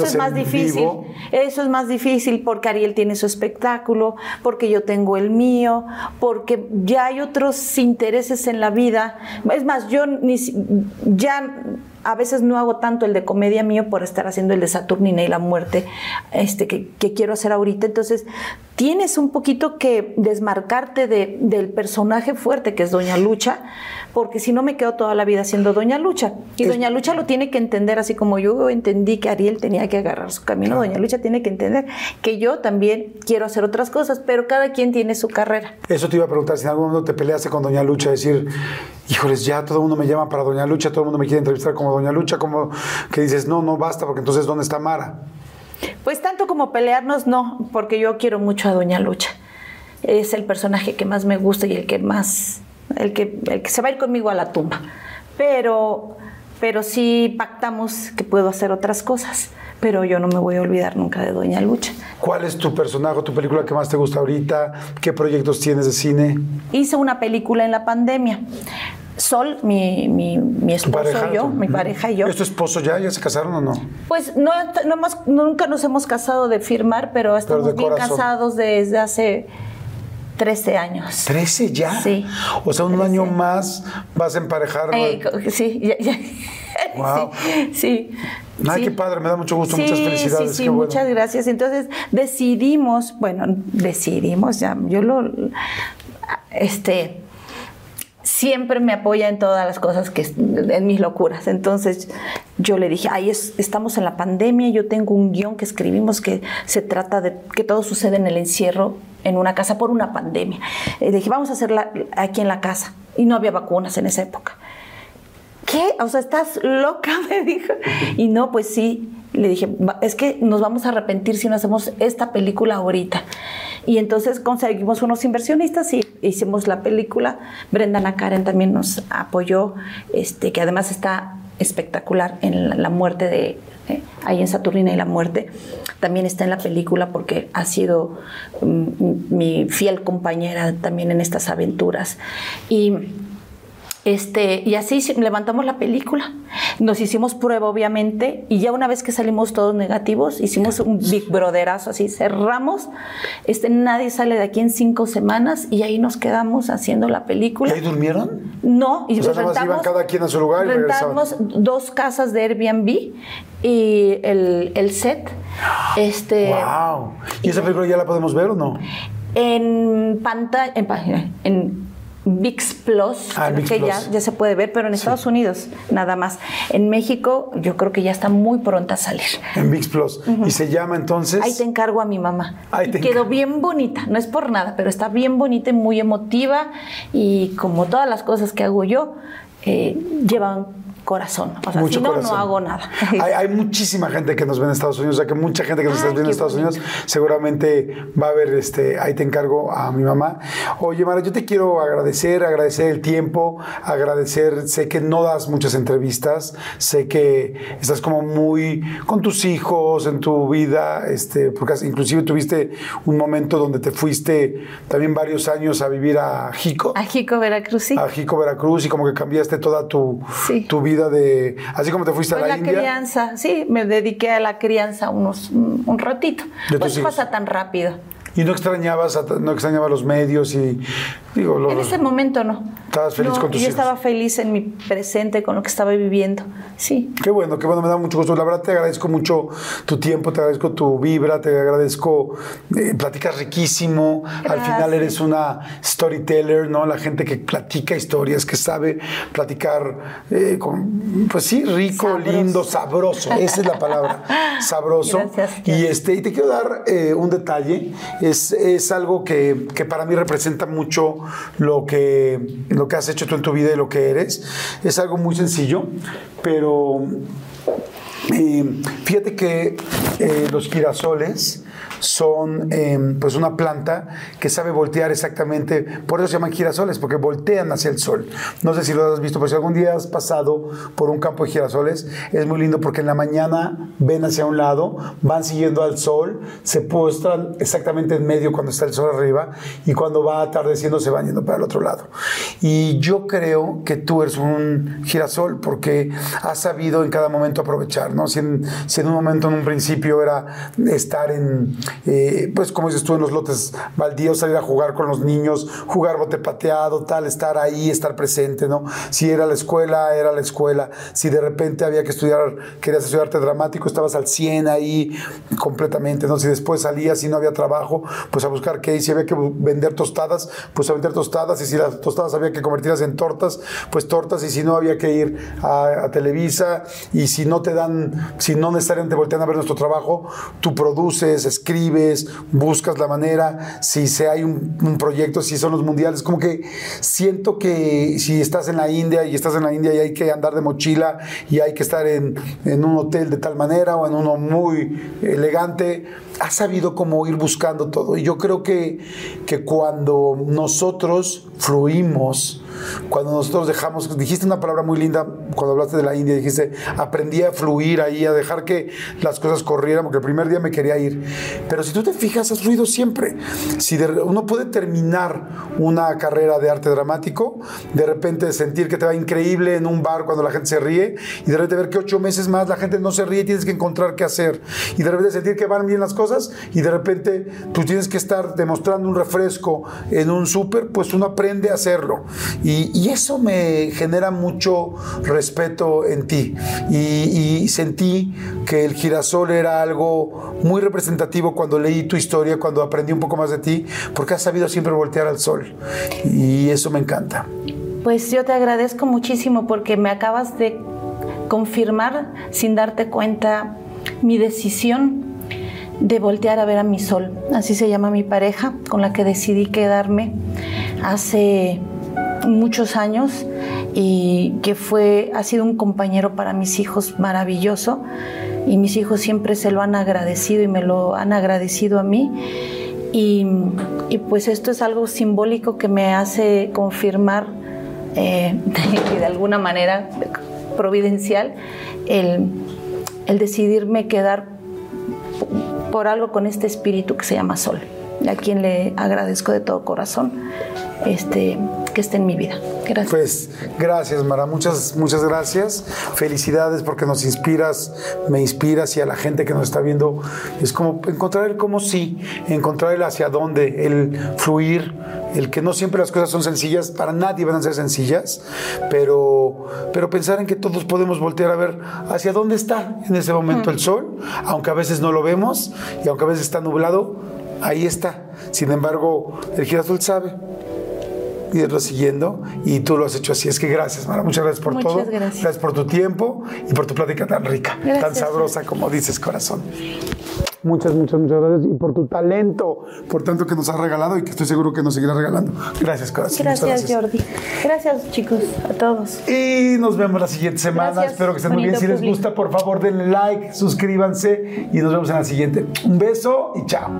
es más difícil. Eso es más difícil porque Ariel tiene su espectáculo, porque yo tengo el mío, porque ya hay otros intereses en la vida. Es más, yo ni, ya a veces no hago tanto el de comedia mío por estar haciendo el de Saturnina y la muerte este, que, quiero hacer ahorita. Entonces, tienes un poquito que desmarcarte de, del personaje fuerte que es Doña Lucha, porque si no me quedo toda la vida siendo Doña Lucha. Y Doña Lucha lo tiene que entender, así como yo entendí que Ariel tenía que agarrar su camino, Doña Lucha tiene que entender que yo también quiero hacer otras cosas, pero cada quien tiene su carrera. Eso te iba a preguntar, si en algún momento te peleaste con Doña Lucha, decir, híjoles, ya todo el mundo me llama para Doña Lucha, todo el mundo me quiere entrevistar como Doña Lucha, como que dices, no, no basta, porque entonces, ¿dónde está Mara? Pues tanto como pelearnos, no, porque yo quiero mucho a Doña Lucha. Es el personaje que más me gusta y el que más, el que, el que se va a ir conmigo a la tumba. Pero, pero sí pactamos que puedo hacer otras cosas pero yo no me voy a olvidar nunca de Doña Lucha. ¿Cuál es tu personaje, tu película que más te gusta ahorita? ¿Qué proyectos tienes de cine? Hice una película en la pandemia. Sol, mi, mi, mi esposo y yo, mi pareja y yo. ¿Es tu esposo ya? ¿Ya se casaron o no? Pues no, nunca nos hemos casado de firmar, pero estamos bien casados desde hace 13 años. ¿13 ya? Sí. O sea, un año más vas a emparejar. Eh, sí, ya, ya. Wow. Sí. sí. Ay, qué padre, me da mucho gusto, muchas felicidades. Sí, sí, muchas gracias. Entonces decidimos, bueno, decidimos, ya, yo lo, este, siempre me apoya en todas las cosas que en mis locuras. Entonces yo le dije, ay, estamos en la pandemia, yo tengo un guion que escribimos que se trata de que todo sucede en el encierro en una casa por una pandemia. Le dije, vamos a hacerla aquí en la casa. Y no había vacunas en esa época. ¿Qué? O sea, estás loca, me dijo. Y no, pues sí. Le dije, es que nos vamos a arrepentir si no hacemos esta película ahorita. Y entonces conseguimos unos inversionistas y hicimos la película. Brenda Karen también nos apoyó, este, que además está espectacular en la, muerte de, eh, ahí en Saturnina y la muerte. También está en la película porque ha sido mm, mi fiel compañera también en estas aventuras. Y Este, y así levantamos la película. Nos hicimos prueba, obviamente, y ya una vez que salimos todos negativos, hicimos un Big Brotherazo, así cerramos. Este, nadie sale de aquí en cinco semanas y ahí nos quedamos haciendo la película. ¿Y ahí durmieron? No, y O sea, más iban cada quien a su lugar y rentamos dos casas de Airbnb y el, el set. Este, ¡Wow! ¿Y esa película ya la podemos ver o no? En pantalla, en, en VIX Plus, Ah, creo ViX que Plus. ya, ya se puede ver, pero en Estados Unidos nada más. En México yo creo que ya está muy pronta a salir. En VIX Plus. Y se llama entonces. Ahí te encargo a mi mamá. Ahí Y te quedó bien bonita, no es por nada, pero está bien bonita y muy emotiva y como todas las cosas que hago yo, eh, llevan corazón. O sea, Mucho si no, corazón. no hago nada. Hay, hay muchísima gente que nos ve en Estados Unidos, o sea que mucha gente que nos está viendo en Estados bonito. Unidos seguramente va a ver este, ahí te encargo a mi mamá. Oye, Mara, yo te quiero agradecer, agradecer el tiempo, agradecer, sé que no das muchas entrevistas, sé que estás como muy con tus hijos, en tu vida, este, porque inclusive tuviste un momento donde te fuiste también varios años a vivir a Jico. A Jico, Veracruz, sí. a Jico, Veracruz, y como que cambiaste toda tu, Sí. tu vida de. Así como te fuiste Pues a la, la India. crianza, sí, me dediqué a la crianza unos, un, ratito. Pues pasa tan rápido. Y no extrañabas, a- no extrañabas los medios y. Digo, los, En ese momento no. Estabas feliz No, con tus Yo hijos. estaba feliz en mi presente, con lo que estaba viviendo. Sí. Qué bueno, qué bueno, me da mucho gusto. La verdad te agradezco mucho tu tiempo, te agradezco tu vibra, te agradezco, eh, platicas riquísimo. Al final eres una storyteller, ¿no? La gente que platica historias, que sabe platicar, eh, con, pues sí, rico, Sabroso. lindo, sabroso. Esa es la palabra, sabroso. Gracias, y, este, y te quiero dar eh, un detalle, es, es algo que, que para mí representa mucho lo que, lo que has hecho tú en tu vida y lo que eres. Es algo muy sencillo, pero eh, fíjate que eh, los girasoles son eh, pues una planta que sabe voltear exactamente, por eso se llaman girasoles, porque voltean hacia el sol. No sé si lo has visto, pero si algún día has pasado por un campo de girasoles, es muy lindo porque en la mañana ven hacia un lado, van siguiendo al sol, se postran exactamente en medio cuando está el sol arriba y cuando va atardeciendo se van yendo para el otro lado. Y yo creo que tú eres un girasol porque has sabido en cada momento aprovechar, ¿no? Si en, si en un momento, en un principio era estar en, eh, pues como dices tú, en los lotes baldíos, salir a jugar con los niños, jugar bote pateado, tal, estar ahí, estar presente, ¿no? Si era la escuela, era la escuela. Si de repente había que estudiar, querías estudiarte dramático, estabas al 100 ahí completamente, ¿no? Si después salías y no había trabajo, pues a buscar qué, y si había que vender tostadas, pues a vender tostadas, y si las tostadas había que convertirlas en tortas, pues tortas, y si no había que ir a, a Televisa, y si no te dan, si no necesariamente voltean a ver nuestro trabajo, tú produces, escribes, buscas la manera, si se hay un, proyecto, si son los mundiales, como que siento que si estás en la India y estás en la India y hay que andar de mochila y hay que estar en, en un hotel de tal manera o en uno muy elegante, has sabido cómo ir buscando todo. Y yo creo que, que cuando nosotros fluimos, cuando nosotros dejamos, dijiste una palabra muy linda cuando hablaste de la India, dijiste, aprendí a fluir ahí, a dejar que las cosas corrieran, porque el primer día me quería ir. Pero si tú te fijas, has fluido siempre. Si de- uno puede terminar una carrera de arte dramático, de repente sentir que te va increíble en un bar cuando la gente se ríe, y de repente ver que ocho meses más la gente no se ríe, tienes que encontrar qué hacer. Y de repente sentir que van bien las cosas, y de repente tú tienes que estar demostrando un refresco en un súper, pues uno aprende a hacerlo. Y, y eso me genera mucho respeto en ti. Y, y sentí que el girasol era algo muy representativo cuando leí tu historia, cuando aprendí un poco más de ti, porque has sabido siempre voltear al sol. Y eso me encanta. Pues yo te agradezco muchísimo porque me acabas de confirmar sin darte cuenta mi decisión de voltear a ver a mi sol. Así se llama mi pareja con la que decidí quedarme hace muchos años y que fue ha sido un compañero para mis hijos maravilloso y mis hijos siempre se lo han agradecido y me lo han agradecido a mí. Y, pues esto es algo simbólico que me hace confirmar eh, de, de alguna manera providencial el, el decidirme quedar por algo con este espíritu que se llama Sol, a quien le agradezco de todo corazón este, que esté en mi vida. Gracias. Pues gracias, Mara, muchas, muchas gracias. Felicidades porque nos inspiras, me inspiras y a la gente que nos está viendo es como encontrar el cómo sí, encontrar el hacia dónde, el fluir, el que no siempre las cosas son sencillas, para nadie van a ser sencillas, pero, pero pensar en que todos podemos voltear a ver hacia dónde está en ese momento el sol, aunque a veces no lo vemos y aunque a veces está nublado, ahí está. Sin embargo, el girasol sabe irlo siguiendo y tú lo has hecho así. Es que gracias, Mara. Muchas gracias por Muchas todo. gracias. por tu tiempo y por tu plática tan rica, tan Gracias. sabrosa como dices, corazón. Muchas, muchas, muchas gracias y por tu talento, por tanto que nos has regalado y que estoy seguro que nos seguirá regalando. Gracias, corazón. Muchas Gracias, Jordi. Gracias, chicos, a todos. Y nos vemos la siguiente semana. Gracias, Espero que estén muy bien. Si les gusta, por favor, denle like, suscríbanse y nos vemos en la siguiente. Un beso y chao.